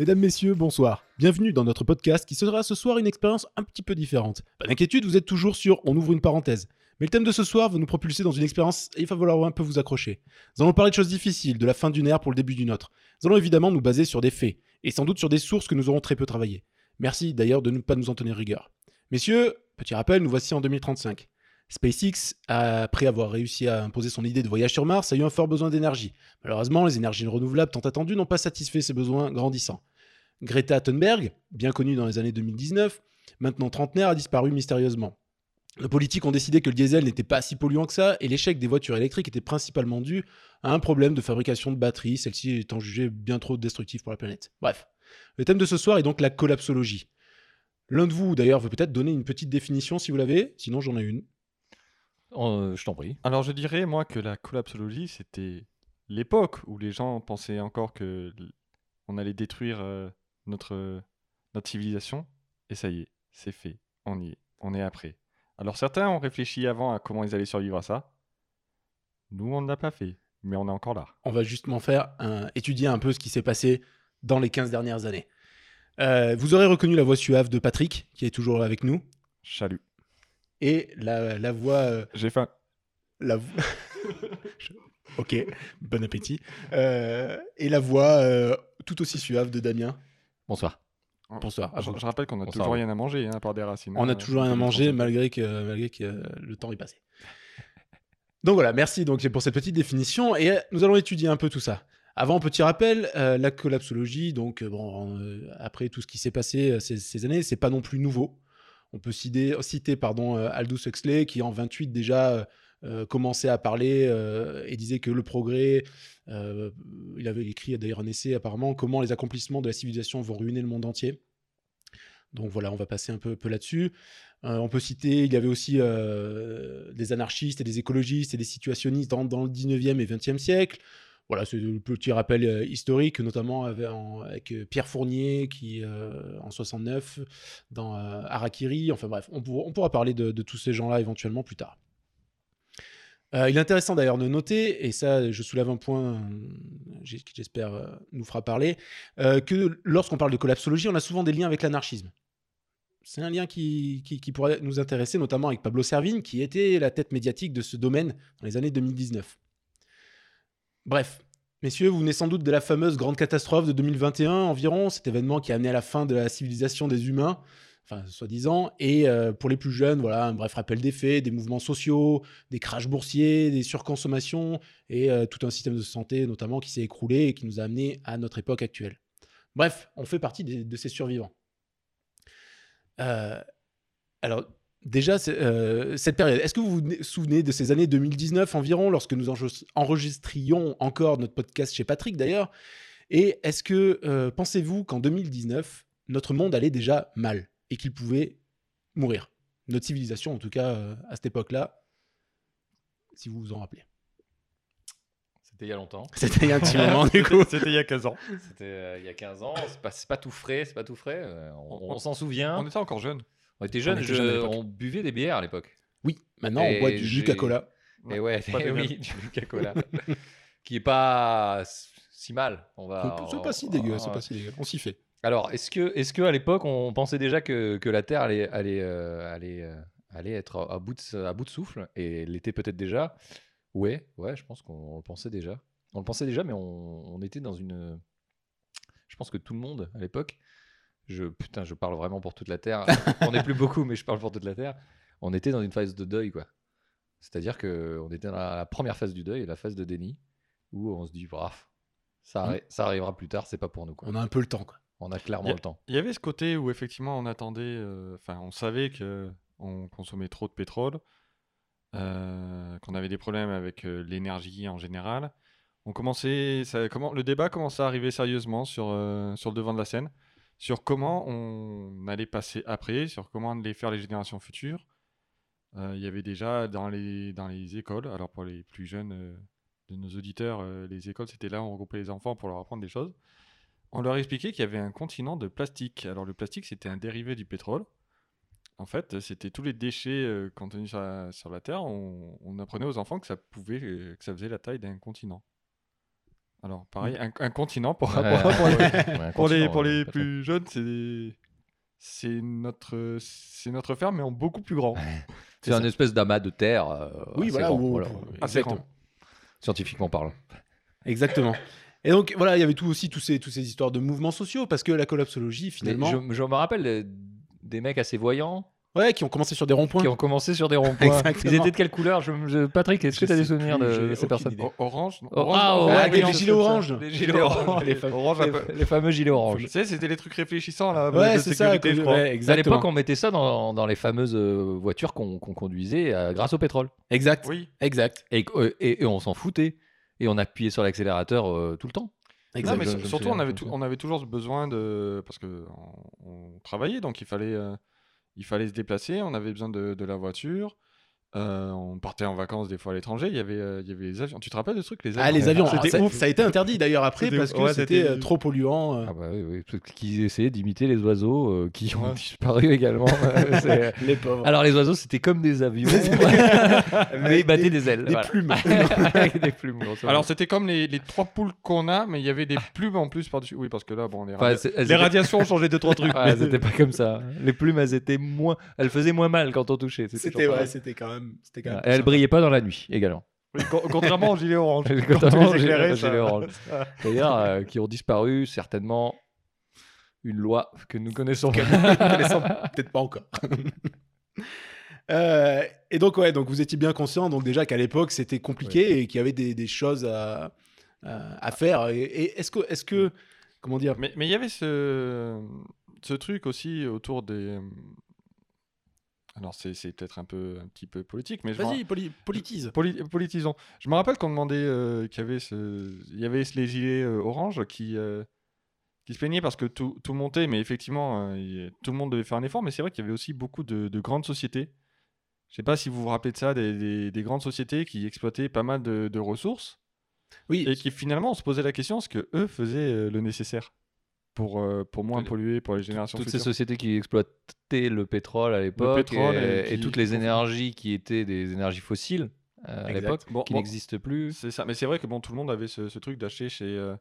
Mesdames, messieurs, bonsoir. Bienvenue dans notre podcast qui sera ce soir une expérience un petit peu différente. Pas d'inquiétude, vous êtes toujours sur On ouvre une parenthèse. Mais le thème de ce soir va nous propulser dans une expérience et il va falloir un peu vous accrocher. Nous allons parler de choses difficiles, de la fin d'une ère pour le début d'une autre. Nous allons évidemment nous baser sur des faits et sans doute sur des sources que nous aurons très peu travaillées. Merci d'ailleurs de ne pas nous en tenir rigueur. Messieurs, petit rappel, nous voici en 2035. SpaceX, après avoir réussi à imposer son idée de voyage sur Mars, a eu un fort besoin d'énergie. Malheureusement, les énergies renouvelables tant attendues n'ont pas satisfait ses besoins grandissants. Greta Thunberg, bien connue dans les années 2019, maintenant trentenaire, a disparu mystérieusement. Les politiques ont décidé que le diesel n'était pas si polluant que ça, et l'échec des voitures électriques était principalement dû à un problème de fabrication de batteries, celle-ci étant jugée bien trop destructive pour la planète. Bref, le thème de ce soir est donc la collapsologie. L'un de vous, d'ailleurs, veut peut-être donner une petite définition si vous l'avez, sinon j'en ai une. Euh, je t'en prie. Alors je dirais moi que la collapsologie c'était l'époque où les gens pensaient encore que on allait détruire euh, notre notre civilisation et ça y est, c'est fait, on y est, on est après. Alors certains ont réfléchi avant à comment ils allaient survivre à ça. Nous on ne l'a pas fait, mais on est encore là. on va justement faire un- étudier un peu ce qui s'est passé dans les 15 dernières années. Euh, vous aurez reconnu la voix suave de Patrick, qui est toujours avec nous, Chalut. et la, la voix... euh, J'ai faim. la ok, bon appétit. Euh, et la voix euh, tout aussi suave de Damien. Bonsoir. Bonsoir. Je, je rappelle qu'on a Bonsoir, toujours rien à manger, hein, à part des racines. On a hein, toujours rien à manger malgré que, malgré que euh, le temps est passé. Donc voilà, merci donc pour cette petite définition et euh, nous allons étudier un peu tout ça. Avant, petit rappel, euh, la collapsologie, donc bon, euh, après tout ce qui s'est passé euh, ces, ces années, c'est pas non plus nouveau. On peut citer, citer pardon, euh, Aldous Huxley qui en 28 déjà euh, commençait à parler euh, et disait que le progrès, euh, il avait écrit d'ailleurs un essai apparemment, comment les accomplissements de la civilisation vont ruiner le monde entier. Donc voilà, on va passer un peu, peu là-dessus. On peut citer, il y avait aussi des anarchistes et des écologistes et des situationnistes dans, le 19e et 20e siècle. Voilà, c'est le petit rappel historique, notamment avec, avec, Pierre Fournier, qui euh, en 69, dans euh, Harakiri. Enfin bref, on, pour- on pourra parler de tous ces gens-là éventuellement plus tard. Euh, il est intéressant d'ailleurs de noter, et ça je soulève un point euh, qui j'espère euh, nous fera parler, que lorsqu'on parle de collapsologie, on a souvent des liens avec l'anarchisme. C'est un lien qui pourrait nous intéresser, notamment avec Pablo Servigne, qui était la tête médiatique de ce domaine dans les années 2019. Bref, messieurs, vous venez sans doute de la fameuse grande catastrophe de 2021 environ, cet événement qui a amené à la fin de la civilisation des humains, enfin, soi-disant, et euh, pour les plus jeunes, voilà, un bref rappel des faits, des mouvements sociaux, des crashs boursiers, des surconsommations, et euh, tout un système de santé, notamment, qui s'est écroulé et qui nous a amené à notre époque actuelle. Bref, on fait partie de ces survivants. Euh, alors, déjà, cette période, est-ce que vous vous souvenez de ces années 2019 environ, lorsque nous enregistrions encore notre podcast chez Patrick d'ailleurs? Et est-ce que pensez-vous qu'en 2019, notre monde allait déjà mal? Et qu'il pouvait mourir Notre civilisation, en tout cas, euh, à cette époque-là, si vous vous en rappelez. C'était il y a longtemps. C'était il y a un petit moment, du coup. C'était il y a 15 ans. C'était euh, il y a 15 ans. C'est pas, tout frais, c'est pas tout frais. euh, on On- on s'en souvient. On était encore jeunes. On était jeunes, était on buvait des bières à l'époque. Oui, maintenant, on Et boit du j'ai- Coca-Cola. Et ouais, dégueu. oui, du Coca-Cola. qui est pas si mal. On va, C'est pas si dégueu, c'est pas si dégueu. On s'y fait. Alors, est-ce que, est-ce que à l'époque, on pensait déjà que, que la Terre allait, allait, euh, allait, euh, allait être à bout, de, à bout de souffle Et l'était peut-être déjà? Ouais, ouais, je pense qu'on le pensait déjà. On le pensait déjà, mais on, on était dans une. Je pense que tout le monde à l'époque, je putain, je parle vraiment pour toute la Terre. on n'est plus beaucoup, mais je parle pour toute la Terre. On était dans une phase de deuil, quoi. C'est-à-dire que on était dans la, la première phase du deuil, la phase de déni, où on se dit, braf, ça, arri- ça arrivera plus tard, c'est pas pour nous, quoi. On a un peu le temps, quoi. On a clairement a- le temps. Il y avait ce côté où effectivement on attendait, euh, enfin on savait que on consommait trop de pétrole, euh, qu'on avait des problèmes avec euh, l'énergie en général. On commençait, ça, comment, le débat commençait à arriver sérieusement sur, sur le devant de la scène, sur comment on allait passer après, sur comment allait faire les générations futures. Il y avait déjà dans les, dans les écoles, alors pour les plus jeunes de nos auditeurs, les écoles c'était là où on regroupait les enfants pour leur apprendre des choses. On leur expliquait qu'il y avait un continent de plastique. Alors le plastique, c'était un dérivé du pétrole. En fait, c'était tous les déchets euh, contenus sur la, sur la Terre. On, on apprenait aux enfants que ça pouvait, euh, que ça faisait la taille d'un continent. Alors, pareil, un, un continent pour, Ouais, pour- pour les, ouais, un pour les, continent, pour ouais, les plus jeunes, c'est c'est notre, c'est notre ferme, mais en beaucoup plus grand. C'est un espèce d'amas de terre. euh, Oui, assez voilà, grand, voilà, Assez grand. Scientifiquement parlant. Exactement. Et donc voilà, il y avait tout aussi tous ces, toutes ces histoires de mouvements sociaux parce que la collapsologie Mais finalement, je, je me rappelle euh, des mecs assez voyants ouais, qui ont commencé sur des ronds-points. qui ont commencé sur des ronds-points. Exactement. Ils étaient de quelle couleur Je- je- Patrick, est-ce que tu as des sais souvenirs plus, de, j'ai ces aucune personnes idée. O- Orange, non Oh, Orange, ah, non ouais, Ah, oui, avec non, les gilets oranges. Les gilets oranges. Les fameux- Orange, un Les, peu- les fameux gilets oranges. Tu sais, c'était les trucs réfléchissants là. Ouais, de c'est ça. sécurité, que- je crois. ouais, À exactement. l'époque, on mettait ça dans, dans les fameuses euh, voitures qu'on qu'on conduisait euh, grâce au pétrole. Exact. Oui. Exact. Et, euh, et- et on s'en foutait. Et on appuyait sur l'accélérateur euh, tout le temps. Non, mais surtout, souviens, on avait, on avait toujours besoin de. Parce que on, on travaillait, donc il fallait, euh, il fallait se déplacer, on avait besoin de, de la voiture. Euh, on partait en vacances des fois à l'étranger, il y avait, euh, il y avait les avions. Tu te rappelles de ce truc les avions Ah, les avions, C'était ah, ça, ouf. ça a été interdit d'ailleurs après parce que Ouais, c'était euh, trop polluant. euh, Ah bah oui, oui, parce qu'ils essayaient d'imiter les oiseaux euh, qui ont Ouais. disparu également. Les pauvres. Alors les oiseaux, c'était comme des avions, mais ils battaient des, ailes. des voilà. plumes. Avec des plumes. grosso modo. Alors c'était comme les, les trois poules qu'on a, mais il y avait des plumes en plus par-dessus. Oui, parce que là, bon, les, Enfin, les étaient- radiations ont changé deux trois trucs. Ouais, c'était pas comme ça. Les plumes, elles étaient moins, elles faisaient moins mal quand on touchait. C'était pareil. c'était quand même, c'était quand même. Et elles brillaient pas dans la nuit également. Oui, contrairement aux gilets oranges. Contrairement aux gilets- ça- oranges. D'ailleurs, euh, qui ont disparu certainement une loi que nous connaissons. Connaissons peut-être pas encore. Euh, et donc ouais, donc vous étiez bien conscient donc déjà qu'à l'époque c'était compliqué et qu'il y avait des, des choses à, à, à faire. Et, et est-ce que, est-ce que, comment dire, Mais mais il y avait ce, ce truc aussi autour des. Alors c'est peut-être un peu un petit peu politique, mais je vas-y, poli- politise. Poli- politisons. Je me rappelle qu'on demandait euh, qu'il y avait ce... il y avait les gilets euh, orange qui euh, qui se plaignaient parce que tout, tout montait, mais effectivement euh, il- tout le monde devait faire un effort. Mais c'est vrai qu'il y avait aussi beaucoup de, de grandes sociétés. Je sais pas si vous vous rappelez de ça, des, des- des grandes sociétés qui exploitaient pas mal de, de ressources Oui, et qui finalement on se posait la question est-ce que eux faisaient euh, le nécessaire? Pour euh, pour moins polluer pour les générations Toutes ces sociétés qui exploitaient le pétrole à l'époque pétrole et, et et toutes les énergies qui étaient des énergies fossiles euh, à l'époque, Bon, qui bon, n'existent plus. C'est ça, mais c'est vrai que bon, tout le monde avait ce, ce truc d'acheter chez euh,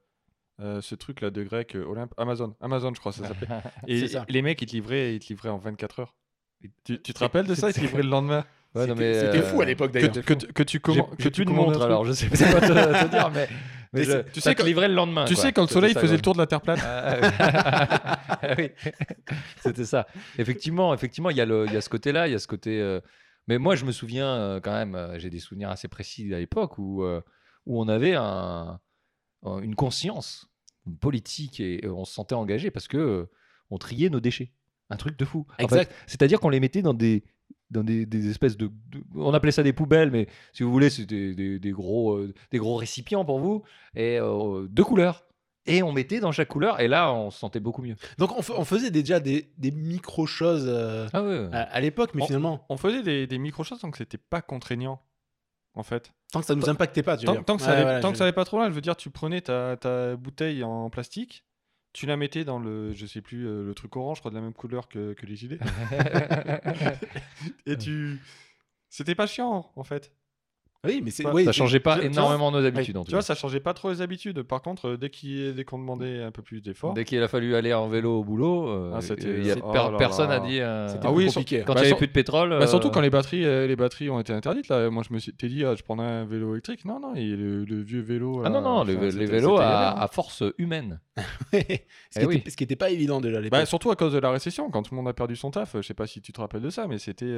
euh, ce truc là de grec Olympe, Amazon, Amazon je crois ça s'appelait. Et ça. les mecs ils te livraient, ils te livraient en 24 heures. Tu, tu te rappelles de ça? Ils te livraient le lendemain. Ouais, C'était- euh, fou à l'époque d'ailleurs. Que, que, tu- que tu commandes, que tu commandes montre alors, je sais pas te, te dire, mais, mais je- tu sais te quand- livrait le lendemain. Tu quoi. sais quand le soleil faisait le tour de la Terre plate Ah oui, c'était ça. Effectivement, effectivement, il y a le, il y a ce côté-là, il y a ce côté. euh, Mais moi, je me souviens euh, quand même, euh, j'ai des souvenirs assez précis à l'époque où où on avait un, un- une conscience politique et, et on se sentait engagé parce que on triait nos déchets. Un truc de fou. En Exact. fait, C'est-à-dire qu'on les mettait dans des dans des, des espèces de, de- on appelait ça des poubelles mais si vous voulez c'était des, des gros euh, des gros récipients pour vous. Et euh, de couleurs. Et on mettait dans chaque couleur et là on se sentait beaucoup mieux. Donc on, fa- on faisait déjà des, des micro choses euh, ah ouais, à, à l'époque, mais On- finalement, On faisait des, des micro-choses donc c'était pas contraignant en fait. tant que ça nous impactait pas, tu veux Tant, dire. tant que ça Ouais, allait, tant que ça pas trop loin, je veux dire, tu prenais ta, ta bouteille en plastique, tu la mettais dans le, je sais plus, euh, le truc orange, je crois de la même couleur que, que les gilets, et tu, c'était pas chiant en fait. Oui, mais c'est. Ça- oui, ça changeait pas énormément nos habitudes en tout Tu vois, cas. ça changeait pas trop les habitudes. Par contre, euh, dès qu'il- dès qu'on demandait un peu plus d'efforts, dès qu'il a fallu aller en vélo au boulot euh, Ah, a oh per- là personne là. a dit euh, C'était Ah oui, compliqué. quand Bah, il n'y avait sur- plus de pétrole Bah, surtout euh, quand les batteries, euh, les batteries ont été interdites. Là, moi, je me suis t'ai dit, ah, je prendrais un vélo électrique. Non, non, et le, le vieux vélo. ah là, non non les, enfin, les vélos à, hein. à force humaine ce, Eh qui était, oui. ce qui était pas évident déjà à l'époque. Bah, surtout à cause de la récession, quand tout le monde a perdu son taf. Je sais pas si tu te rappelles de ça, mais c'était.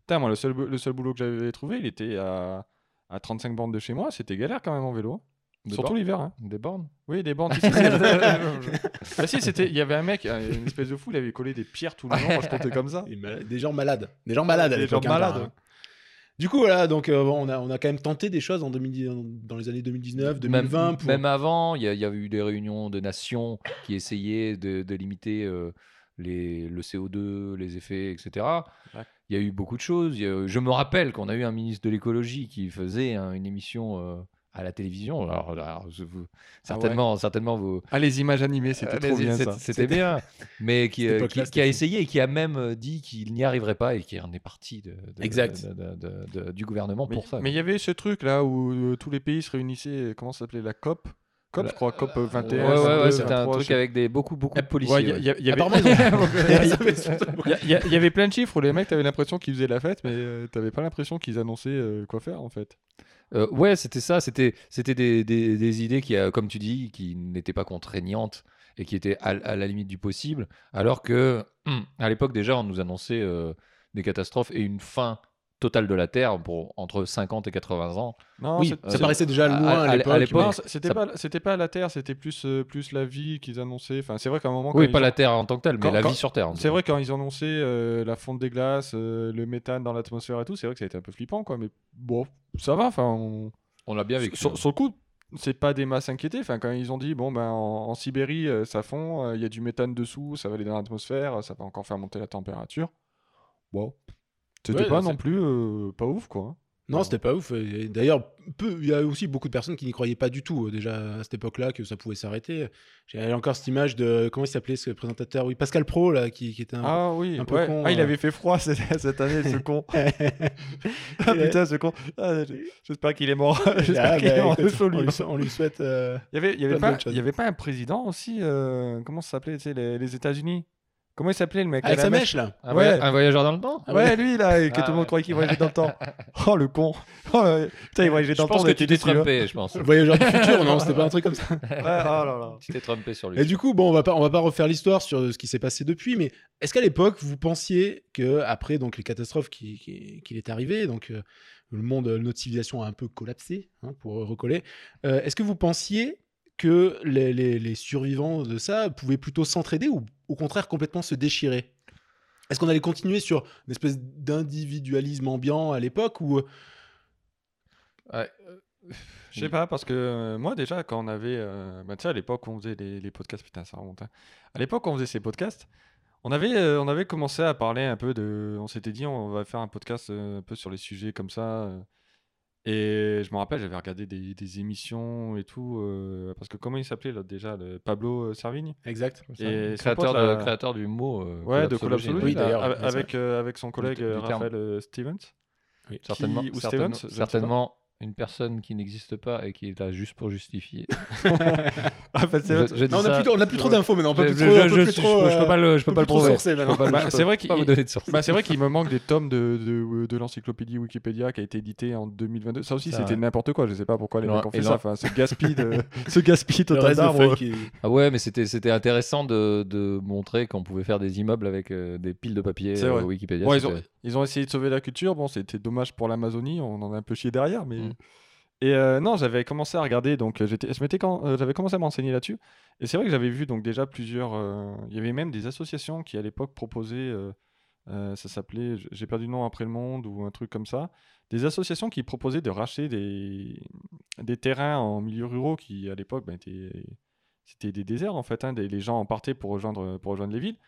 Putain, moi, le seul, le seul boulot que j'avais trouvé, il était à, à 35 bornes de chez moi. C'était galère quand même en vélo. Des Surtout l'hiver. Hein. des bornes? Oui, des bornes. si, si, bah, c'était. Il y avait un mec, euh, une espèce de fou, il avait collé des pierres tout le long. Moi, je comptais comme ça. Des, gens malades. Des gens malades à Des gens hein, malades. Du coup, voilà, donc euh, bon, on, a, on a quand même tenté des choses en 2010 dans les années 2019, 2020. même, pour- même avant il y, y avait eu des réunions de nations qui essayaient de, de limiter euh, les, le CO2 les effets etc Ouais. Il y a eu beaucoup de choses a- je me rappelle qu'on a eu un ministre de l'écologie qui faisait hein, une émission euh, à la télévision alors, alors, je vous- certainement certainement vous Ah, les images animées, c'était Euh, trop bien ça. C'était bien, mais qui, euh, a essayé et qui a même euh, dit qu'il n'y arriverait pas et qui en est parti de, de- Exact. de- de- de- de- du gouvernement Mais pour ça. mais il y avait ce truc là où euh, tous les pays se réunissaient. euh, Comment ça s'appelait la COP? COP, je crois, COP 21. Ouais, Ouais, ouais, c'est ouais, c'était un truc avec des, beaucoup, beaucoup de Ouais, policiers. il y a- ouais. il y a- il y avait- Il y plein de chiffres où les mecs, t'avais l'impression qu'ils faisaient la fête, mais euh, t'avais pas l'impression qu'ils annonçaient euh, quoi faire en fait. Euh, ouais, c'était ça. C'était, c'était des, des, des idées qui, euh, comme tu dis, qui n'étaient pas contraignantes et qui étaient à, à la limite du possible. Alors que, hum, à l'époque déjà, on nous annonçait euh, des catastrophes et une fin totale de la Terre pour entre 50 et 80 ans. Non, Oui, ça paraissait déjà à- loin à- à, l'époque. c'était ça- pas, c'était pas la Terre, c'était plus, euh, plus la vie qu'ils annonçaient. Enfin, c'est vrai qu'à un moment. Oui, pas ont- la Terre en tant que telle, mais quand- la quand- vie sur Terre. C'est vrai quand ils annonçaient euh, la fonte des glaces, euh, le méthane dans l'atmosphère et tout, c'est vrai que ça a été un peu flippant, quoi. Mais bon, ça va. Enfin, on- On l'a bien vécu. sur, sur le coup, c'est pas des masses inquiétées. Enfin, quand ils ont dit bon ben en, en Sibérie euh, ça fond, euh, il y a du méthane dessous, ça va aller dans l'atmosphère, ça va encore faire monter la température. Bon, c'était Ouais, pas non plus euh, pas ouf, quoi. Non, c'était pas ouf. D'ailleurs, il y a aussi beaucoup de personnes qui n'y croyaient pas du tout, euh, déjà à cette époque-là, que ça pouvait s'arrêter. J'ai encore cette image de. Comment il s'appelait ce présentateur Oui, Pascal Pro, là, qui, qui était un. Ah oui, un peu ouais. con, ah, il euh. avait fait froid cette, cette année, ce con. ah putain, ce con. Ah, J'espère qu'il est mort. J'espère qu'il est mort écoute, de folie. on, lui, on lui souhaite. euh, Il y avait, y avait pas, y avait un président aussi, euh, comment ça s'appelait, tu sais, les, les États-Unis? Comment il s'appelait le mec? Avec sa mèche? mèche, là. Un, Ouais. voya- un voyageur dans le temps? Ah ouais, lui là, et que Ah tout le monde croyait qu'il voyageait dans le temps. Oh le con. Oh. Putain, il voyageait Je dans le temps, pense on que tu t'es trompé, je pense. Le voyageur du futur, non, c'était pas un truc comme ça. Ouais, oh là là. Tu t'es trompé sur lui. Et du coup, bon, on va pas, on va pas refaire l'histoire sur ce qui s'est passé depuis, mais est-ce qu'à l'époque, vous pensiez que après donc les catastrophes qui, qui, qui est arrivé, donc euh, le monde, notre civilisation a un peu collapsé, hein, pour recoller. euh, est-ce que vous pensiez que les, les- survivants de ça pouvaient plutôt s'entraider ou au contraire complètement se déchirer Est-ce qu'on allait continuer sur une espèce d'individualisme ambiant à l'époque ou Ouais. Je sais pas, parce que euh, moi déjà, quand on avait. euh, bah, tu sais, à l'époque, on faisait les, les podcasts, putain, ça remonte. hein. À l'époque, on faisait ces podcasts, on avait, euh, on avait commencé à parler un peu de. On s'était dit, on va faire un podcast euh, un peu sur les sujets comme ça. euh. Et je me rappelle, j'avais regardé des, des émissions et tout. euh, parce que comment il s'appelait là, déjà le Pablo euh, Servigne? Exact Et son créateur, pote, de- là- créateur du mot. euh, Ouais, de collapsologie. Oui, là, d'ailleurs, avec- avec, euh, avec son collègue du euh, terme. Raphaël euh, Stevens. Oui. Certainement, Qui- ou certainement, Stevens, je ne sais pas. certainement une personne qui n'existe pas et qui est là juste pour justifier. Ah. Je- je Non, on a ça- plus, on a plus trop d'infos maintenant. On peut Je- plus je- trop, je- je- peux pas le, je peux pas le prouver. Bah, c'est vrai qu'il- source. Bah, me manque des tomes de, de, de l'encyclopédie Wikipédia qui a été édité en 2022. Ça aussi, c'était n'importe quoi. Je sais pas pourquoi les mecs ont fait ça. Enfin, ce gaspille, de... ce gaspille total d'arbres. qui- Ah ouais, mais c'était c'était intéressant de, de montrer qu'on pouvait faire des immeubles avec euh, des piles de papier euh. Wikipédia. Bon, ils, ont, ils ont essayé de sauver la culture. Bon, c'était dommage pour l'Amazonie. On en a un peu chié derrière. Mais... Mm. Et euh, non, j'avais commencé à regarder. Donc, euh, euh, j'avais commencé à m'enseigner là-dessus. Et c'est vrai que j'avais vu donc déjà plusieurs. Il y avait même des associations qui à l'époque proposaient. ça s'appelait, j'ai perdu le nom après le monde ou un truc comme ça. Des associations qui proposaient de racheter des, des terrains en milieu ruraux qui à l'époque étaient, c'était des déserts en fait. hein, des- les gens en partaient pour rejoindre, pour rejoindre les villes.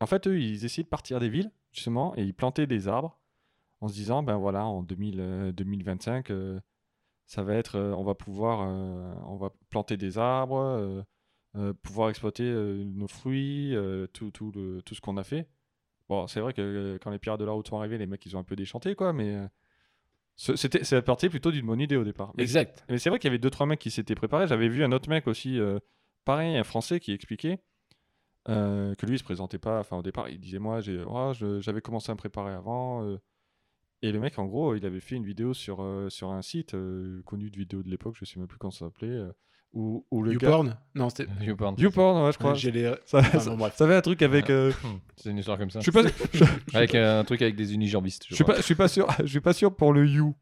En fait, eux, ils essayaient de partir des villes justement et ils plantaient des arbres en se disant ben voilà en 2000, euh, 2025 euh, ça va être euh, on va pouvoir on va planter des arbres pouvoir exploiter nos fruits tout, tout, le- tout ce qu'on a fait. Bon c'est vrai que quand les pirates de la route sont arrivés les mecs ils ont un peu déchanté quoi mais c'était c'est parti plutôt d'une bonne idée au départ. Mais, Exact. mais c'est vrai qu'il y avait deux trois mecs qui s'étaient préparés. J'avais vu un autre mec aussi euh, pareil un français qui expliquait euh, que lui il se présentait pas. Enfin au départ il disait moi j'ai oh, j'avais commencé à me préparer avant euh, et le mec, en gros, il avait fait une vidéo sur, euh, sur un site euh, connu de vidéos de l'époque, je sais même plus comment ça s'appelait, euh, où, où le gars... YouPorn? Non, c'était. YouPorn. YouPorn, ouais, je crois. Ouais, j'ai les- Ça, Ah, avait un truc avec... euh, C'est une histoire comme ça. je suis pas, Avec un truc avec des unijambistes. je suis pas, je suis pas sûr, je suis pas sûr pour le You.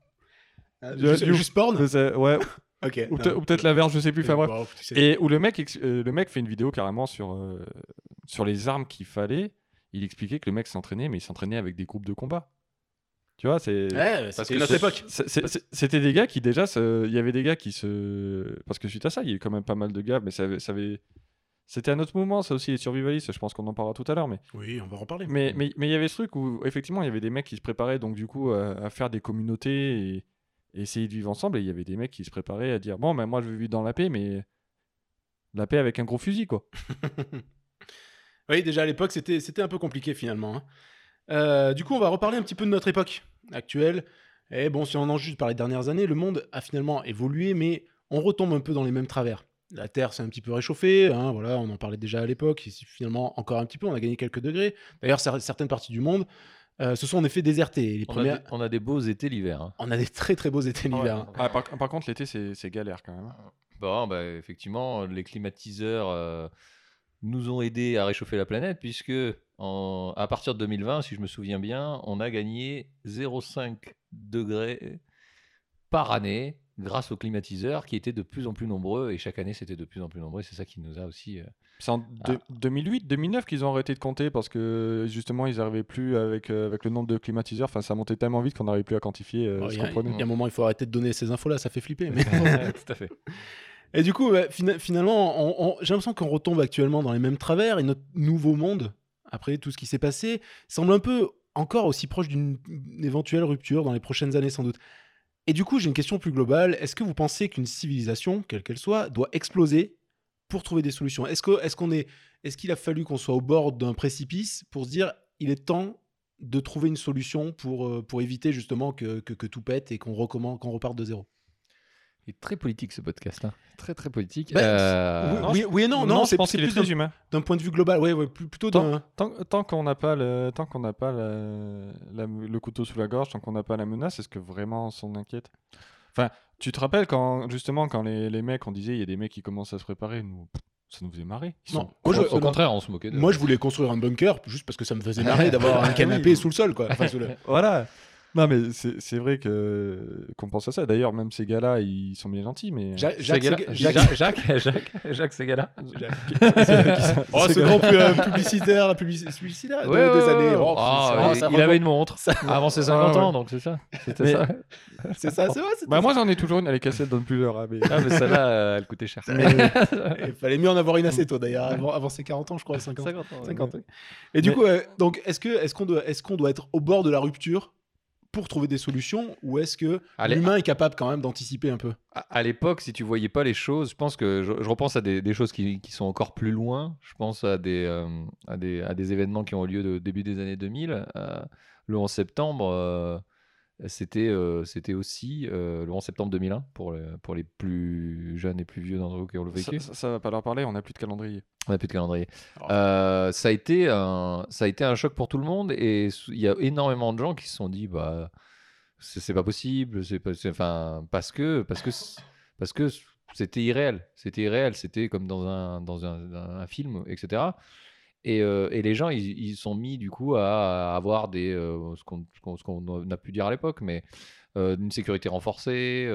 Ah, Juste You- juste porn? Ouais, Ok. ou peut-être ou peut-être l'inverse, je sais plus. Enfin bref. Bon, tu sais. Et où le mec, euh, le mec fait une vidéo carrément sur, euh, sur les armes qu'il fallait. Il expliquait que le mec s'entraînait, mais il s'entraînait avec des groupes de combat. Tu vois, c'est. Ouais, Parce c'était que notre époque. C'était des gars qui déjà, se- il y avait des gars qui se, parce que suite à ça, il y a eu quand même pas mal de gars, mais ça avait, ça avait- c'était un autre mouvement, ça aussi les survivalistes. Je pense qu'on en parlera tout à l'heure, mais Oui, on va en parler. mais mais mais il y avait ce truc où effectivement il y avait des mecs qui se préparaient donc du coup à, à faire des communautés et, et essayer de vivre ensemble, et il y avait des mecs qui se préparaient à dire bon ben moi je veux vivre dans la paix, mais la paix avec un gros fusil quoi. Oui, déjà à l'époque, c'était c'était un peu compliqué finalement. hein. Euh, du coup, on va reparler un petit peu de notre époque actuelle. Et bon, si on en juge par les dernières années, le monde a finalement évolué, mais on retombe un peu dans les mêmes travers. la Terre s'est un petit peu réchauffée, hein, voilà, on en parlait déjà à l'époque, et finalement encore un petit peu, on a gagné quelques degrés. D'ailleurs, cer- certaines parties du monde euh, se sont en effet désertées. Les On a, des, on a des beaux étés l'hiver. hein. on a des très très beaux étés l'hiver. hein. Ah, par, par contre, l'été, c'est galère quand même. Bon, bah, effectivement, les climatiseurs euh, nous ont aidés à réchauffer la planète, puisque en- à partir de 2020, si je me souviens bien, on a gagné 0,5 degrés par année grâce aux climatiseurs qui étaient de plus en plus nombreux, et chaque année c'était de plus en plus nombreux, et c'est ça qui nous a aussi... euh, C'est en deux- 2008, 2009 qu'ils ont arrêté de compter parce que justement, ils n'arrivaient plus avec, euh, avec le nombre de climatiseurs. Enfin, ça montait tellement vite qu'on n'arrivait plus à quantifier euh, Oh, ce Il y, a- qu'on prenait. il y a un moment, il faut arrêter de donner ces infos-là, ça fait flipper. Mais... Tout à fait. Et du coup, finalement, j'ai l'impression qu'on retombe actuellement dans les mêmes travers et notre nouveau monde, après tout ce qui s'est passé, semble un peu encore aussi proche d'une éventuelle rupture dans les prochaines années sans doute. Et du coup, j'ai une question plus globale. Est-ce que vous pensez qu'une civilisation, quelle qu'elle soit, doit exploser pour trouver des solutions? Est-ce est, est-ce qu'il a fallu qu'on soit au bord d'un précipice pour se dire, il est temps de trouver une solution pour, euh, éviter justement que, tout pète et qu'on reparte de zéro? Est très politique ce podcast, là. Très très politique. Bah, Euh, oui, non, oui, oui et non, non, je c'est pense c'est qu'il est plus très d'un- humain. d'un point de vue global, ouais, ouais, plutôt d'un. tant, tant qu'on n'a pas, le, tant qu'on n'a pas la- la- le couteau sous la gorge, tant qu'on n'a pas la menace, est-ce que vraiment on s'en inquiète? Enfin, tu te rappelles quand justement quand les, les mecs, on disait il y a des mecs qui commencent à se préparer, nous, ça nous faisait marrer. Ils Non, moi, je- au non. contraire, on se moquait de Moi, je voulais construire un bunker juste parce que ça me faisait marrer d'avoir un canapé sous le sol, quoi. Enfin, sous le- Voilà. Non, mais c'est c'est vrai que qu'on pense à ça. D'ailleurs, même ces gars-là, ils sont bien gentils, mais. Ja- Jacques, Jacques, Jacques, Jacques, Jacques Ségala. Oh, ce grand euh, publicitaire, la publicitaire de- Ouais, ouais, des années. Oh, il- ça il avait une montre ça- avant ses 50 Ah, ouais. ans, donc c'est ça. C'était ça. C'est ça, c'est vrai. Bah, ça. moi, j'en ai toujours une. Allez, cassette donne plus l'heure. mais- Ah, mais celle-là, euh, elle coûtait cher. Il fallait mieux en avoir une assez tôt, d'ailleurs, avant, avant ses 40 ans, je crois, 50. 50 ans. 50, oui. Et du coup, euh, donc, est-ce que est-ce qu'on doit est-ce qu'on doit être au bord de la rupture pour trouver des solutions, ou est-ce que l'humain est capable quand même d'anticiper un peu? À, à l'époque, si tu voyais pas les choses, je pense que je, je repense à des, des choses qui, qui sont encore plus loin. Je pense à des, euh, à des, à des événements qui ont eu lieu au début des années 2000. Euh, le 11 septembre, euh, c'était euh, c'était aussi euh, le 11 septembre 2001 pour, le- pour les plus jeunes et plus vieux d'entre vous qui ont le Ça, vécu. ça- ça va pas leur parler, on n'a plus de calendrier. On n'a plus de calendrier. Oh. Euh, ça, a été un, ça a été un choc pour tout le monde et sou- il y a énormément de gens qui se sont dit bah c'est c'est pas possible, c'est pas, c'est- enfin parce que parce que c- parce que c'était irréel, c'était irréel, c'était comme dans un dans un, un film, etc. Et, les gens, ils, ils sont mis du coup à, avoir des ce qu'on qu'on a pu dire à l'époque, mais euh, une sécurité renforcée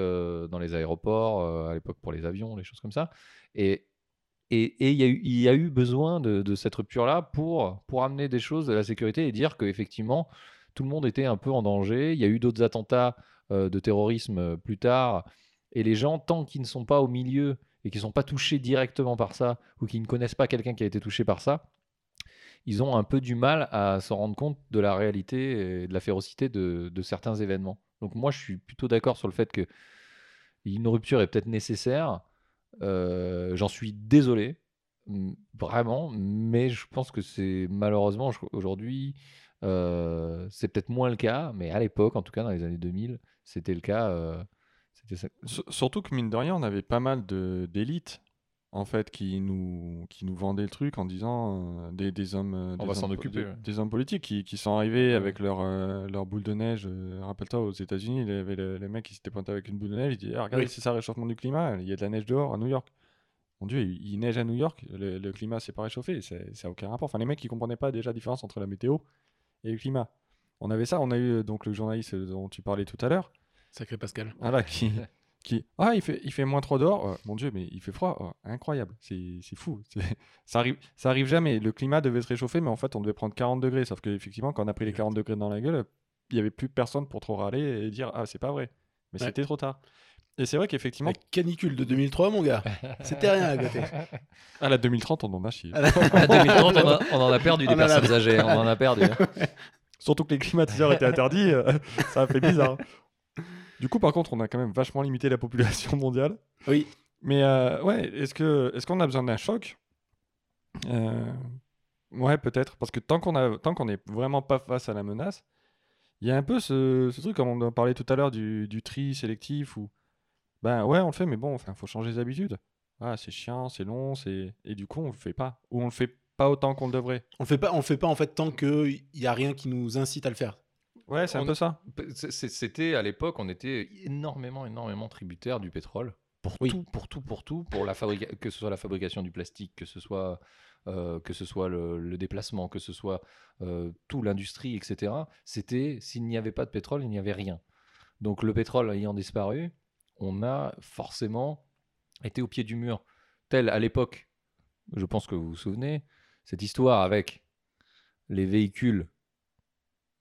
dans les aéroports, à l'époque pour les avions, les choses comme ça. Et il y, a eu- besoin de, cette rupture-là pour, pour amener des choses de la sécurité et dire qu'effectivement, tout le monde était un peu en danger. Il y a eu d'autres attentats de terrorisme plus tard. Et les gens, tant qu'ils ne sont pas au milieu et qui ne sont pas touchés directement par ça, ou qui ne connaissent pas quelqu'un qui a été touché par ça, ils ont un peu du mal à se rendre compte de la réalité et de la férocité de, certains événements. Donc moi, je suis plutôt d'accord sur le fait que une rupture est peut-être nécessaire. Euh, J'en suis désolé, vraiment, mais je pense que c'est malheureusement aujourd'hui, euh, c'est peut-être moins le cas, mais à l'époque, en tout cas dans les années 2000, c'était le cas. euh, Surtout que mine de rien, on avait pas mal d'élites en fait qui nous qui nous vendaient le truc en disant euh, des, des hommes euh, On des va s'en hommes- occuper, des, ouais. des hommes politiques qui, qui sont arrivés avec leur euh, leur boule de neige. euh, Rappelle-toi aux États-Unis, il y avait le, le mec qui s'était pointé avec une boule de neige. Il dit Ah, regardez, Oui. c'est ça, réchauffement du climat. Il y a de la neige dehors à New York. Mon Dieu, il, il neige à New York. Le, le climat c'est pas réchauffé. c'est- Ça n'a aucun rapport. Enfin, les mecs qui comprenaient pas déjà la différence entre la météo et le climat. On avait ça. On a eu euh, donc le journaliste dont tu parlais tout à l'heure. Sacré Pascal. Voilà, qui, qui ah il fait il fait moins 3 dehors, Euh, mon dieu mais il fait froid, Oh, incroyable, c'est c'est fou, C'est- ça arrive ça arrive jamais. Le climat devait se réchauffer mais en fait on devait prendre 40 degrés, sauf que effectivement quand on a pris les 40 degrés dans la gueule, il y avait plus personne pour trop râler et dire ah c'est pas vrai, mais Ouais. c'était trop tard. Et c'est vrai qu'effectivement La canicule de 2003, mon gars. C'était rien à côté. à la 2030 on en a chié. À la- À 2030, on, a- on en a perdu des On en a- personnes âgées, on en a perdu. Surtout que les climatiseurs étaient interdits, euh, ça a fait bizarre. Du coup par contre on a quand même vachement limité la population mondiale. Oui. Mais euh, ouais, est-ce que est-ce qu'on a besoin d'un choc? Euh, Ouais, peut-être, parce que tant qu'on a tant qu'on n'est vraiment pas face à la menace, il y a un peu ce, ce truc comme on en parlait tout à l'heure du, du tri sélectif ou ben ouais on le fait mais bon enfin faut changer les habitudes. ah, c'est chiant, c'est long, c'est et du coup on le fait pas ou on le fait pas autant qu'on le devrait. On le fait pas, on le fait pas en fait tant qu'il y a rien qui nous incite à le faire. Ouais, c'est un peu ça. C'était à l'époque, on était énormément, énormément tributaire du pétrole pour Oui. tout, pour tout, pour tout, pour la que ce soit la fabrication du plastique, que ce soit euh, que ce soit le, le déplacement, que ce soit euh, tout l'industrie, etc. C'était s'il n'y avait pas de pétrole, il n'y avait rien. Donc le pétrole ayant disparu, on a forcément été au pied du mur. Tel à l'époque, je pense que vous vous souvenez, cette histoire avec les véhicules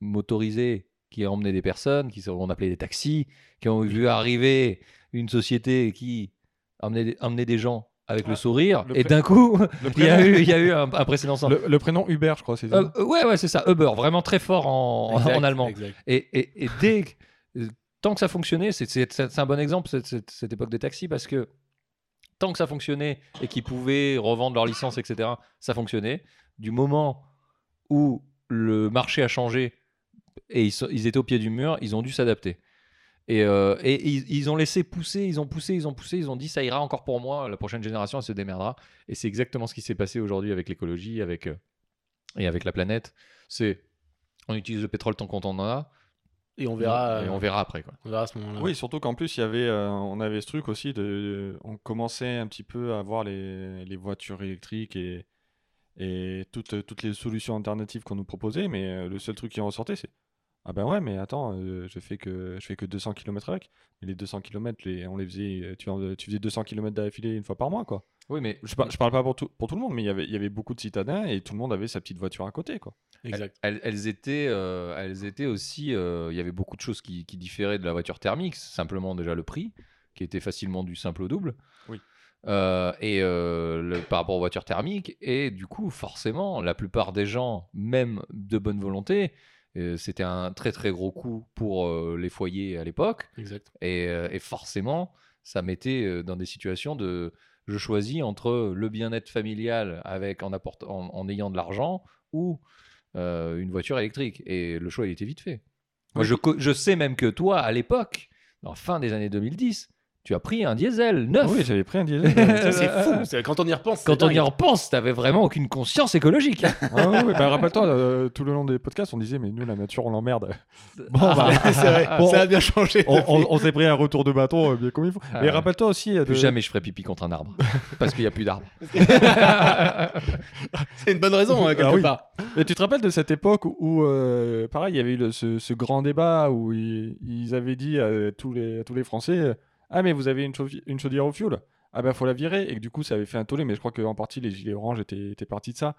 motorisés qui emmenaient des personnes, qui sont, on appelait des taxis, qui ont vu arriver une société qui emmenait des, emmenait des gens avec le Ah, sourire, le et d'un coup, il y a eu, il y a eu un, un précédent le, le prénom Hubert, je crois, c'est ça. Euh, ouais, ouais, c'est ça, Uber, vraiment très fort en, Exact, en allemand. Et, et- et dès que- euh, tant que ça fonctionnait, c'est un bon exemple cette, cette- cette époque des taxis parce que tant que ça fonctionnait et qu'ils pouvaient revendre leur licence, etc., ça fonctionnait. Du moment où le marché a changé et ils, sont- ils étaient au pied du mur, ils ont dû s'adapter. Et, euh, et ils, ils ont laissé pousser, ils ont poussé, ils ont poussé, ils ont dit ça ira encore pour moi, la prochaine génération elle se démerdera. Et c'est exactement ce qui s'est passé aujourd'hui avec l'écologie, avec euh, et avec la planète. C'est on utilise le pétrole tant qu'on en a, Et on verra. et on verra après quoi. on verra à ce moment-là. Oui, surtout qu'en plus, il y avait, euh, on avait ce truc aussi de, on commençait un petit peu à voir les, les voitures électriques et, et toutes, toutes les solutions alternatives qu'on nous proposait, mais le seul truc qui en ressortait, c'est ah ben ouais, mais attends, euh, je fais que je fais que 200 km avec. Mais les 200 km, les, on les faisait, euh, tu, en- tu faisais 200 km d'affilée une fois par mois, quoi. Oui, mais Je, par- je parle pas pour tout, pour tout le monde, mais il y avait, il y avait beaucoup de citadins et tout le monde avait sa petite voiture à côté, quoi. Exact. elles, elles étaient, euh, elles étaient aussi. euh, Il y avait beaucoup de choses qui, qui différaient de la voiture thermique. Simplement déjà le prix, qui était facilement du simple au double. Oui. Euh, et euh, le- par rapport aux voitures thermiques. Et du coup, forcément, la plupart des gens, même de bonne volonté, euh, c'était un très très gros coût pour euh, les foyers à l'époque. Exact. Et, euh, et forcément, ça mettait euh, dans des situations de je choisis entre le bien-être familial avec en, apportant, en, en ayant de l'argent ou euh, une voiture électrique. Et le choix, il était vite fait. Moi, Oui. je, je sais même que toi, à l'époque, en fin des années 2010, tu as pris un diesel neuf. oui, j'avais pris un diesel. C'est fou. Quand on y repense. Quand on y repense, t'avais vraiment aucune conscience écologique. Ah ouais, ouais, bah, rappelle-toi, euh, tout le long des podcasts, on disait, mais nous, la nature, on l'emmerde. Bon, Ah, bah, c'est vrai. Bon, ça a bien changé. on, depuis. on- on s'est pris un retour de bâton euh, bien comme il faut. Ah mais rappelle-toi aussi. euh, Plus de- jamais je ferai pipi contre un arbre. parce qu'il n'y a plus d'arbres. C'est une bonne raison, hein, quelque Ah oui. part. Mais tu te rappelles de cette époque où, où, euh, pareil, il y avait eu le- ce, ce grand débat où ils, ils avaient dit à tous les, à tous les Français euh, Ah, mais vous avez une, chaudière au fioul Ah, ben, faut la virer. Et que du coup, ça avait fait un tollé, mais je crois qu'en partie, les gilets oranges étaient, étaient partis de ça.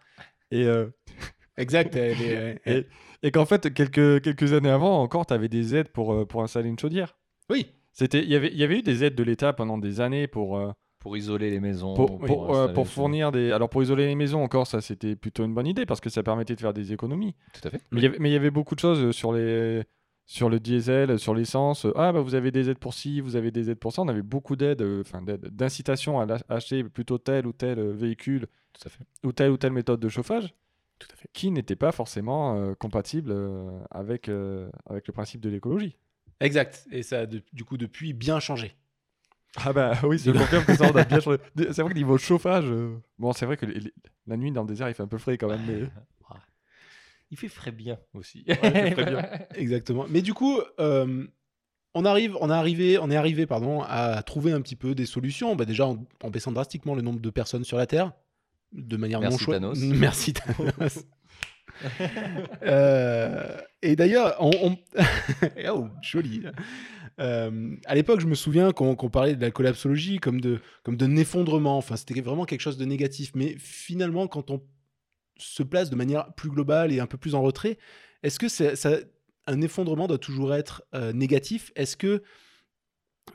Et, euh, Exact. elle est- et, et qu'en fait, quelques, quelques années avant, encore, tu avais des aides pour, euh, pour installer une chaudière. Oui. C'était, il y avait, il y avait eu des aides de l'État pendant des années pour, euh, Pour isoler les maisons. pour, euh, fournir des. Alors pour isoler les maisons encore, ça c'était plutôt une bonne idée parce que ça permettait de faire des économies. Tout à fait. Mais il y avait- y avait beaucoup de choses sur les sur le diesel, sur l'essence. Ah bah vous avez des aides pour ci, vous avez des aides pour ça. On avait beaucoup d'aides, euh, enfin d'incitation à acheter plutôt tel ou tel euh, véhicule Tout à fait. ou telle ou telle méthode de chauffage Tout à fait. qui n'était pas forcément euh, compatible euh, avec euh, avec le principe de l'écologie. Exact. Et ça a de- du coup depuis bien changé. Ah bah oui, je confirme que ça on a bien changé. C'est vrai que niveau chauffage, euh, bon c'est vrai que les- les- la nuit dans le désert il fait un peu frais quand même. Mais... Il fait frais bien aussi. il fait frais bien. Exactement. Mais du coup, euh, on arrive, on est arrivé, on est arrivé, pardon, à trouver un petit peu des solutions. Bah, déjà en, en baissant drastiquement le nombre de personnes sur la Terre, de manière Merci non. Thanos. Merci Thanos. Euh, et d'ailleurs, on, on- oh, joli. Euh, à l'époque, je me souviens qu'on qu'on parlait de la collapsologie comme de comme d'un effondrement. Enfin, c'était vraiment quelque chose de négatif. Mais finalement, quand on se place de manière plus globale et un peu plus en retrait, est-ce que c'est- ça, un effondrement doit toujours être euh, négatif? Est-ce que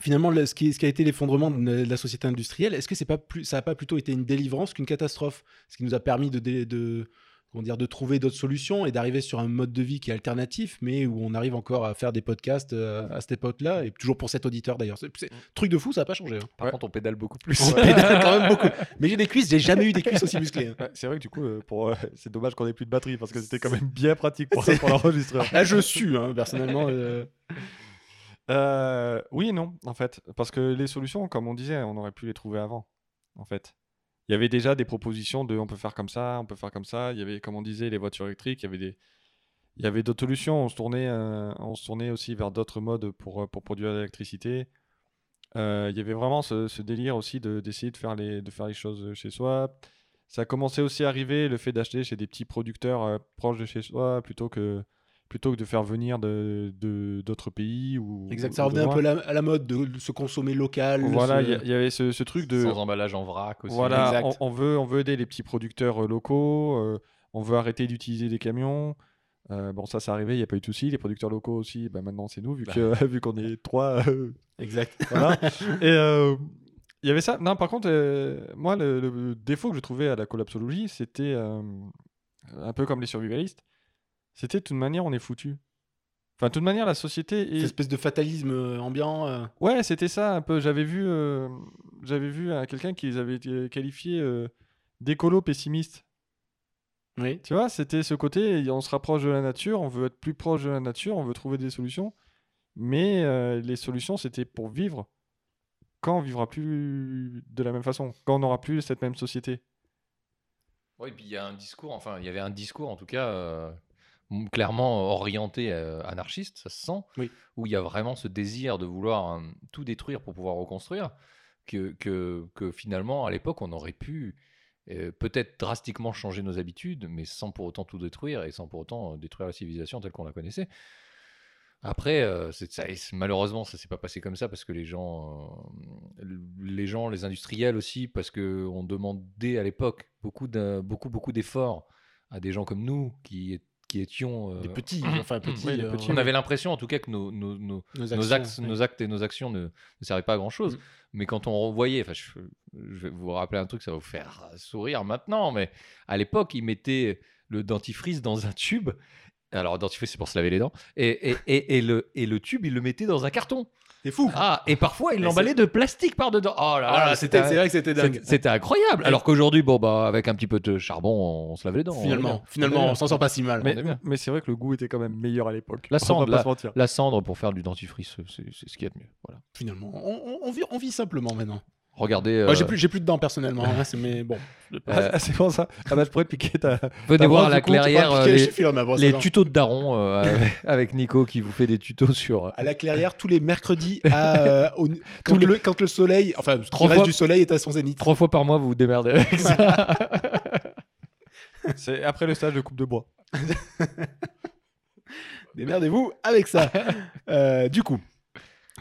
finalement, le- ce, qui, a été l'effondrement de la- société industrielle, est-ce que c'est pas ça n'a pas plutôt été une délivrance qu'une catastrophe? Ce qui nous a permis de, comment dire, de trouver d'autres solutions et d'arriver sur un mode de vie qui est alternatif, mais où on arrive encore à faire des podcasts euh, à cette époque-là, et toujours pour cet auditeur d'ailleurs. C'est, c'est- truc de fou, ça n'a pas changé. hein. Par Ouais. contre, on pédale beaucoup plus. On pédale quand même beaucoup. Mais j'ai des cuisses, j'ai jamais eu des cuisses aussi musclées. hein. Ouais, c'est vrai que du coup, euh, pour, euh, c'est dommage qu'on ait plus de batterie parce que c'était quand même bien pratique pour, pour l'enregistreur. Là, je suis, hein, personnellement. euh, Euh, oui et non, en fait. Parce que les solutions, comme on disait, on aurait pu les trouver avant. en fait. Il y avait déjà des propositions de on peut faire comme ça, on peut faire comme ça. Il y avait, comme on disait, les voitures électriques. Il y avait des, il y avait d'autres solutions. On se tournait, euh, on se tournait aussi vers d'autres modes pour, euh, pour produire l'électricité. Euh, il y avait vraiment ce, délire aussi de- d'essayer de, faire les, de faire les choses chez soi. Ça a commencé aussi à arriver le fait d'acheter chez des petits producteurs proches de chez soi plutôt que, plutôt que de faire venir de de- d'autres pays. Ou, Exact, ça revenait un peu la- à la mode de, de se consommer local. Voilà, il y, avait ce, ce truc de. Sans emballage en vrac aussi. Voilà, Exact. on, on veut, on veut aider les petits producteurs euh, locaux, euh, on veut arrêter d'utiliser des camions. Euh, bon, ça, c'est arrivé, il n'y a pas eu de souci. Les producteurs locaux aussi, bah, maintenant c'est nous, vu Bah. que vu qu'on est trois. euh, Exact. voilà. Et euh, il y avait ça. Non, par contre, euh, moi, le, le défaut que je trouvais à la collapsologie, c'était euh, un peu comme les survivalistes. C'était de toute manière, on est foutu. Enfin, de toute manière, la société Cette est. espèce de fatalisme euh, ambiant. euh, Ouais, c'était ça un peu. J'avais vu, euh, j'avais vu euh, quelqu'un qui les avait euh, qualifiés euh, d'écolo pessimistes. Oui. Tu vois, c'était ce côté, on se rapproche de la nature, on veut être plus proche de la nature, on veut trouver des solutions. Mais euh, les solutions, c'était pour vivre. Quand on vivra plus de la même façon, quand on n'aura plus cette même société. Oui, puis il y a un discours, enfin, il y avait un discours en tout cas euh, clairement orienté euh, anarchiste, ça se sent, Oui. où il y a vraiment ce désir de vouloir euh, tout détruire pour pouvoir reconstruire, que, que, que finalement, à l'époque, on aurait pu euh, peut-être drastiquement changer nos habitudes, mais sans pour autant tout détruire et sans pour autant euh, détruire la civilisation telle qu'on la connaissait. Après, euh, ça- malheureusement, ça s'est pas passé comme ça parce que les gens, euh, les gens, les industriels aussi, parce que on demandait à l'époque beaucoup, beaucoup, beaucoup d'efforts à des gens comme nous qui, qui étions. euh, Des petits, enfin petits. Oui, les euh, petits, on avait l'impression, en tout cas, que nos, nos, nos- nos nos, actions, axes- oui. nos actes et nos actions ne, ne servaient pas à grand chose. Mm. Mais quand on revoyait, enfin, je, je vais vous rappeler un truc, ça va vous faire sourire maintenant, mais à l'époque, ils mettaient le dentifrice dans un tube. Alors, dentifrice, c'est pour se laver les dents. Et, et, et, et le, et le tube, ils le mettaient dans un carton. C'est fou. Ah, et parfois, ils l'emballaient de plastique par-dedans. Oh là Ah, là, c'était, c'est vrai que c'était dingue. c'était- incroyable. Alors qu'aujourd'hui, bon, bah, avec un petit peu de charbon, on se lave les dents. on est Finalement, bien. finalement, On on s'en sort pas si mal. Mais, c'est vrai que le goût était quand même meilleur à l'époque. La On va cendre, pas se mentir. La cendre pour faire du dentifrice, c'est ce qu'il y a de mieux. Voilà. Finalement, on, on- on vit, on vit simplement maintenant. Regardez. Moi, j'ai euh, plus, j'ai plus de dents personnellement, hein, c'est- mais bon. Euh, Ah, c'est pour ça. Ah bah, je pourrais te piquer ta. Venez voir à la coup, clairière euh, piquer, les, brosse tutos de Daron euh, avec, avec Nico qui vous fait des tutos sur. À la clairière tous les mercredis à, euh, au- quand, les- le, quand le soleil, enfin, Trois reste fois- du soleil est à son zénith. Trois fois par mois, vous vous démerdez avec ça. C'est après le stage de coupe de bois. Démerdez-vous avec ça. Euh, du coup,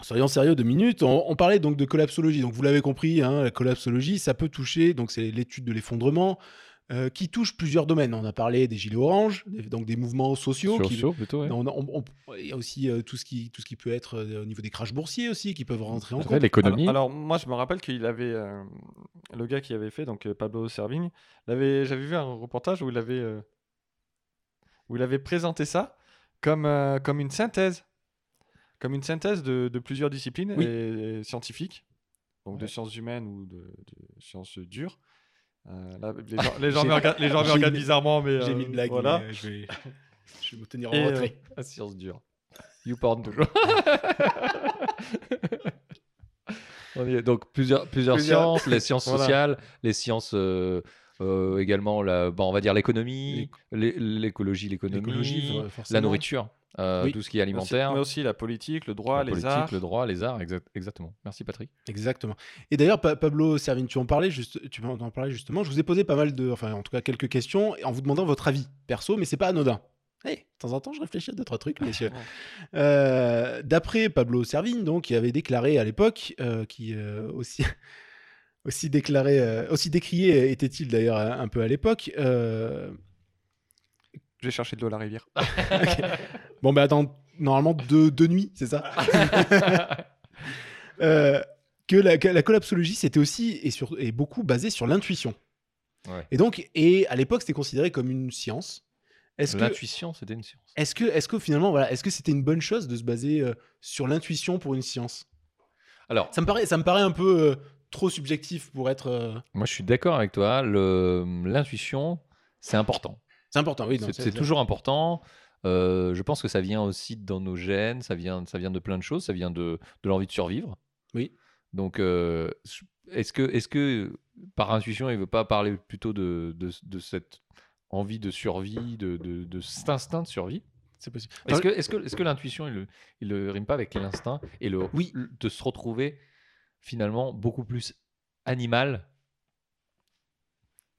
soyons sérieux deux minutes. On, on parlait donc de collapsologie. Donc vous l'avez compris, hein, la collapsologie, ça peut toucher. Donc c'est l'étude de l'effondrement euh, qui touche plusieurs domaines. On a parlé des gilets oranges, des- donc des mouvements sociaux. qui- Sociaux, plutôt, ouais. on a- on- on- il y a aussi euh, tout ce qui tout ce qui peut être euh, au niveau des crashs boursiers aussi qui peuvent rentrer en compte. L'économie. Alors, alors, moi, je me rappelle qu'il avait. euh, le gars qui avait fait, donc euh, Pablo Servigne, l'avait- j'avais vu un reportage où il avait. euh, où il avait présenté ça comme, euh, comme une synthèse. Comme une synthèse de, de plusieurs disciplines Oui. et- et scientifiques. Donc de sciences humaines ou de, de sciences dures. Euh, là, les gens, les gens me regardent, les gens me j'ai regardent mis- bizarrement, mais. J'ai euh, mis une blague, Voilà. mais, euh, je, vais, je vais me tenir en retrait. La science dure. YouPorn toujours. On y est. Donc plusieurs, plusieurs, Plusieurs- sciences, les sciences Voilà. sociales, les sciences euh, euh, également, la, bon, on va dire l'économie, l'é- l'écologie, l'économie, L'écologie, la nourriture, euh, Oui. tout ce qui est Aussi- alimentaire, mais aussi la politique, le droit, la les politique, arts. le droit, les arts, exact- exactement. Merci Patrick. Exactement. Et d'ailleurs, Pa- Pablo Servigne, tu en parlais juste, tu en parlais justement. Je vous ai posé pas mal de, enfin, en tout cas quelques questions en vous demandant votre avis perso, mais c'est pas anodin. Hey, de temps en temps, je réfléchis à deux trois trucs, messieurs. Euh, D'après Pablo Servigne, donc, qui avait déclaré à l'époque, euh, qui euh, aussi aussi déclaré, euh, aussi décrié était-il d'ailleurs un un peu à l'époque. euh, Je vais chercher de l'eau à la rivière. Bon, ben attends, normalement deux, deux nuits, c'est ça Euh, que la, que la collapsologie, c'était aussi et, sur, et beaucoup basé sur l'intuition. Ouais. Et donc, et à l'époque, c'était considéré comme une science. L'intuition, c'était une science. est-ce que, est-ce que finalement, voilà, est-ce que c'était une bonne chose de se baser euh, sur l'intuition pour une science? Alors, Ça me paraît, ça me paraît un peu euh, trop subjectif pour être. euh, moi je suis d'accord avec toi, l'intuition, c'est important. C'est important, oui. C'est toujours important. Euh, je pense que ça vient aussi dans nos gènes, ça vient, ça vient de plein de choses, ça vient de, de l'envie de survivre. Oui. Donc, euh, est-ce que, est que par intuition, il veut pas parler plutôt de, de, de cette envie de survie, de, de, cet instinct de survie? C'est possible. Est-ce que, est-ce que, est-ce que l'intuition, il, le rime pas avec l'instinct et le, Oui. de se retrouver finalement beaucoup plus animal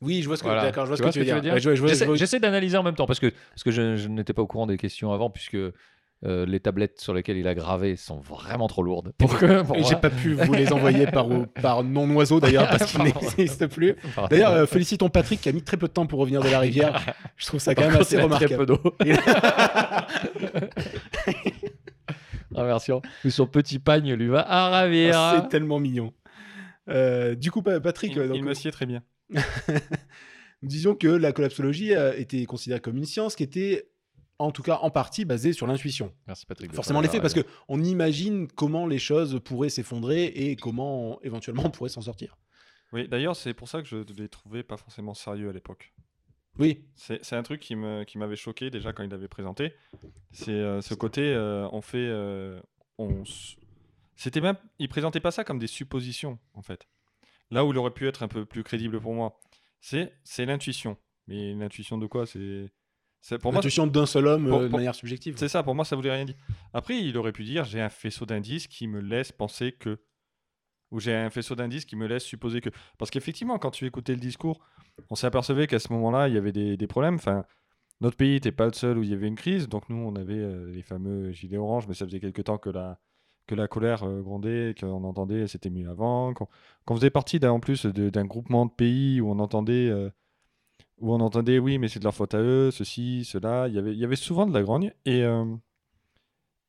Oui, je vois ce que, Voilà. d'accord, je vois Tu ce que tu veux dire. Ouais, je vois- je vois- je J'essaie d'analyser en même temps parce que, parce que je, je n'étais pas au courant des questions avant puisque euh, les tablettes sur lesquelles il a gravé sont vraiment trop lourdes. Pour que, pour j'ai pas pu vous les envoyer par, par non-oiseau d'ailleurs parce qu'ils n'existent plus. D'ailleurs, euh, félicitons Patrick qui a mis très peu de temps pour revenir de la rivière. Je trouve ça quand Par même contre, assez a très remarquable. peu d'eau. Inversion. Mais son petit pagne lui va à ravir. Ah, C'est tellement mignon. Euh, du coup, Pa- Patrick, Il, euh, donc, il me sied très bien. nous disions que la collapsologie euh, était considérée comme une science qui était, en tout cas en partie, basée sur l'intuition. Merci Patrick. Forcément les la parce que on imagine comment les choses pourraient s'effondrer et comment éventuellement on pourrait s'en sortir. Oui, d'ailleurs, c'est pour ça que je l'ai trouvé pas forcément sérieux à l'époque. Oui, C'est un truc qui m'avait choqué déjà quand il l'avait présenté. C'est euh, ce côté, euh, on fait. euh, on C'était même. Il présentait pas ça comme des suppositions, en fait. Là où il aurait pu être un peu plus crédible pour moi, c'est l'intuition. Mais l'intuition de quoi? C'est. l'intuition d'un seul homme pour- euh, de manière subjective. c'est ça, pour moi, ça voulait rien dire. Après, il aurait pu dire j'ai un faisceau d'indices qui me laisse penser que. Ou j'ai un faisceau d'indices qui me laisse supposer que. Parce qu'effectivement, quand tu écoutais le discours, on s'est apercevé qu'à ce moment-là, il y avait des, problèmes. Enfin, notre pays n'était pas le seul où il y avait une crise. Donc, nous, on avait euh, les fameux gilets orange, mais ça faisait quelque temps que la, que la colère euh, grondait, qu'on entendait c'était mieux avant. Qu'on faisait partie d'un, en plus d'un groupement de pays où on entendait. euh, où on entendait, oui, mais c'est de leur faute à eux, ceci, cela. Il y avait, il y avait souvent de la grogne. Et, euh,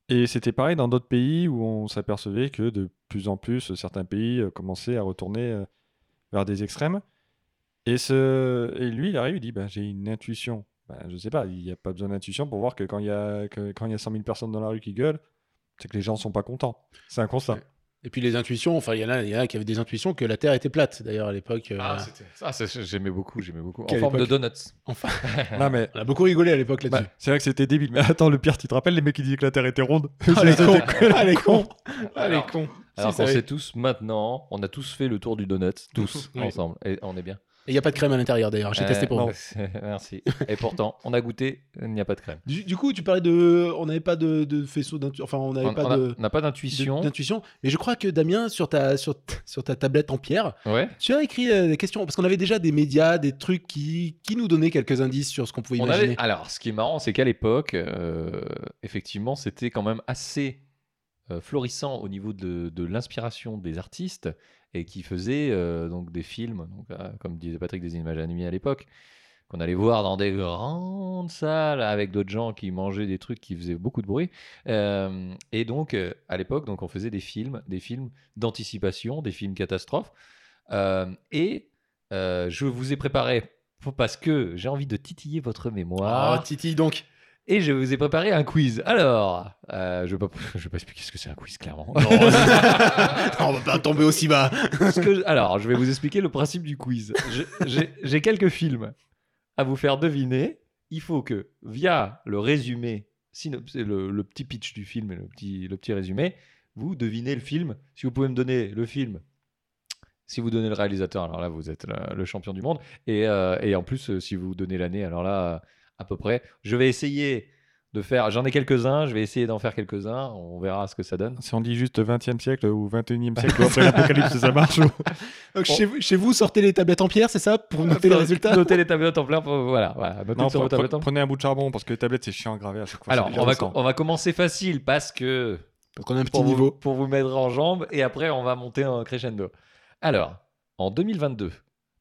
et c'était pareil dans d'autres pays où on s'apercevait que de plus en plus, certains pays commençaient à retourner vers des extrêmes. Et, ce... et lui, il arrive, il dit bah, J'ai une intuition. Bah, je sais pas, il n'y a pas besoin d'intuition pour voir que quand il y, a... que quand il y a 100 000 personnes dans la rue qui gueulent, c'est que les gens sont pas contents. C'est un constat. Et puis les intuitions, enfin, il y en a, il y en a qui avaient des intuitions que la Terre était plate, d'ailleurs, à l'époque. euh, Ah, c'était- ça, c'est- j'aimais beaucoup, j'aimais beaucoup. En forme de donuts. enfin, Non, mais on a beaucoup rigolé à l'époque là-dessus. bah, c'est vrai que c'était débile. Mais attends, le pire, tu te rappelles les mecs qui disaient que la Terre était ronde? Ah, les cons Ah, les cons Ah, les Alors- cons Alors qu'on sait tous maintenant, on a tous fait le tour du donut, tous ensemble, et on est bien. Et il n'y a pas de crème à l'intérieur, d'ailleurs. J'ai Euh, testé pour non, vous. Merci. Et pourtant, on a goûté, il n'y a pas de crème. Du, du coup, tu parlais de... On n'avait pas de, de faisceau d'intuition. Enfin, on n'avait On pas on a- de... on n'a pas d'intuition. d'intuition. Mais je crois que Damien, sur ta, sur, ta tablette en pierre, Ouais. tu as écrit euh, des questions. Parce qu'on avait déjà des médias, des trucs qui, qui nous donnaient quelques indices sur ce qu'on pouvait On imaginer. avait- Alors, ce qui est marrant, c'est qu'à l'époque, euh, effectivement, c'était quand même assez euh, florissant au niveau de, de l'inspiration des artistes et qui faisaient euh, donc des films, donc, euh, comme disait Patrick, des images animées à l'époque, qu'on allait voir dans des grandes salles avec d'autres gens qui mangeaient des trucs qui faisaient beaucoup de bruit. Euh, et donc, à l'époque, donc on faisait des films, des films d'anticipation, des films catastrophes. Et je vous ai préparé parce que j'ai envie de titiller votre mémoire. Oh, Titi, donc. Et je vous ai préparé un quiz. Alors, euh, je ne vais, pas- je vais pas expliquer ce que c'est un quiz, clairement. Non, on va pas tomber aussi bas. Ce que je- alors, je vais vous expliquer le principe du quiz. J'ai quelques films à vous faire deviner. Il faut que, via le résumé, le, le petit pitch du film et le petit, le petit résumé, vous devinez le film. Si vous pouvez me donner le film, si vous donnez le réalisateur, alors là, vous êtes le, le champion du monde. Et, euh, et en plus, euh, si vous donnez l'année, alors là, à peu près, je vais essayer de faire. J'en ai quelques-uns, je vais essayer d'en faire quelques-uns. On verra ce que ça donne. Si on dit juste 20e siècle ou 21e siècle après l'apocalypse, ça marche ou- Donc, chez, vous- chez vous, sortez les tablettes en pierre, c'est ça Pour noter les résultats? Notez les tablettes en plein. Voilà, Non, pre- en prenez un bout de charbon parce que les tablettes c'est chiant à graver à chaque fois. Alors, on va, récent. on va commencer facile parce que Donc, on a un petit pour vous, niveau. pour vous mettre en jambe et après on va monter en crescendo. Alors, en 2022,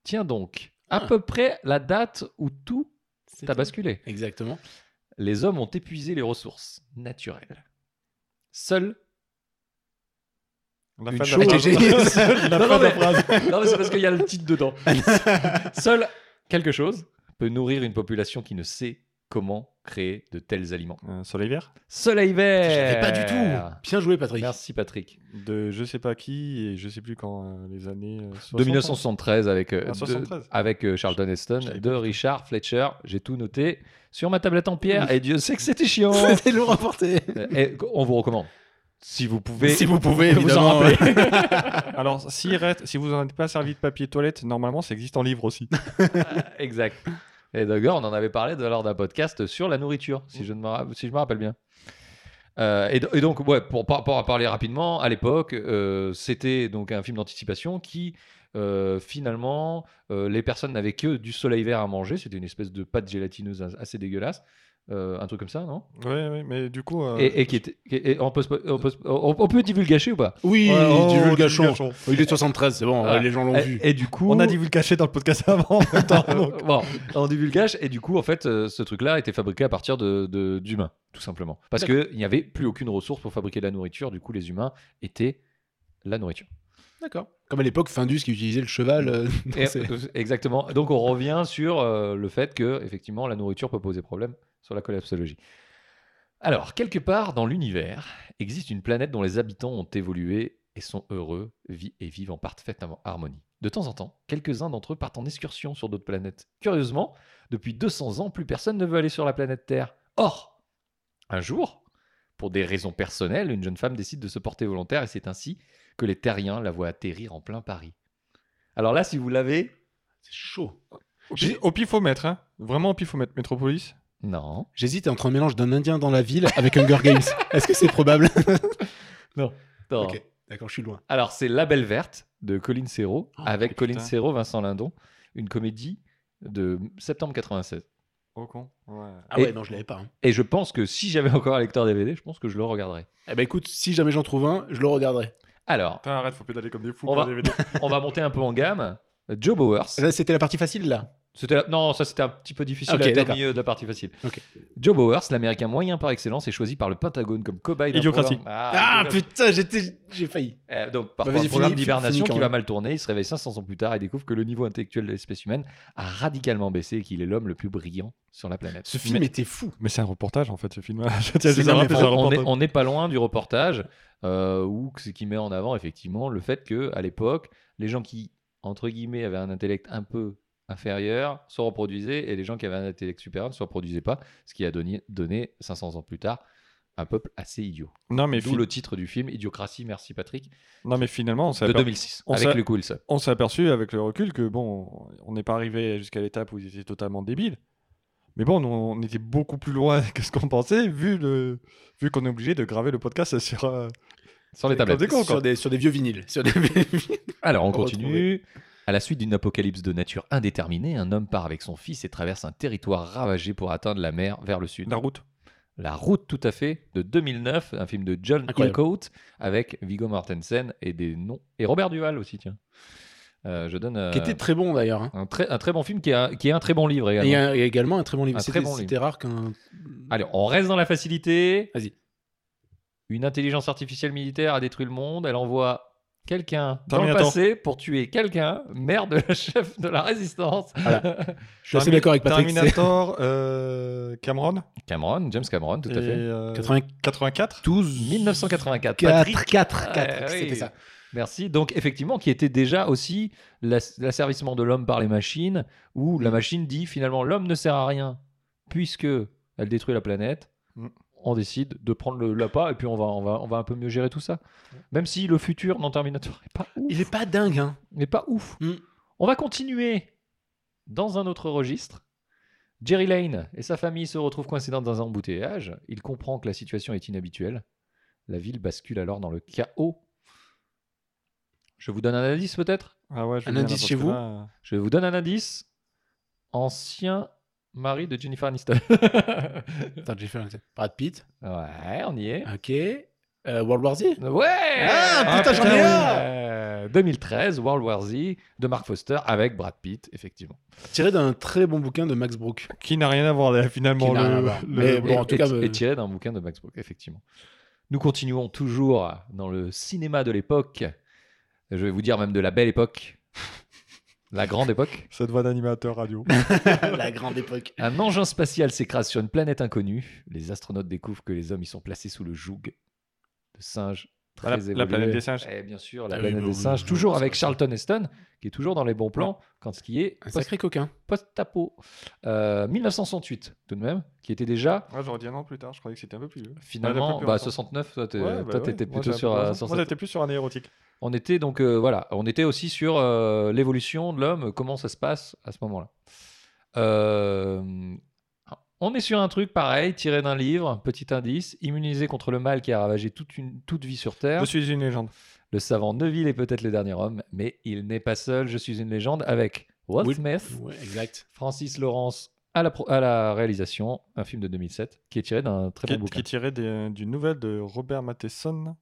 tiens donc à Ah. peu près la date où tout C'est a basculé. Exactement. Les hommes ont épuisé les ressources naturelles. Seul La une fin de chose- la phrase. J'ai- La Non, non, mais-. Non, mais c'est parce qu'il y a le titre dedans. Seul quelque chose peut nourrir une population qui ne sait comment créer de tels aliments. Euh, Soleil vert? Soleil vert. J'avais pas du tout. Bien joué, Patrick. Merci Patrick. de je sais pas qui et je sais plus quand euh, les années euh, 60, De 1973 avec, euh, Ah, de- 73. avec euh, Charlton Heston, Je de pas. Richard Fletcher. J'ai tout noté sur ma tablette en pierre et Dieu sait que c'était chiant. C'était lourd à porter. Euh, et on vous recommande. Si vous pouvez. Si vous pouvez, vous en évidemment. rappeler. Alors, s'il reste, si vous n'en avez pas servi de papier toilette, normalement, ça existe en livre aussi. exact. Et d'ailleurs, on en avait parlé de- lors d'un podcast sur la nourriture, si je, ne me, si je me rappelle bien. Euh, et, do- et donc, ouais, pour, pour en parler rapidement, à l'époque, euh, c'était donc un film d'anticipation qui, euh, finalement, les personnes n'avaient que du soleil vert à manger. C'était une espèce de pâte gélatineuse as- assez dégueulaulasse. Euh, un truc comme ça, non? Ouais, mais du coup. euh, et, et qui était. et on, peut, on, peut, on- on peut divulgacher ou pas? Oui, Ouais, oh. Il est 73, c'est bon, Ouais. les gens l'ont vu. et, du coup. On a dit vous le cacher dans le podcast avant. temps, donc. bon, on divulgage et du coup en fait euh, ce truc-là était fabriqué à partir de de- d'humains tout simplement parce que il n'y avait plus aucune ressource pour fabriquer de la nourriture du coup les humains étaient la nourriture D'accord. Comme à l'époque, Findus qui utilisait le cheval. euh, dans Et- ses- exactement donc on revient sur euh, le fait que effectivement la nourriture peut poser problème sur la collapsologie alors quelque part dans l'univers existe une planète dont les habitants ont évolué et sont heureux vi- et vivent en parfaite harmonie de temps en temps quelques-uns d'entre eux partent en excursion sur d'autres planètes curieusement depuis 200 ans, plus personne ne veut aller sur la planète Terre. Or, un jour, pour des raisons personnelles, une jeune femme décide de se porter volontaire et c'est ainsi que les terriens la voient atterrir en plein Paris. Alors là, si vous l'avez, C'est chaud. Au pi- Au pifomètre, hein. Vraiment au pifomètre. Métropolis. Non. J'hésite entre un mélange d'un Indien dans la ville avec Hunger Games. Est-ce que c'est probable? Non. Ok, d'accord, je suis loin. Alors c'est La Belle Verte de Colin Serrault Oh, avec Colin. Serrault, Vincent Lindon, une comédie de septembre 96. Au con. Ouais. Ah Et- ouais, non, je l'avais pas. hein. Et je pense que si j'avais encore un lecteur DVD, je pense que je le regarderais. Eh ben écoute, si jamais j'en trouve un, je le regarderai. Alors, Putain, arrête, faut pédaler comme des fous On pour va- les DVD. on va monter un peu en gamme. Joe Bowers. C'était la partie facile là. C'était la- Non, ça c'était un petit peu difficile Ok, à être au d'accord. milieu de la partie facile. Joe Bowers, l'américain moyen par excellence, est choisi par le Pentagone comme cobaye d'un Idiocratie. programme- Ah, Ah, putain, j'étais, j'ai failli. Euh, donc, par Bah, un programme d'hibernation qui va mal tourner, il se réveille 500 ans plus tard et découvre que le niveau intellectuel de l'espèce humaine a radicalement baissé et qu'il est l'homme le plus brillant sur la planète. Ce film Mais- était fou. Mais c'est un reportage en fait, ce film. À on n'est pas loin du reportage euh, où ce qui met en avant effectivement le fait que à l'époque, les gens qui entre guillemets avaient un intellect un peu inférieur se reproduisaient et les gens qui avaient un intellect supérieur ne se reproduisaient pas, ce qui a donné, donné 500 ans plus tard un peuple assez idiot. Non, mais, D'où fi- le titre du film Idiocratie, merci Patrick, non, mais finalement, on s'est de aper- 2006 on avec s'est- Luke Wilson. on s'est aperçu avec le recul que bon, on n'est pas arrivé jusqu'à l'étape où ils étaient totalement débiles. Mais bon, nous, on était beaucoup plus loin que ce qu'on pensait, vu, le... vu qu'on est obligé de graver le podcast sur. euh, Sur les tablettes. des cons, sur, des, sur des vieux vinyles. Sur des... Alors, on On continue. À la suite d'une apocalypse de nature indéterminée, un homme part avec son fils et traverse un territoire ravagé pour atteindre la mer vers le sud. La route. La route, tout à fait, de 2009, un film de John Incroyable. Hillcoat avec Viggo Mortensen et des noms et Robert Duval aussi, tiens. Euh, je donne euh, qui était très bon d'ailleurs. hein. un, très, un très bon film qui est un, qui est un très bon livre Et il également. y, a il y a également un très bon livre. Un C'était très bon c'était rare qu'un. Allez, on reste dans la facilité. Vas-y. Une intelligence artificielle militaire a détruit le monde. Elle envoie quelqu'un dans le passé pour tuer quelqu'un, mère de la chef de la résistance. Je suis assez d'accord avec Patrick. Terminator, euh, Cameron. Cameron, James Cameron, tout à fait. euh, 84 84 1984. 4, Patrick 4, 4, Ouais, c'était oui. ça. Merci. Donc, effectivement, qui était déjà aussi l'ass- l'asservissement de l'homme par les machines, où la machine dit finalement l'homme ne sert à rien puisque elle détruit la planète. On décide de prendre le l'appât et puis on va, on, va, on va un peu mieux gérer tout ça. Même si le futur dans Terminator n'est pas ouf. Il est pas dingue, hein. n'est pas ouf. Mm. On va continuer dans un autre registre. Jerry Lane et sa famille se retrouvent coincés dans un embouteillage. Il comprend que la situation est inhabituelle. La ville bascule alors dans le chaos. Je vous donne un indice peut-être? Ah ouais, Un indice chez vous? Là, Je vous donne un indice. Ancien mari de Jennifer Aniston. Attends. Brad Pitt. ouais, on y est. Ok. Euh, World War Z Ouais Ah, putain, j'en ai un Euh, 2013, World War Z de Mark Foster avec Brad Pitt, effectivement. Tiré d'un très bon bouquin de Max Brooks. Qui n'a rien à voir finalement. Le- rien à voir. le- Mais bon, et, en tout et- euh, tiré d'un bouquin de Max Brooks, effectivement. Nous continuons toujours dans le cinéma de l'époque. Je vais vous dire même de la belle époque. La grande époque. Cette voix d'animateur radio. la grande époque. Un engin spatial s'écrase sur une planète inconnue. Les astronautes découvrent que les hommes y sont placés sous le joug de singes Bah, la- très la planète des singes. Eh, bien sûr, la Ah oui, planète bah des singes, oui, toujours avec Charlton Heston, qui est toujours dans les bons plans quand ce qui est Un post- sacré coquin. post-apo. Euh, 1968, tout de même, qui était déjà Ouais, j'aurais dit un an plus tard, je croyais que c'était un peu plus vieux. finalement un peu plus bah, longtemps. 69. Toi, t'es- Ouais, bah toi, ouais. t'étais Moi, plutôt sur, euh, sur Moi, j'étais plus sur un érotique. On était donc euh, voilà, on était aussi sur euh, l'évolution de l'homme, comment ça se passe à ce moment-là. Euh, on est sur un truc pareil, tiré d'un livre, petit indice, immunisé contre le mal qui a ravagé toute une toute vie sur Terre. Je suis une légende. Le savant Neville est peut-être le dernier homme, mais il n'est pas seul. Je suis une légende avec Walt Oui. Smith, exact. Francis Lawrence à la, pro- à la réalisation, un film de 2007 qui est tiré d'un très Qui, bon qui bouquin. est tiré d'une nouvelle de Robert Matheson,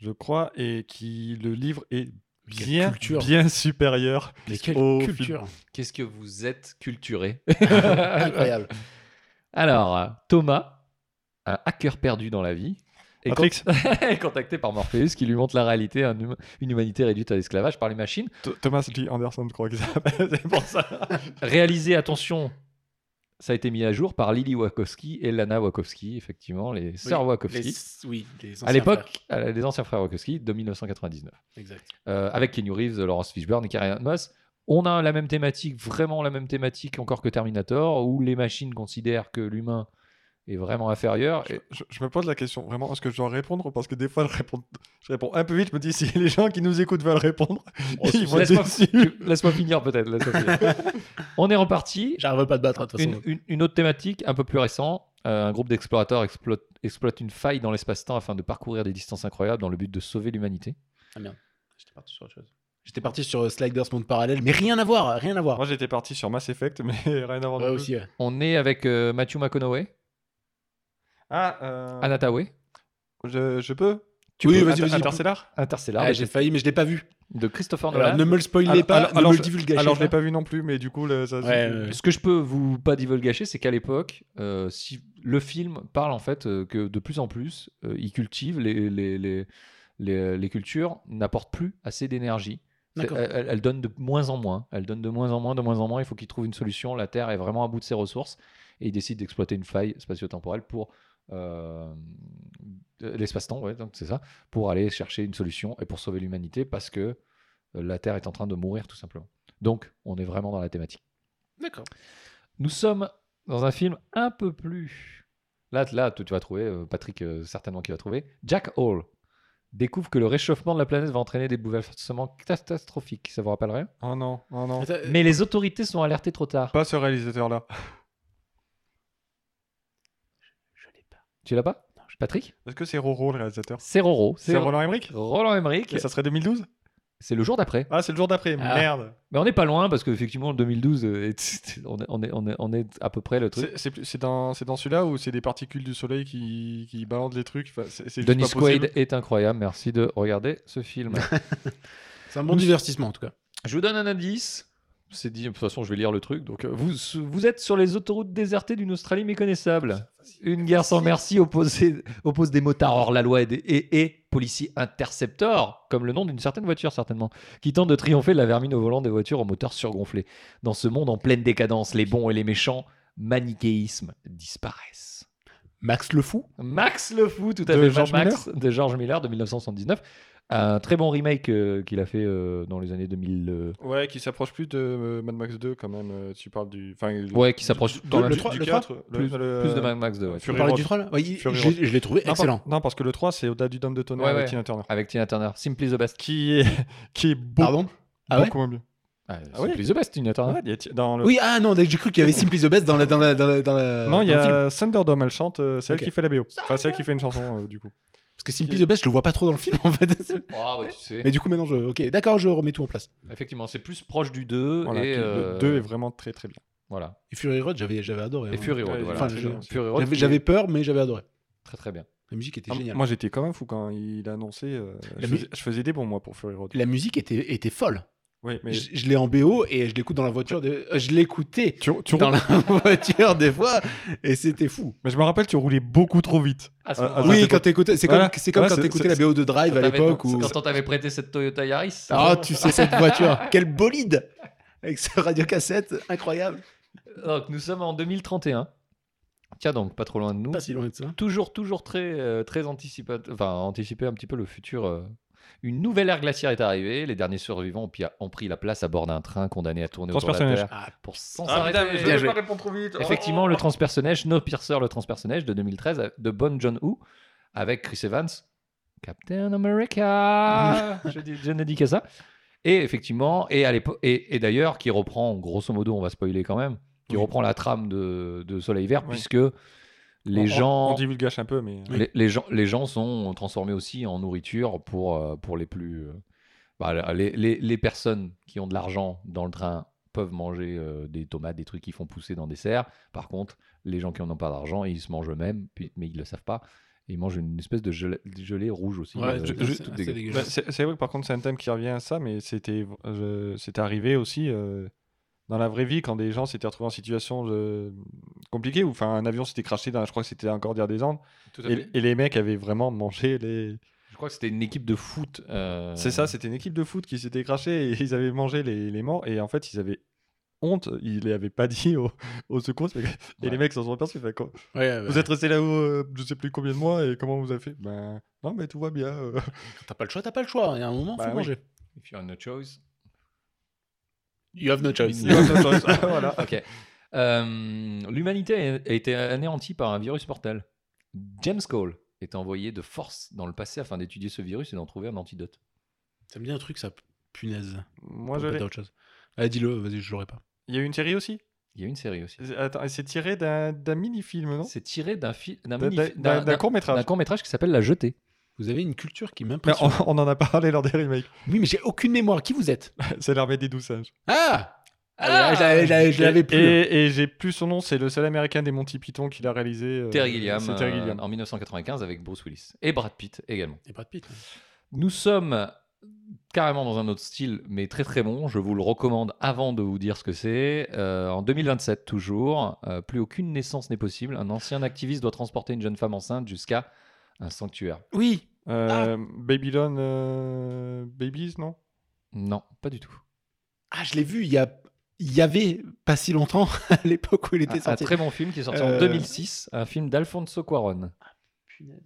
je crois, et qui le livre est bien, bien supérieur. Mais quelle au culture. Qu'est-ce que vous êtes culturé Incroyable. Alors, Thomas, un hacker perdu dans la vie, est con- contacté par Morpheus qui lui montre la réalité, un hum- une humanité réduite à l'esclavage par les machines. Th- Thomas Lee Anderson, je crois que. C'est pour ça. Réalisé, attention, ça a été mis à jour par Lily Wachowski et Lana Wachowski, effectivement, les sœurs Wachowski. Les- Oui, les À l'époque, les anciens frères Wachowski de 1999. Exact. Euh, avec Keanu Reeves, Laurence Fishburne et Carrie Moss. On a la même thématique, vraiment la même thématique encore que Terminator, où les machines considèrent que l'humain est vraiment inférieur. Je, Et- je- je me pose la question, vraiment, est-ce que je dois répondre Parce que des fois, je réponds, je réponds un peu vite. Je me dis, si les gens qui nous écoutent veulent répondre, ils vont être Laisse-moi finir peut-être. On est reparti. J'arrive pas à te battre, de toute façon. Une, une- une autre thématique un peu plus récente. euh, un groupe d'explorateurs exploite, exploite une faille dans l'espace-temps afin de parcourir des distances incroyables dans le but de sauver l'humanité. J'étais parti sur autre chose. J'étais parti sur euh, Sliders Monde Parallèle, mais rien à voir, rien à voir. Moi, j'étais parti sur Mass Effect, mais rien à voir. Ouais, non plus. aussi, ouais. On est avec euh, Matthew McConaughey, Ah, euh, Anna Tawai, je, je peux Oui, peux. vas-y, vas-y. Interstellar Interstellar, Ah, j'ai failli, mais je l'ai pas vu. de Christopher Alors, Nolan. ne me le spoilez Alors- pas, alors- ne me je- le divulgachez Alors, je l'ai pas vu non plus, mais du coup, le- ça. Ouais, ouais. Ce que je peux vous pas divulgacher, c'est qu'à l'époque, euh, si le film parle en fait euh, que de plus en plus, euh, il cultive les, les, les, les, les cultures n'apportent plus assez d'énergie. Elle, elle donne de moins en moins. Elle donne de moins en moins, de moins en moins. Il faut qu'il trouve une solution. La Terre est vraiment à bout de ses ressources et il décide d'exploiter une faille spatio-temporelle pour euh, l'espace-temps, ouais, donc c'est ça, pour aller chercher une solution et pour sauver l'humanité parce que euh, la Terre est en train de mourir tout simplement. Donc, on est vraiment dans la thématique. D'accord. Nous sommes dans un film un peu plus. Là, là tu tu vas trouver, euh, Patrick euh, certainement qui va trouver. Jack Hall découvre que le réchauffement de la planète va entraîner des bouleversements catastrophiques. Ça vous rappelle rien? Oh non, oh non. Euh, Mais les autorités sont alertées trop tard. Pas ce réalisateur-là. Je l'ai pas. Tu l'as pas Patrick Est-ce que c'est Roro, le réalisateur C'est Roro. C'est Roland Emmerich Roland Emmerich. Et ça serait 2012 C'est le jour d'après. Ah, c'est le jour d'après. Ah. Merde. Mais on n'est pas loin parce qu'effectivement, 2012, euh, est- on, est, on, est, on, est, on est à peu près le truc. C'est- C'est plus- c'est dans, c'est dans celui-là où c'est des particules du soleil qui, qui balancent les trucs. Enfin, c'est- c'est juste Denis. Quaid est incroyable. Merci de regarder ce film. C'est un bon divertissement en tout cas. Je vous donne un indice. C'est dit, de toute façon, je vais lire le truc. Donc, euh, vous, vous êtes sur les autoroutes désertées d'une Australie méconnaissable. Une guerre sans merci opposée- oppose des motards hors la loi et, des, et, et policiers interceptors, comme le nom d'une certaine voiture certainement, qui tentent de triompher de la vermine au volant des voitures aux moteurs surgonflés. Dans ce monde en pleine décadence, les bons et les méchants, manichéisme, disparaissent. Max le fou? Max le fou, tout à De fait. George Max, de George Miller de 1979. Un très bon remake euh, qu'il a fait euh, dans les années 2000. euh, Ouais, qui s'approche plus de euh, Mad Max 2 quand même. euh, tu parles du. Enfin, le- Ouais, qui s'approche du- quand du- le du- trois- du le 4, le- plus, le- plus de Mad Max 2. ouais. Fury Road. du troll Ouais, il- Fury je l'ai- Road. je l'ai trouvé Non, par- excellent. Non, parce que le 3, c'est au-delà du Dôme de Tonnerre Ouais, avec ouais. Tina Turner. Avec Tina Turner. Simply the best. Qui est, qui est beau- Pardon? Ah ouais? beaucoup moins bien. Ah, Ah ouais? Simply the best, Tina Turner. Ouais, il y a- dans le... Oui, ah non, j'ai cru qu'il y avait Simply the Best dans la. Dans la, dans la, dans la- Non, il y dans le film. a Thunderdome, elle chante, euh, c'est Ok. elle qui fait la BO. Enfin, c'est elle qui fait une chanson, euh, du coup. Parce que Simply the Best, je le vois pas trop dans le film en fait. Ah, bah, tu sais. Mais du coup, maintenant, je. Ok, d'accord, je remets tout en place. Effectivement, c'est plus proche du 2. Voilà, et, euh, Le 2 est vraiment très très bien. Voilà. Et Fury Road, j'avais j'avais adoré. Et hein. Fury Road, Ouais, voilà. enfin, très je- bien. Fury Road. J'avais- qui J'avais est peur, mais j'avais adoré. Très très bien. La musique était Ah, géniale. Moi, j'étais quand même fou quand il a annoncé. euh, je, mu- faisais, je faisais des bons, moi, pour Fury Road. La musique était, était folle. Oui, mais Je, je l'ai en BO et je l'écoute dans la voiture. De... euh, Je l'écoutais tu, tu dans roules- la voiture des fois et c'était fou. mais je me rappelle, tu roulais beaucoup trop vite. Ah, voilà. oui, quand t'écoutais, c'est Voilà. comme, c'est comme Voilà, quand t'écoutais la BO de Drive à l'époque où. Quand on t'avait prêté cette Toyota Yaris. Ah, tu sais cette voiture, quel bolide avec ce radiocassette incroyable. Donc, nous sommes en 2031. Tiens donc, pas trop loin de nous. Pas si loin de ça. Toujours, toujours très, euh, très anticipé, enfin, anticiper un petit peu le futur. euh. Une nouvelle ère glaciaire est arrivée. Les derniers survivants ont, pris la place à bord d'un train condamné à tourner autour de la Transpersonnage. Terre Ah, pour sans Ah putain, je vais pas répondre trop vite. Effectivement, le transpersonnage, Snowpiercer, le transpersonnage de 2013 euh, de Bon John Woo avec Chris Evans, Captain America. je, dis- je ne dis que ça. Et effectivement, et, à l'époque- et, et d'ailleurs, qui reprend, grosso modo, on va spoiler quand même, qui Oui. reprend la trame de, de Soleil Vert, Oui. puisque les On- gens. On divulgage un peu, mais. Les, les gens, les gens sont transformés aussi en nourriture pour, euh, pour les plus. euh, bah, les, les, les personnes qui ont de l'argent dans le train peuvent manger euh, des tomates, des trucs qui font pousser dans des serres. Par contre, les gens qui n'en ont pas d'argent, ils se mangent eux-mêmes, mais ils ne le savent pas. Et ils mangent une espèce de gelée, gelée rouge aussi. Ouais, euh, c'est. Bah, vrai que par contre, c'est un thème qui revient à ça, mais c'était euh, c'était arrivé aussi euh, dans la vraie vie quand des gens s'étaient retrouvés en situation de- compliquée, ou enfin un avion s'était craché, dans, je crois que c'était encore dire des Andes, Tout à et, fait. et les mecs avaient vraiment mangé les. Je crois que c'était une équipe de foot. euh, C'est ça, c'était une équipe de foot qui s'était crachée et ils avaient mangé les, les morts, et en fait, ils avaient honte, ils les avaient pas dit au, au secours, et Ouais. les mecs s'en sont aperçus. fait quoi Ouais, Vous êtes resté là-haut, euh, je sais plus combien de mois, et comment vous avez fait? Ben non, mais tout va bien. euh. T'as pas le choix, t'as pas le choix. Il y a un moment, Bah faut oui. manger. If you have no choice. You have no choice. voilà. Ok. Euh, L'humanité a été anéantie par un virus mortel. James Cole est envoyé de force dans le passé afin d'étudier ce virus et d'en trouver un antidote. Ça me dit un truc, ça. Punaise. Moi, je l'ai. autre chose. Allez, dis-le, vas-y, je l'aurais pas. Il y a eu une série aussi? Il y a une série aussi. Attends, c'est tiré d'un mini-film, non? C'est tiré d'un fi- mini- court-métrage. d'un court-métrage qui s'appelle La Jetée. Vous avez une culture qui m'impressionne. on, on en a parlé lors des remakes. Oui, mais j'ai aucune mémoire. Qui vous êtes? C'est l'armée des douze singes. Ah Ah, je l'avais- je l'avais- plus. Et, et j'ai plus son nom, c'est le seul américain des Monty Python qui l'a réalisé. euh, Terry Gilliam, C'est Terry euh, Gilliam. en 1995 avec Bruce Willis. Et Brad Pitt également. Et Brad Pitt. Nous sommes carrément dans un autre style, mais très très bon. Je vous le recommande avant de vous dire ce que c'est. Euh, en 2027 toujours, euh, plus aucune naissance n'est possible. Un ancien activiste doit transporter une jeune femme enceinte jusqu'à un sanctuaire. Oui. Euh, Babylon euh, Babies, non? Non, pas du tout. Ah, je l'ai vu il y a. Il y avait pas si longtemps, à l'époque où il était Un, un sorti. très bon film qui est sorti en Euh, 2006, un film d'Alfonso Cuarón. Punaise.